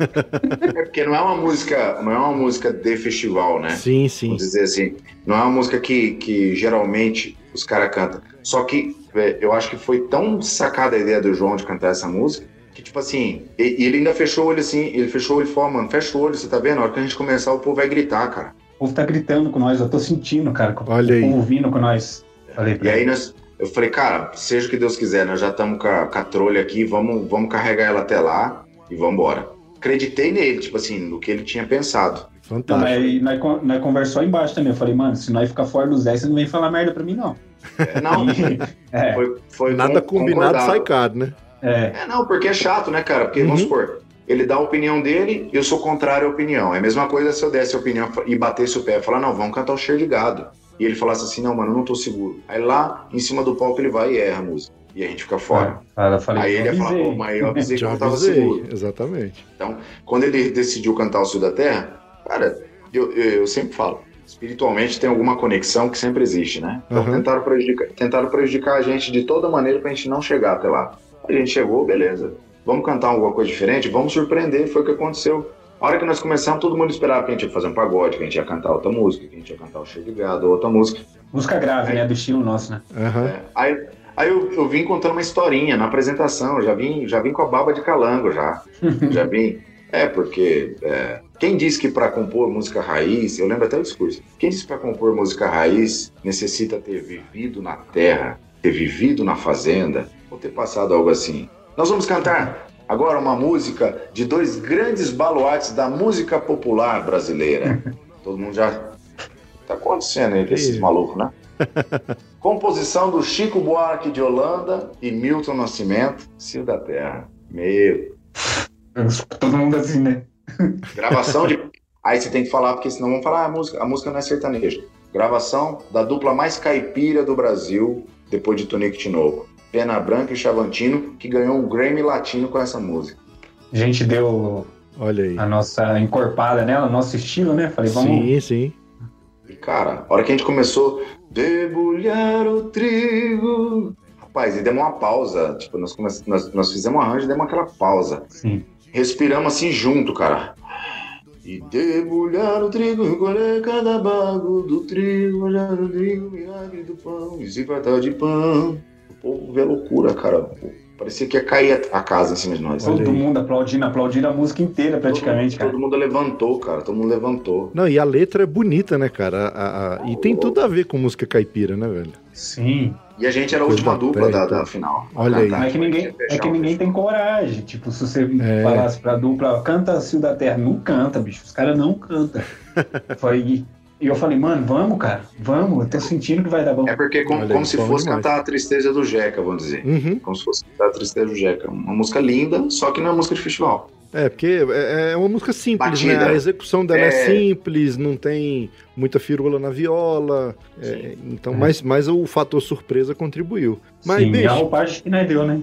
É porque não é uma música, não é uma música de festival, né? Sim, sim. Vamos dizer assim, não é uma música que, que geralmente os caras cantam. Só que é, eu acho que foi tão sacada a ideia do João de cantar essa música Que tipo assim, e, e ele ainda fechou o olho assim, ele fechou o olho e falou, mano, fecha o olho, você tá vendo? Na hora que a gente começar, o povo vai gritar, cara. O povo tá gritando com nós, eu tô sentindo, cara. com Olha o aí. povo vindo com nós. Falei E aí nós, eu falei, cara, seja o que Deus quiser, nós já estamos com, a- com a trolha aqui, vamos, vamos carregar ela até lá e vamos embora. Acreditei nele, tipo assim, no que ele tinha pensado. Não, Fantástico. aí nós, nós conversou embaixo também. Eu falei, mano, se nós ficar fora dos 10, você não vem falar merda pra mim, não. É, não, (laughs) É, foi, foi Nada con- combinado concordado. sai caro, né? é. É, não, porque é chato, né, cara? Porque, vamos Uhum. supor, ele dá a opinião dele e eu sou contrário à opinião. É a mesma coisa se eu desse a opinião e batesse o pé e falar, não, vamos cantar o cheiro de gado. E ele falasse assim, não, mano, eu não tô seguro. Aí lá, em cima do palco, ele vai e erra a música. E a gente fica fora. Fala, falei, Aí ele ia eu falar, avisei. pô, mas eu avisei que eu não seguro. exatamente. Quando ele decidiu cantar o Sul da Terra, cara, eu, eu, eu sempre falo, espiritualmente tem alguma conexão que sempre existe, né? Então Uhum. tentaram, prejudicar, tentaram prejudicar a gente de toda maneira pra gente não chegar até lá. A gente chegou, beleza. Vamos cantar alguma coisa diferente? Vamos surpreender, foi o que aconteceu. A hora que nós começamos, todo mundo esperava que a gente ia fazer um pagode, que a gente ia cantar outra música, que a gente ia cantar o Cheio de Gado, outra música. Música grave, né? Do estilo nosso, né? Aham. É. Aí, aí eu, eu vim contando uma historinha na apresentação, já vim, já vim com a baba de calango já. (laughs) já vim. É, porque é, quem disse que para compor música raiz, eu lembro até o discurso, quem disse que para compor música raiz necessita ter vivido na terra, ter vivido na fazenda, ou ter passado algo assim? Nós vamos cantar agora uma música de dois grandes baluartes da música popular brasileira. (laughs) Todo mundo já. Tá acontecendo aí com esses malucos, né? (laughs) Composição do Chico Buarque de Holanda e Milton Nascimento, Cio da Terra. Meu. Todo mundo assim, né? Gravação de. Aí você tem que falar, porque senão vão falar, ah, a música, a música não é sertaneja. Gravação da dupla mais caipira do Brasil, depois de Tonico Tinoco. Pena Branca e Chavantino, que ganhou um Grammy Latino com essa música. A gente deu Olha aí. a nossa encorpada nela, nosso estilo, né? Falei, vamos. Sim, sim. E, cara, a hora que a gente começou, debulhar o trigo. Rapaz, e demos uma pausa. Tipo, nós, come... nós, nós fizemos um arranjo e demos aquela pausa. Sim. Respiramos assim junto, cara. E debulhar o trigo, colher cada bago do trigo, olhar o trigo, milagre do pão, e se fartar de pão. O povo vê loucura, cara. Parecia que ia cair a casa em cima de nós. Todo mundo aplaudindo, aplaudindo a música inteira praticamente, todo, cara. Todo mundo levantou, cara. Todo mundo levantou. Não, e a letra é bonita, né, cara? A- a- e tem tudo a ver com música caipira, né, velho? Sim. E a gente era a última dupla da, então. da final. Olha aí. É que ninguém, é que ninguém tem coragem. Tipo, se você É. falasse pra dupla, canta Cio da Terra, não canta, bicho. Os caras não cantam. (laughs) Foi, e eu falei, mano, vamos, cara, vamos. Eu tô sentindo que vai dar bom. É porque como, Olha como se fosse demais. cantar a tristeza do Jeca, vamos dizer. Uhum. Como se fosse cantar a tristeza do Jeca. Uma música linda, só que não é música de festival. É, porque é, é uma música simples, né? Batida. A execução dela é... É. simples, não tem muita firula na viola. é, então, mas, mas o fator surpresa contribuiu. Mas, sim, e a bicho. roupagem que nós deu, né?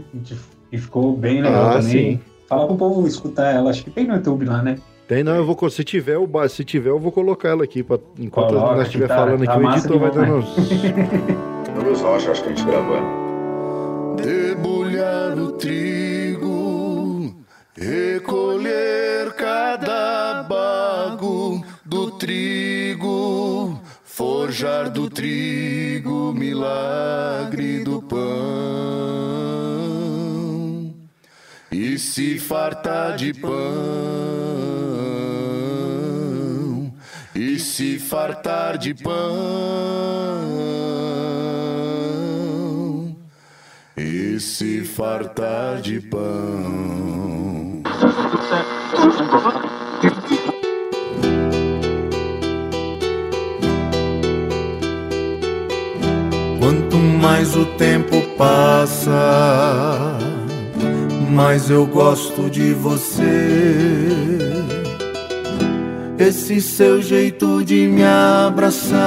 E ficou bem legal Ah, também. sim. Fala pro povo escutar ela, acho que tem no YouTube lá, né? Tem, não, eu vou. Se tiver, o ba- se tiver, eu vou colocar ela aqui. Pra, enquanto Coloca, nós estiver que tá- falando tá aqui, o editor vai dando. Douglas (laughs) Rocha, acho que a gente gravou. ela. Debulhar o trigo, recolher cada bago do trigo, forjar do trigo milagre do pão e se fartar de pão e se fartar de pão e se fartar de pão. Quanto mais o tempo passa, mais eu gosto de você. Esse seu jeito de me abraçar,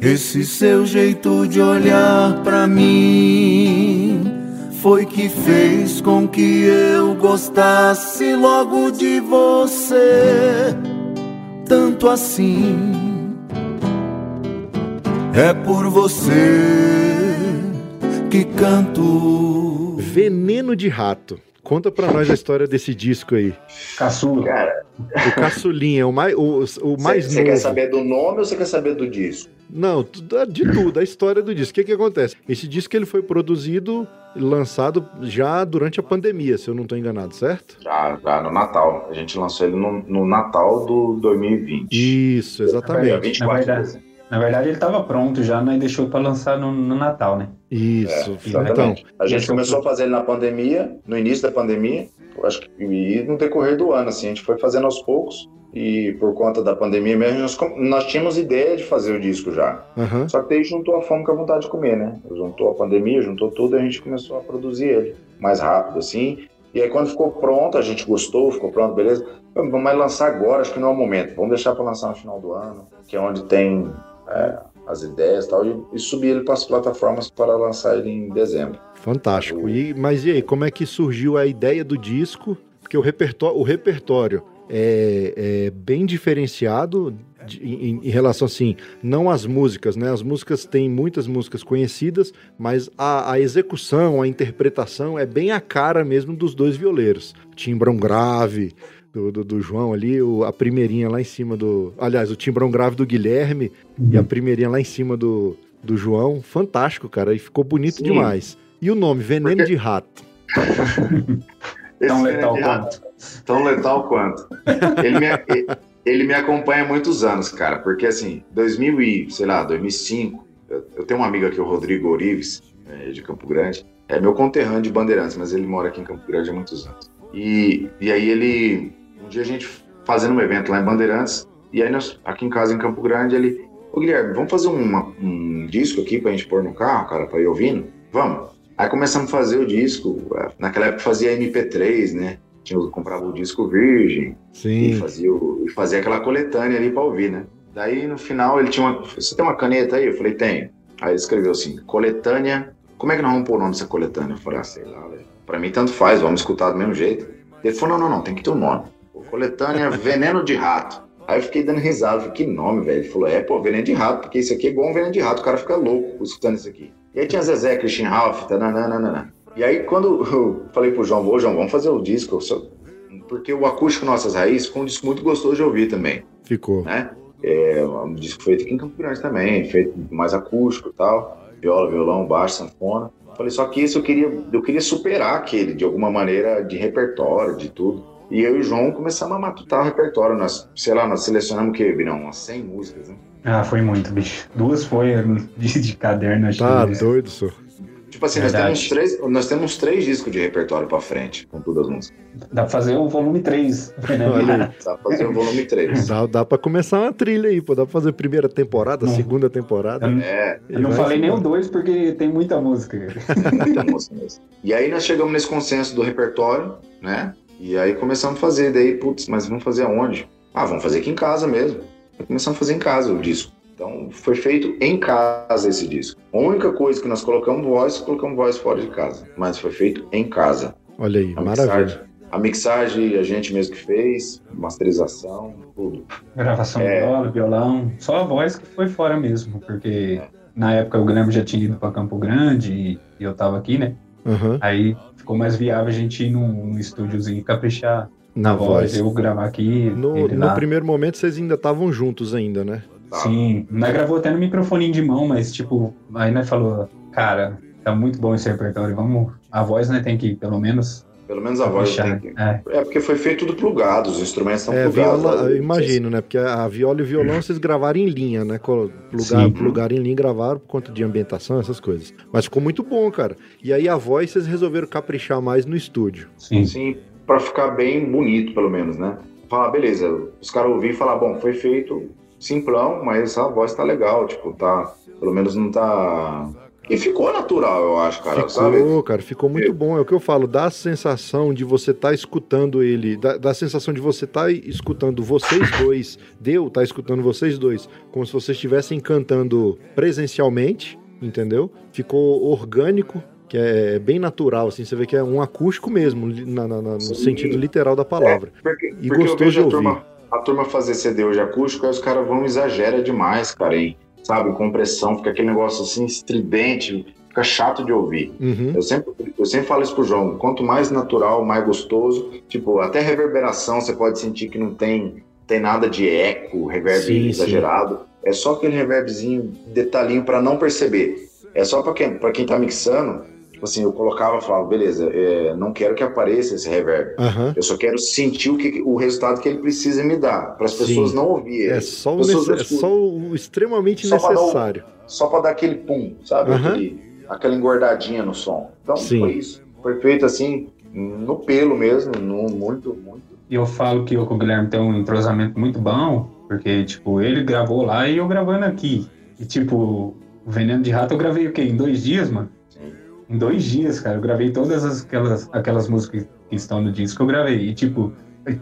esse seu jeito de olhar pra mim, foi que fez com que eu gostasse logo de você. Tanto assim, é por você que canto. Veneno de Rato. Conta pra nós a história desse disco aí. Caçula. Cara, O caçulinha, o mais, o, o mais Você novo. quer saber do nome ou você quer saber do disco? Não, tudo- de tudo, a história do disco. O que que acontece? Esse disco ele foi produzido e lançado já durante a pandemia, se eu não estou enganado, certo? Já, já no Natal. A gente lançou ele no, no Natal do 2020. Isso, Dia exatamente. 24 Na de verdade, na verdade ele estava pronto já, né? E deixou para lançar no, no Natal, né? Isso. É, então, a gente começou a fazer ele na pandemia, no início da pandemia, acho que e no decorrer do ano, assim, a gente foi fazendo aos poucos. E por conta da pandemia mesmo, nós, nós tínhamos ideia de fazer o disco já. aham. Só que daí juntou a fome com a vontade de comer, né? Juntou a pandemia, juntou tudo e a gente começou a produzir ele mais rápido, assim. E aí quando ficou pronto, a gente gostou, ficou pronto, beleza. Vamos lançar agora, acho que não é o momento. Vamos deixar para lançar no final do ano, que é onde tem é, as ideias e tal, e, e subir ele para as plataformas para lançar ele em dezembro. Fantástico. E, mas e aí, como é que surgiu a ideia do disco? Porque o repertório, o repertório é, é bem diferenciado de- em, em relação assim, não às músicas, né? As músicas têm muitas músicas conhecidas, mas a, a execução, a interpretação é bem a cara mesmo dos dois violeiros. Timbrão grave do, do, do João ali, o- a primeirinha lá em cima do. Aliás, o timbrão grave do Guilherme e a primeirinha lá em cima do, do João. Fantástico, cara. E ficou bonito Sim. demais. E o nome, Veneno Porque- de Rato. (laughs) Tão Esse letal de quanto. Tão letal quanto. Ele me, ele me acompanha há muitos anos, cara, porque assim, 2000 e, sei lá, 2005, eu, eu tenho um amigo aqui, o Rodrigo Orives, é, de Campo Grande, é meu conterrâneo de Bandeirantes, mas ele mora aqui em Campo Grande há muitos anos. E, e aí ele, um dia a gente fazendo um evento lá em Bandeirantes, e aí nós, aqui em casa em Campo Grande, ele, ô Guilherme, vamos fazer uma- um disco aqui pra gente pôr no carro, cara, pra ir ouvindo? Vamos. Aí começamos a fazer o disco, é, naquela época fazia MP3, né? Eu comprava o disco virgem, e Sim. fazia, o- e fazia aquela coletânea ali pra ouvir, né? Daí no final ele tinha uma. Você tem uma caneta aí? Eu falei, tenho. Aí ele escreveu assim: coletânea. Como é que nós vamos pôr o nome dessa coletânea? Eu falei, ah, sei lá, velho. Pra mim tanto faz, vamos escutar do mesmo jeito. Ele falou: não, não, não, tem que ter um nome. Pô, coletânea (laughs) Veneno de Rato. Aí eu fiquei dando risada, falei, que nome, velho? Ele falou, é, pô, veneno de rato, porque isso aqui é igual um veneno de rato, o cara fica louco escutando isso aqui. E aí tinha Zezé, Christian Ralph, tananana. E aí quando (laughs) eu falei pro João, ô João, vamos fazer o disco, porque o acústico Nossas Raízes ficou um disco muito gostoso de ouvir também, Ficou. né? É um disco feito aqui em Campo Grande também, feito mais acústico e tal, viola, violão, baixo, sanfona. Falei, só que isso eu queria, eu queria superar aquele, de alguma maneira, de repertório, de tudo. E eu e o João começamos a matutar o repertório. Nós, sei lá, nós selecionamos o quê, Virão? Umas 100 músicas, né? Ah, foi muito, bicho. Duas foi (laughs) de, de caderno, acho Tá que. doido, senhor. Tipo assim, nós temos, três, nós temos três discos de repertório pra frente, com todas as músicas. Dá pra fazer o volume 3. (laughs) Né? Dá pra fazer o volume 3. Dá, dá pra começar uma trilha aí, pô. Dá pra fazer primeira temporada, Não. segunda temporada. É, eu não falei nem o embora. 2 porque tem muita música. (laughs) muita música mesmo. E aí nós chegamos nesse consenso do repertório, né? E aí começamos a fazer, daí, putz, mas vamos fazer aonde? Ah, vamos fazer aqui em casa mesmo. Começamos a fazer em casa o disco. Então foi feito em casa esse disco. A única coisa que nós colocamos voz, colocamos voz fora de casa. Mas foi feito em casa. Olha aí, A maravilha. mixagem, a mixagem a gente mesmo que fez, masterização, tudo. Gravação É. de viola, violão. Só a voz que foi fora mesmo, porque na época o Guilherme já tinha ido pra Campo Grande e, e eu tava aqui, né? Aham. Aí ficou mais viável a gente ir num, num estúdiozinho e caprichar Na voz. voz. Eu gravar aqui, No, ele no lá. primeiro momento vocês ainda estavam juntos ainda, né? Sim, nós gravou até no microfone de mão, mas tipo, aí nós falou, cara, tá muito bom esse repertório, vamos, a voz né, tem que pelo menos Pelo menos a voz tem que... É, É porque foi feito tudo plugado, os instrumentos estão É, plugados. viola, lá. eu imagino, né? Porque a viola e o violão vocês gravaram em linha, né? Plugar, Sim. plugaram em linha e gravaram por conta de ambientação, essas coisas. Mas ficou muito bom, cara. E aí a voz vocês resolveram caprichar mais no estúdio. sim. Sim, pra ficar bem bonito, pelo menos, né? Falar, beleza, os caras ouvir e falar, bom, foi feito simplão, mas a voz tá legal, tipo, tá. Pelo menos não tá. E ficou natural, eu acho, cara, ficou, sabe? cara, ficou muito Eu- bom. É o que eu falo, dá a sensação de você estar escutando ele, dá, dá a sensação de você estar escutando vocês dois, deu, tá escutando vocês dois, como se vocês estivessem cantando presencialmente, entendeu?Ficou orgânico, que é bem natural, assim, você vê que é um acústico mesmo, na- na- no Sim. sentido literal da palavra. Porque, E porque gostoso de a ouvir. turma, a turma fazer CD hoje acústico, aí os caras vão exagera demais, cara, em, sabe, compressão, fica aquele negócio assim, estridente. fica chato de ouvir. Uhum. Eu sempre, eu sempre falo isso pro João, quanto mais natural, mais gostoso, tipo, até reverberação você pode sentir que não tem, tem nada de eco, reverb Sim, exagerado. É só aquele reverbzinho, detalhinho para não perceber. É só para quem, pra quem tá mixando, tipo assim, eu colocava e falava, beleza, é, não quero que apareça esse reverb. Aham. Eu só quero sentir o, que, o resultado que ele precisa me dar, para as Sim. pessoas não ouvirem. É só o, nece- é só o extremamente Só pra dar um- necessário. só para dar aquele pum, sabe? Aham. Aquele- aquela engordadinha no som. Então Sim. foi isso. Foi feito assim, no pelo mesmo, no, muito, muito. E eu falo que eu com o Guilherme tem um entrosamento muito bom, porque, tipo, ele gravou lá e eu gravando aqui. E, tipo, o Veneno de Rato eu gravei o quê? Em dois dias, mano? Em dois dias, cara. Eu gravei todas as- aquelas, aquelas músicas que estão no disco que eu gravei. E, tipo,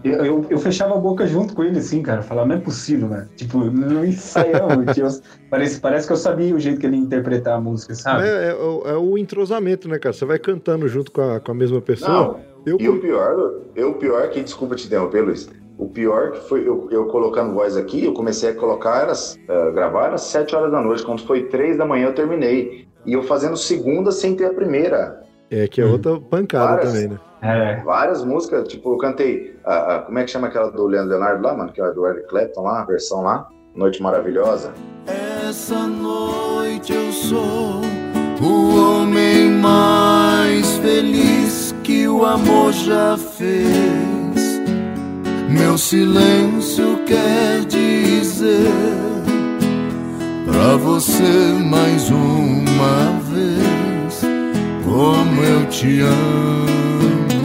eu, eu, eu fechava a boca junto com ele, assim, cara. Falava, não é possível, né? Tipo, não ensaiamos. parece, parece que eu sabia o jeito que ele ia interpretar a música, sabe? É, é o- é o entrosamento, né, cara? Você vai cantando junto com a, com a mesma pessoa. Não, eu, e o pior, eu, o pior que, desculpa te interromper, Luiz. O pior que foi eu, eu colocando voz aqui, eu comecei a colocar, eras, eh, gravar às 7 horas da noite. Quando foi 3 da manhã, eu terminei. E eu fazendo segunda sem ter a primeira. É, que é outra pancada Várias. também, né? É. Várias músicas, tipo, eu cantei. a- a- como é que chama aquela do Leandro Leonardo lá, mano? Que é do Eric Clapton lá, a versão lá. Noite Maravilhosa. Essa noite eu sou o homem mais feliz que o amor já fez. Meu silêncio quer dizer pra você mais uma vez como eu te amo.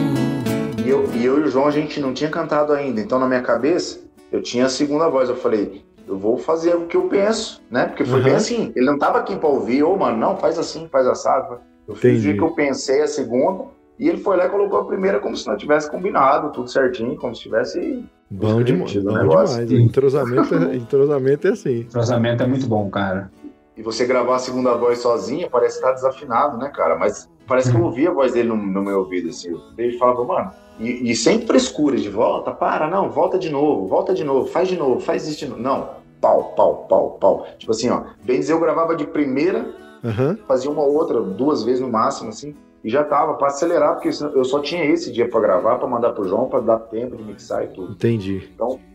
E eu, e eu e o João, a gente não tinha cantado ainda. Então, na minha cabeça, eu tinha a segunda voz. Eu falei, eu vou fazer o que eu penso, né? Porque foi Uhum. bem assim. Ele não tava aqui pra ouvir, ô, mano, não, faz assim, faz assado. Eu fiz o Entendi. que eu pensei a segunda. E ele foi lá e colocou a primeira como se não tivesse combinado, tudo certinho, como se tivesse. Bom, demais, divertido bom demais. Entrosamento, é- entrosamento é assim. entrosamento é muito bom, cara. E você gravar a segunda voz sozinha, parece que tá desafinado, né, cara? Mas parece que eu ouvia a voz dele no, no meu ouvido, assim. Ele falava, mano, e, e sem frescura de volta, para, não, volta de novo, volta de novo, faz de novo, faz isso de novo. Não, pau, pau, pau, pau. Tipo assim, ó, bem dizer, eu gravava de primeira, Aham. fazia uma outra, duas vezes no máximo, assim, e já tava pra acelerar, porque eu só tinha esse dia pra gravar, pra mandar pro João, pra dar tempo de mixar e tudo. Entendi.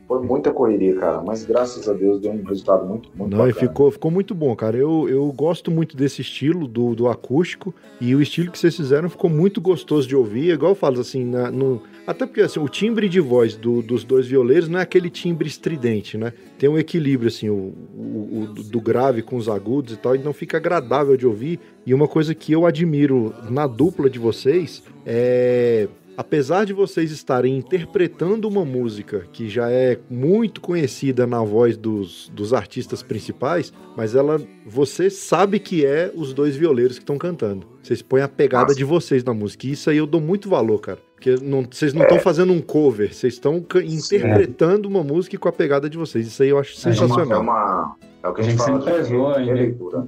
Foi muita correria, cara, mas graças a Deus deu um resultado muito, muito Não, e bacana. ficou, ficou muito bom, cara. Eu, eu gosto muito desse estilo do, do acústico e o estilo que vocês fizeram ficou muito gostoso de ouvir. Igual eu falo assim, na- no- até porque assim, o timbre de voz do- dos dois violeiros não é aquele timbre estridente, né? Tem um equilíbrio, assim, o, o- o do grave com os agudos e tal, então fica agradável de ouvir. E uma coisa que eu admiro na dupla de vocês é apesar de vocês estarem interpretando uma música que já é muito conhecida na voz dos, dos artistas principais, mas ela você sabe que é os dois violeiros que estão cantando. Vocês põem a pegada Nossa. de vocês na música. E isso aí eu dou muito valor, cara. Porque não- vocês não estão fazendo um cover, vocês estão interpretando uma música com a pegada de vocês. Isso aí eu acho É uma- É, sensacional. uma, é o que a A gente gente fala sempre prezou de ainda. releitura.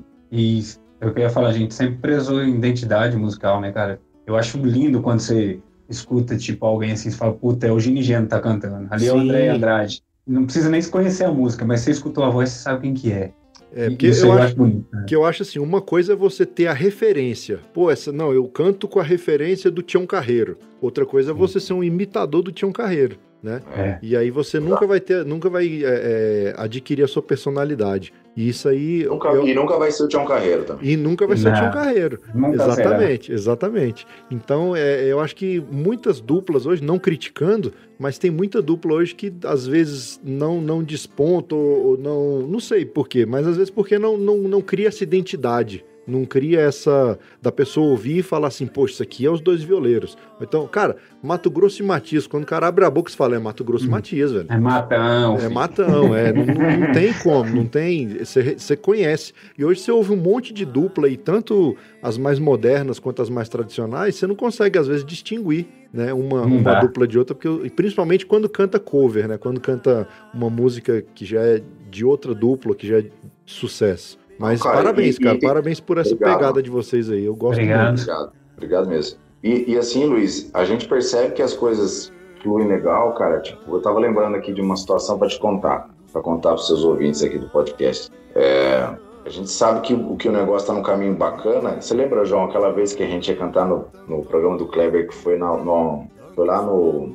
E eu queria falar, a gente sempre prezou em identidade musical, né, cara? Eu acho lindo quando você escuta, tipo, alguém assim e fala, puta, é o Gini Geno que tá cantando. Ali é o Sim. André Andrade. Não precisa nem se conhecer a música, mas você escutou a voz, você sabe quem que é. É, porque eu aí acho, bonito. né? que eu acho assim, uma coisa é você ter a referência. Pô, essa não, eu canto com a referência do Tião Carreiro. Outra coisa é você ser um imitador do Tião Carreiro, né? É. E aí você nunca vai ter, nunca vai é, é, adquirir a sua personalidade. E isso aí Nunca, eu- E nunca vai ser o Tião Carreiro também. e nunca vai ser o Não. Tião Carreiro. Nunca será. Exatamente, exatamente. Então, é, eu acho que muitas duplas hoje, não criticando, mas tem muita dupla hoje que às vezes não, não desponta ou, ou não. Não sei por quê, mas às vezes porque não, não, não cria essa identidade. Não cria essa. da pessoa ouvir e falar assim, poxa, isso aqui é os dois violeiros. Então, cara, Mato Grosso e Matias, quando o cara abre a boca e fala, é Mato Grosso e Hum. Matias, velho. É matão. É filho. matão, é. (laughs) Não, não- tem como, não tem. Você conhece. E hoje você ouve um monte de dupla, e tanto as mais modernas quanto as mais tradicionais, você não consegue, às vezes, distinguir né, uma, uma dupla de outra, porque, principalmente quando canta cover, né? Quando canta uma música que já é de outra dupla, que já é sucesso. Mas Cara, parabéns, e- cara. e- parabéns por essa Obrigado. pegada de vocês aí. Eu gosto Obrigado. muito. Obrigado. Obrigado mesmo. E, e assim, Luiz, a gente percebe que as coisas fluem legal, cara. Tipo, eu tava lembrando aqui de uma situação para te contar, para contar para seus ouvintes aqui do podcast. É, a gente sabe que o que o negócio tá num caminho bacana. Você lembra, João, aquela vez que a gente ia cantar no, no programa do Kleber, que foi, na, no, foi lá no,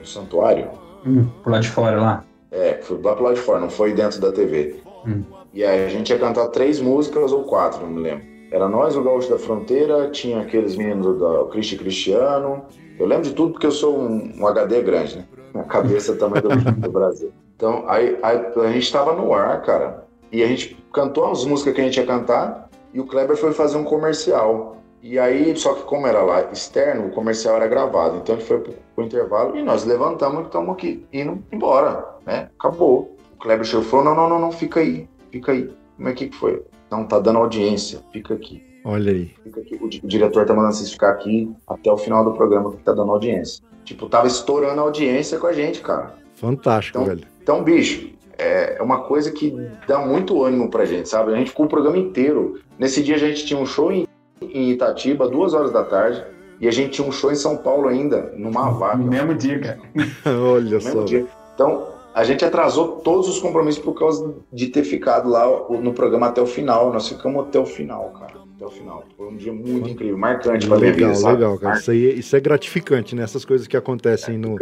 no santuário? Hum, por lá de fora lá. É, foi lá pro lado de fora, não foi dentro da TV. Hum. E aí a gente ia cantar três músicas ou quatro, não me lembro. Era nós, o Gaúcho da Fronteira, tinha aqueles meninos do Cristi Cristiano. Eu lembro de tudo porque eu sou um, um HD grande, né? (laughs) Minha cabeça também do, do Brasil. Então, aí, aí a gente tava no ar, cara. E a gente cantou as músicas que a gente ia cantar. E o Kleber foi fazer um comercial. E aí, só que como era lá externo, o comercial era gravado. Então ele foi pro, pro intervalo e nós levantamos e estamos aqui indo embora, né? Acabou. O Kleber chegou e falou: não, não, não, não, fica aí, fica aí. Como é que foi? Não, tá dando audiência, fica aqui. Olha aí. Fica aqui. O, o diretor tá mandando vocês ficar aqui até o final do programa que tá dando audiência. Tipo, tava estourando a audiência com a gente, cara. Fantástico, Então- velho. Então, bicho, é é uma coisa que dá muito ânimo pra gente, sabe? A gente ficou o programa inteiro. Nesse dia a gente tinha um show em, em Itatiba, duas horas da tarde, e a gente tinha um show em São Paulo ainda, numa vaca. No mesmo dia, cara. (laughs) Olha no só. mesmo dia. Então, a gente atrasou todos os compromissos por causa de ter ficado lá no programa até o final. Nós ficamos até o final, cara. Até o final. Foi um dia muito incrível, marcante pra minha Legal, vida, sabe? legal, cara. Isso, aí, isso é gratificante, né? Essas coisas que acontecem no,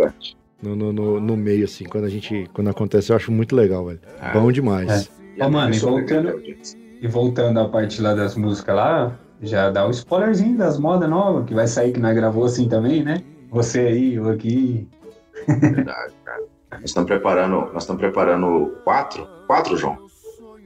no, no, no- no meio, assim, quando a gente. Quando acontece, eu acho muito legal, velho. Ah, Bom demais. Ô, mano, e voltando-. E voltando à parte lá das músicas lá, já dá o spoilerzinho das modas novas, que vai sair que nós gravou assim também, né? Você aí, eu aqui. Verdade, cara. Nós estamos preparando, nós estamos preparando quatro, quatro, João.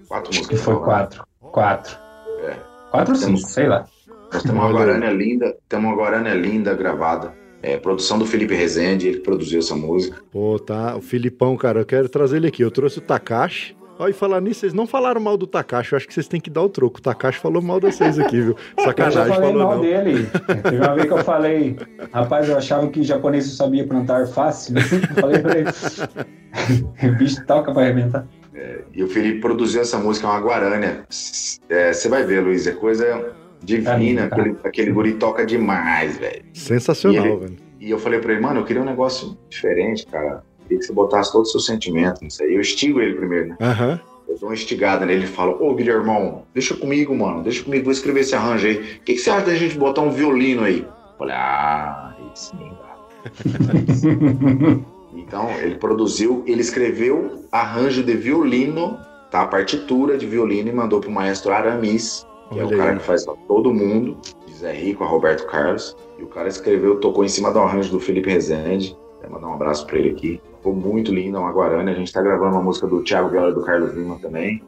Quatro Acho músicas. que foi quatro. Quatro. É. Quatro ou cinco, Temos- sei lá. Nós temos uma. Guarânia linda, temos uma Guarânia linda gravada. É, produção do Felipe Rezende, ele que produziu essa música. Pô, tá. O Filipão, cara, eu quero trazer ele aqui. Eu trouxe o Takashi. Ó, e falar nisso, vocês não falaram mal do Takashi. Eu acho que vocês têm que dar o troco. O Takashi falou mal de vocês aqui, viu? Eu já Sacanagem, falei falou mal não. dele. Teve uma vez que eu falei, rapaz, eu achava que japonês sabia plantar fácil. Eu falei pra ele, o bicho toca pra arrebentar. E o Felipe produziu essa música, é uma Guarânia. É, Você vai ver, Luiz, é coisa divina. Tá. Aquele, aquele guri toca demais, velho. Sensacional, E ele- velho. E eu falei pra ele, mano, eu queria um negócio diferente, cara. Queria que você botasse todo o seu sentimento nisso aí. Eu estigo ele primeiro, né? Aham. Eu dou uma estigada nele e falo, ô Guilhermão, deixa comigo, mano, deixa comigo, vou escrever esse arranjo aí. O que, que você acha da gente botar um violino aí? Eu falei, ah, aí sim, cara. (laughs) Então, ele produziu, ele escreveu arranjo de violino, tá? A partitura de violino e mandou pro maestro Aramis, que é o Olha cara aí. que faz pra todo mundo, de Zé Rico a Roberto Carlos. E o cara escreveu, tocou em cima do arranjo do Felipe Rezende. Quero mandar um abraço pra ele aqui. Ficou muito lindo, é uma Guarani. A gente tá gravando uma música do Thiago Viola e do Carlos Lima também.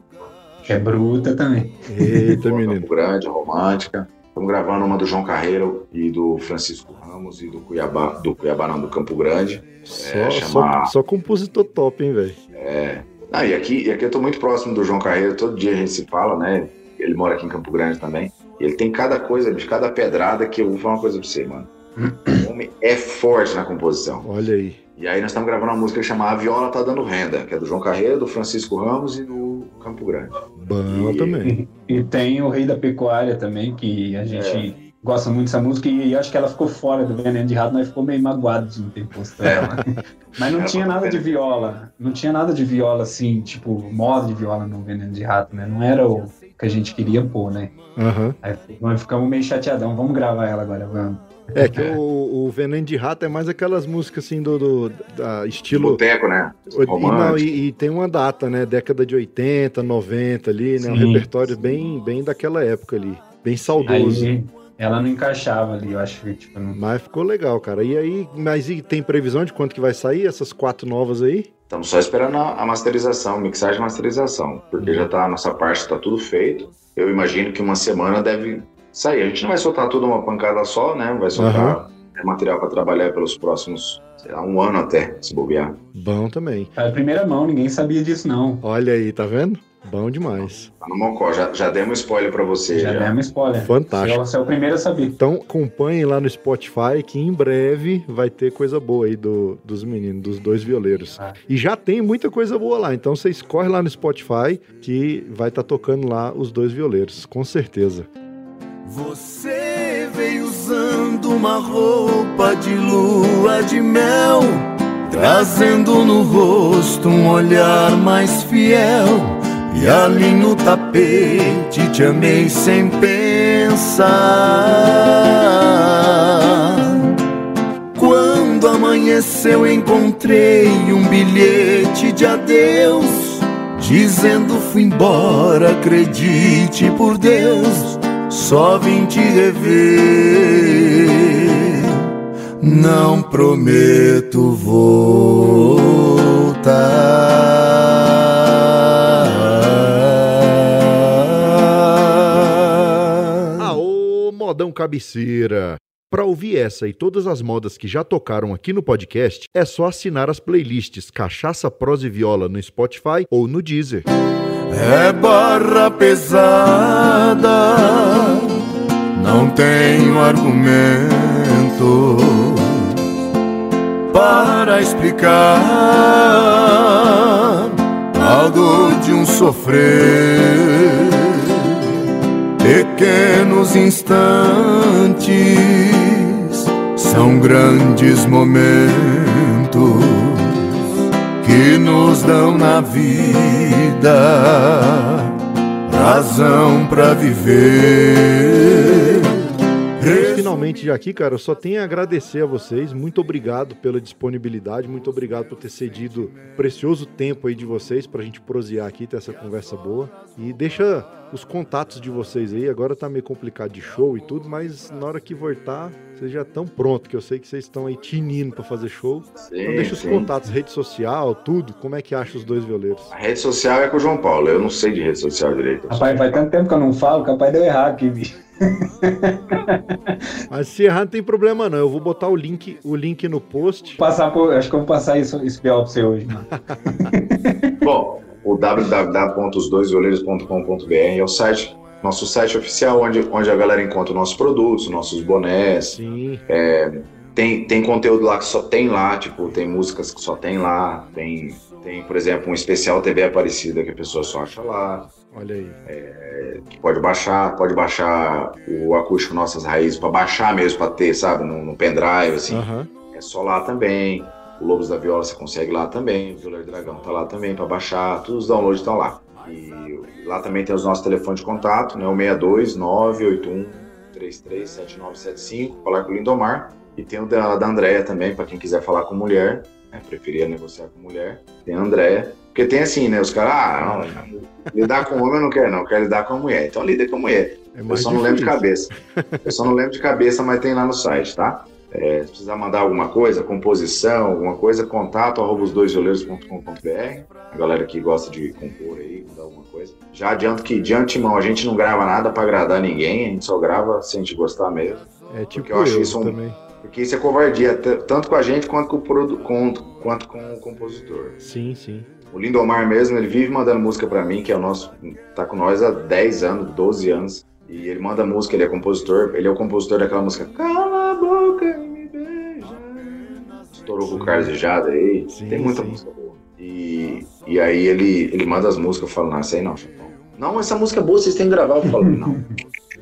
Que é bruta também. Eita, menino. Campo Grande, romântica. Estamos gravando uma do João Carreiro e do Francisco Ramos e do Cuiabá, do Cuiabá não, do Campo Grande. Só, É, só, chama- só compositor top, hein, velho? É. Ah, e aqui, e aqui eu tô muito próximo do João Carreiro, todo dia a gente se fala, né? Ele mora aqui em Campo Grande também. E ele tem cada coisa, bicho, cada pedrada que eu vou falar uma coisa pra você, mano. O homem é forte na composição. Olha aí. E aí nós estamos gravando uma música chamada A Viola Tá Dando Renda, que é do João Carreiro, do Francisco Ramos e do Campo Grande. Bom E- também. E tem o Rei da Pecuária também, que a gente gosta muito dessa música e acho que ela ficou fora do Veneno de Rato, nós ficou meio magoado de não ter posto ela. (laughs) Mas não Era tinha nada de viola, não tinha nada de viola assim, tipo, modo de viola no Veneno de Rato, né? Não era o que a gente queria pôr, né? Aham. Aí nós ficamos meio chateadão, vamos gravar ela agora, vamos. É que o, o Veneno de Rato é mais aquelas músicas assim do, do da estilo. Boteco, né? E, não, Romântico. e, e tem uma data, né? Década de 80, 90 ali, né? Um Sim. repertório bem, bem daquela época ali. Bem saudoso. Aí ela não encaixava ali, eu acho que tipo, não... Mas ficou legal, cara. E aí, mas e tem previsão de quanto que vai sair essas quatro novas aí? Estamos só esperando a, a masterização, mixagem e masterização, porque já tá a nossa parte tá tudo feito. Eu imagino que uma semana deve sair. A gente não vai soltar tudo uma pancada só, né? Vai soltar é, material para trabalhar pelos próximos, sei lá, um ano até, se bobear. Bom também. A primeira mão, ninguém sabia disso não. Olha aí, tá vendo? Bom demais. Tá no Mocó, já, já demos spoiler para você. Já Já, demos spoiler. Fantástico. Você é o primeiro a saber. Então acompanhem lá no Spotify que em breve vai ter coisa boa aí do, dos meninos, dos dois violeiros. Ah. E já tem muita coisa boa lá, então vocês correm lá no Spotify que vai estar tocando lá os dois violeiros, com certeza. Você veio usando uma roupa de lua de mel, trazendo no rosto um olhar mais fiel. E ali no tapete te amei sem pensar. Quando amanheceu, encontrei um bilhete de adeus. Dizendo fui embora, acredite por Deus, só vim te rever. Não prometo voltar. Aô, modão cabeceira! Para ouvir essa e todas as modas que já tocaram aqui no podcast, é só assinar as playlists Cachaça, Prosa e Viola no Spotify ou no Deezer. É barra pesada, não tenho argumento para explicar a dor de um sofrer. Pequenos instantes são grandes momentos que nos dão na vida razão para viver. Finalmente já aqui, cara, eu só tenho a agradecer a vocês. Muito obrigado pela disponibilidade, muito obrigado por ter cedido o precioso tempo aí de vocês pra gente prosear aqui, ter essa conversa boa. E deixa os contatos de vocês aí. Agora tá meio complicado de show e tudo, mas na hora que voltar, vocês já estão prontos, que eu sei que vocês estão aí tinindo pra fazer show. Sim, Então deixa os sim. contatos, rede social, tudo. Como é que acha os dois violeiros? A rede social é com o João Paulo. Eu não sei de rede social direito. Rapaz, faz tanto tempo que eu não falo, capaz deu errado aqui, bicho. (laughs) Mas se errar não tem problema não. Eu vou botar o link, o link no post. Passar por, acho que eu vou passar isso, esse BO pra você hoje. (laughs) Bom, o www.osdoisvioleiros.com.br é o site, nosso site oficial, onde, onde a galera encontra os nossos produtos, nossos bonés. Sim. Tem, tem conteúdo lá que só tem lá, tipo, tem músicas que só tem lá. Tem, tem, por exemplo, um especial TV Aparecida que a pessoa só acha lá. Olha aí. Que pode baixar, pode baixar o acústico Nossas Raízes, para baixar mesmo, para ter, sabe, no, no pendrive, assim. Aham. É só lá também. O Lobos da Viola você consegue lá também. O Violeiro Dragão tá lá também para baixar. Todos os downloads estão lá. E lá também tem os nossos telefones de contato, né? O 62 981 337975, falar com o Lindomar. E tem o da, da Andréia também, para quem quiser falar com mulher, né? preferia negociar com mulher. Tem a Andréia. Porque tem assim, né? Os caras, ah, não, lidar com homem eu não quero, não, eu quero lidar com a mulher. Então lida com a mulher. É Eu só não lembro de cabeça. Eu só não lembro de cabeça, mas tem lá no site, tá? É, se precisar mandar alguma coisa, composição, alguma coisa, contato arroba os dois. A galera que gosta de compor aí, mandar alguma coisa. Já adianto que, de antemão, a gente não grava nada para agradar ninguém, a gente só grava se a gente gostar mesmo. É tipo eu acho eu isso um- também. Porque isso é covardia, tanto com a gente quanto com o, produ- com- quanto com o compositor. Sim, sim. O Lindomar mesmo, ele vive mandando música pra mim, que é o nosso. tá com nós há 10 anos, 12 anos. E ele manda música, ele é compositor. Ele é o compositor daquela música Cala a boca e me beija. Estourou com o Carlos e Jada aí. Sim, Tem muita sim. música boa. E, e aí ele, ele manda as músicas, eu falo, não, essa aí não, Chapão. Não, essa música é boa, vocês têm que gravar. Eu falo, não.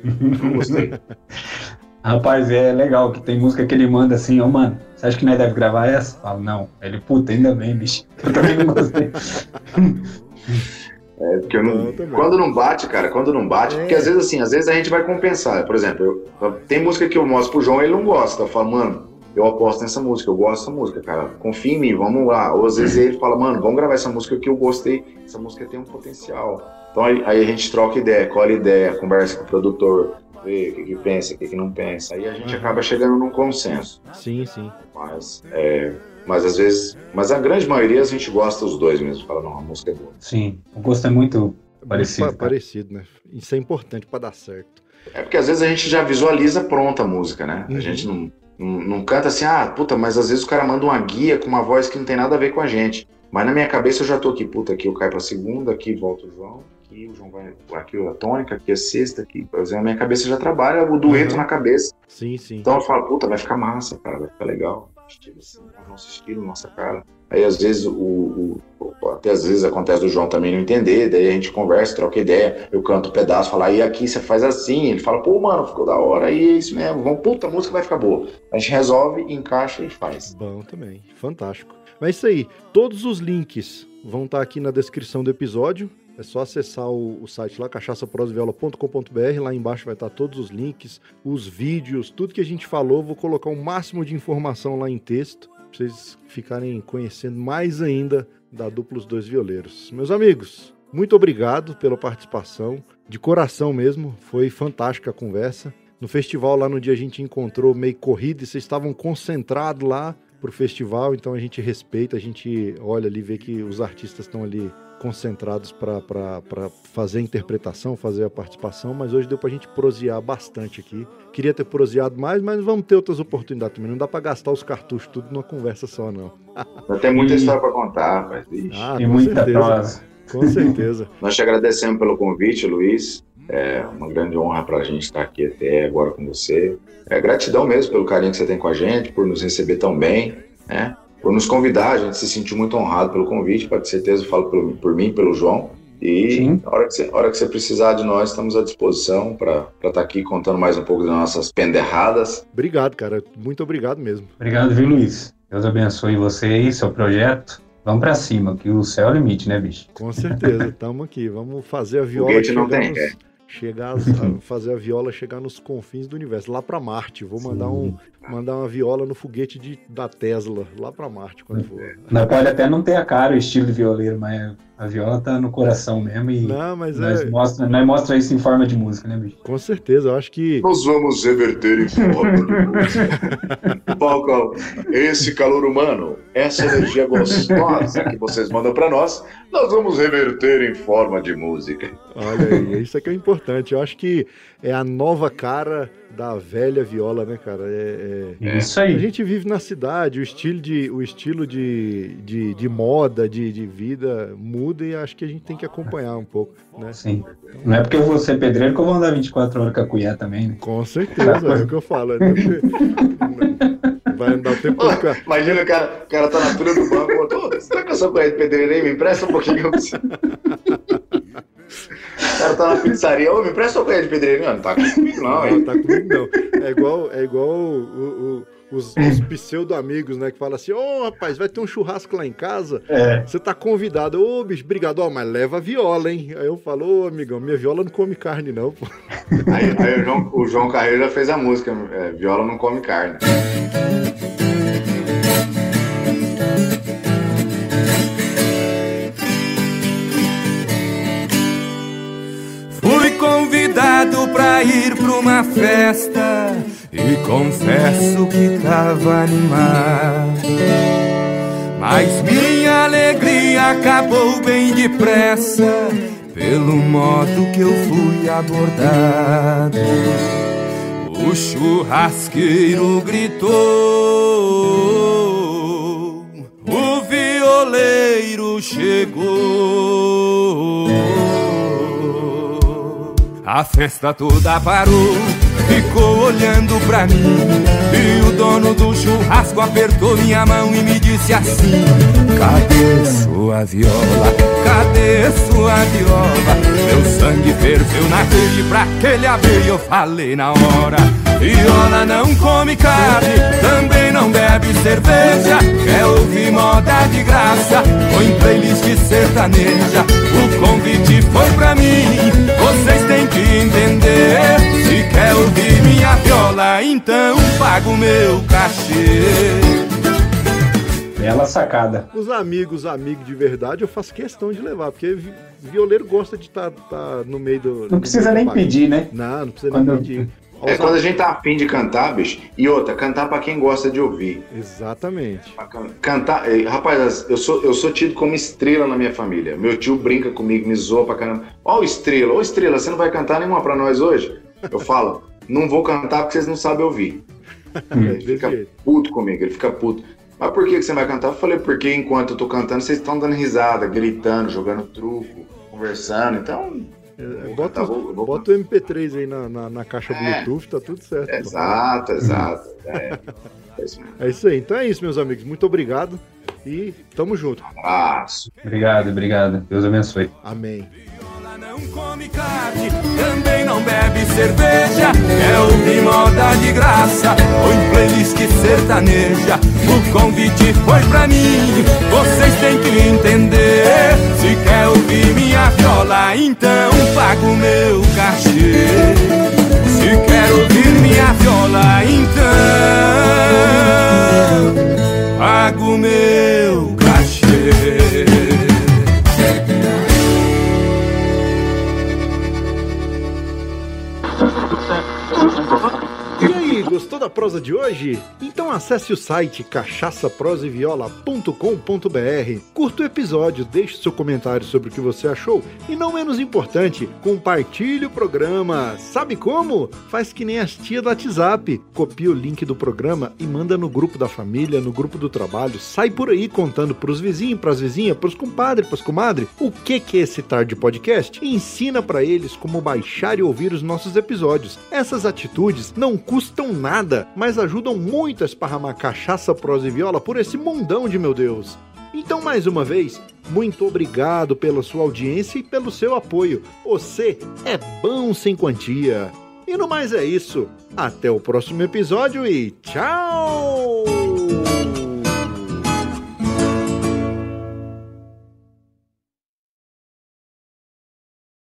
Não gostei. (laughs) Rapaz, é legal que tem música que ele manda assim, ô mano, você acha que nós deve gravar essa? Falo, não. Ele, puta, ainda bem, bicho. Eu também não gostei. É, porque eu não, quando não bate, cara, quando não bate, É. porque às vezes assim, às vezes a gente vai compensar. Por exemplo, eu- tem música que eu mostro pro João e ele não gosta. Eu falo, mano, eu aposto nessa música, eu gosto dessa música, cara. Confia em mim, vamos lá. Ou às vezes ele fala, mano, vamos gravar essa música que eu gostei, essa música tem um potencial. Então aí, aí a gente troca ideia, colhe ideia, conversa com o produtor, vê o que, que pensa, o que, que não pensa. Aí a gente acaba chegando num consenso. Sim, sim. Mas, é, mas às vezes, mas a grande maioria a gente gosta dos dois mesmo. Fala, não, a música é boa. Sim, o gosto é muito parecido. Pa- cara. parecido, né? Isso é importante pra dar certo. É porque às vezes a gente já visualiza pronta a música, né? Uhum. A gente não, não, não canta assim, ah, puta, mas às vezes o cara manda uma guia com uma voz que não tem nada a ver com a gente. Mas na minha cabeça eu já tô aqui, puta, aqui eu caio pra segunda, aqui volta o João, aqui o João vai, aqui a tônica, aqui a sexta, aqui. Por exemplo, a minha cabeça já trabalha o dueto Uhum. na cabeça. Sim, sim. Então eu falo, puta, vai ficar massa, cara, vai ficar legal. Estilo assim, nosso estilo, nossa cara. Aí às vezes o, o- o- até às vezes acontece do João também não entender, daí a gente conversa, troca ideia, eu canto um pedaço, falo, aí aqui você faz assim, ele fala, pô, mano, ficou da hora, aí é isso mesmo, vamos, puta, a música vai ficar boa. A gente resolve, encaixa e faz. Bom também. Fantástico. Mas é isso aí. Todos os links vão estar aqui na descrição do episódio. É só acessar o, o site lá, cachaçaproseviola.com.br. Lá embaixo vai estar todos os links, os vídeos, tudo que a gente falou. Vou colocar o máximo de informação lá em texto, para vocês ficarem conhecendo mais ainda da Duplos Dois Violeiros. Meus amigos, muito obrigado pela participação. De coração mesmo, foi fantástica a conversa. No festival lá no dia a gente encontrou meio corrido e vocês estavam concentrados lá pro festival, então a gente respeita, a gente olha ali, vê que os artistas estão ali concentrados para fazer a interpretação, fazer a participação, mas hoje deu para a gente prosear bastante aqui. Queria ter proseado mais, mas vamos ter outras oportunidades também. Não dá para gastar os cartuchos tudo numa conversa só, não. (laughs) Tem muita história para contar, rapaz. Ah, e muita certeza. Com certeza. (laughs) Nós te agradecemos pelo convite, Luiz. É uma grande honra para a gente estar aqui até agora com você. É gratidão mesmo pelo carinho que você tem com a gente, por nos receber tão bem, né? Por nos convidar, a gente se sentiu muito honrado pelo convite, pode ter certeza, eu falo por, por mim, pelo João. E a hora, que você, hora que você precisar de nós, estamos à disposição para estar tá aqui contando mais um pouco das nossas penderradas. Obrigado, cara. Muito obrigado mesmo. Obrigado, viu, Luiz? Deus abençoe você e seu projeto. Vamos para cima, que o céu é o limite, né, bicho? Com certeza, (laughs) estamos aqui. Vamos fazer a viola. Foguete não tem, é chegar a (laughs) fazer a viola chegar nos confins do universo, lá para Marte. Vou mandar um mandar uma viola no foguete de, da Tesla, lá para Marte quando for. Não, pode até não ter a cara o estilo de violeiro, mas a viola tá no coração mesmo e não, mas nós, é... mostra, nós mostra isso em forma de música, né, bicho? Com certeza, eu acho que. Nós vamos reverter em forma de música. (laughs) Esse calor humano, essa energia gostosa que vocês mandam para nós, nós vamos reverter em forma de música. Olha aí, isso aqui é importante. Eu acho que é a nova cara da velha viola, né, cara? É, é... Isso aí. A gente vive na cidade, o estilo de, o estilo de, de, de moda, de, de vida muda e acho que a gente tem que acompanhar um pouco, né? Sim. Não é porque eu vou ser pedreiro que eu vou andar 24 horas com a colher também, né? Com certeza, é o que eu falo. É (laughs) Vai andar o tempo todo. Imagina o cara, o cara tá na fila do banco, você tá com a sua colher de pedreiro aí? Me empresta um pouquinho que eu preciso. (laughs) O cara tá na pizzaria, ô, me presta colher de pedreiro. Não, não tá comigo não, hein? Não, tá comigo não. É igual, é igual o, o, os, os pseudo-amigos, né? Que falam assim, ô, oh, rapaz, vai ter um churrasco lá em casa, é. você tá convidado. Ô, oh, bicho, obrigado, ó, mas leva a viola, hein? Aí eu falo, ô, oh, amigão, minha viola não come carne, não, pô. Aí, aí o, João, o João Carreiro já fez a música, é, viola não come carne. Convidado pra ir pra uma festa e confesso que tava animado. Mas minha alegria acabou bem depressa pelo modo que eu fui abordado. O churrasqueiro gritou, o violeiro chegou. A festa toda parou, ficou olhando pra mim. E o dono do churrasco apertou minha mão e me disse assim: Cadê sua viola? Cadê sua viola? Meu sangue ferveu na rede pra que ele. Eu falei na hora: Viola não come carne, também não bebe cerveja. Quer ouvir moda de graça? Põe playlist sertaneja. Convite foi pra mim, vocês têm que entender. Se quer ouvir minha viola, então paga o meu cachê. Bela sacada. Os amigos, amigos de verdade, eu faço questão de levar, porque violeiro gosta de estar tá, tá no meio do. Não precisa nem pedir, né? Não, não precisa Quando... nem pedir. É quando a gente tá afim de cantar, bicho. E outra, cantar para quem gosta de ouvir. Exatamente. Cantar. Rapaz, eu sou, eu sou tido como estrela na minha família. Meu tio brinca comigo, me zoa pra caramba. Ó, o estrela, ô estrela, você não vai cantar nenhuma pra nós hoje? Eu (laughs) falo, não vou cantar porque vocês não sabem ouvir. (laughs) ele fica puto comigo, ele fica puto. Mas por que, que você vai cantar? Eu falei, porque enquanto eu tô cantando, vocês estão dando risada, gritando, jogando truco, conversando. Então, é, bota, vou, vou... bota o MP3 aí na, na, na caixa é, Bluetooth, tá tudo certo. Exato, exato. É, (laughs) é, isso é, isso aí. Então é isso, meus amigos. Muito obrigado e tamo junto. Um abraço. Obrigado, obrigado. Deus abençoe. Amém. Não come carne, também não bebe cerveja. É ouvir moda de graça, põe playlist sertaneja. O convite foi pra mim, vocês têm que entender. Se quer ouvir minha viola então pago meu cachê. Se quer ouvir minha viola, então pago meu cachê. продукт Gostou da prosa de hoje? Então acesse o site cachaçaproseviola.com.br, curta o episódio, deixe seu comentário sobre o que você achou e, não menos importante, compartilhe o programa. Sabe como? Faz que nem as tia do WhatsApp. Copia o link do programa e manda no grupo da família, no grupo do trabalho. Sai por aí contando pros vizinhos, pras vizinhas, pros compadres, pras comadres, o que que é esse tarde podcast e ensina para eles como baixar e ouvir os nossos episódios. Essas atitudes não custam nada, mas ajudam muito a esparramar cachaça, prosa e viola por esse mundão de meu Deus. Então, mais uma vez, muito obrigado pela sua audiência e pelo seu apoio. Você é bom sem quantia. E no mais é isso. Até o próximo episódio e tchau!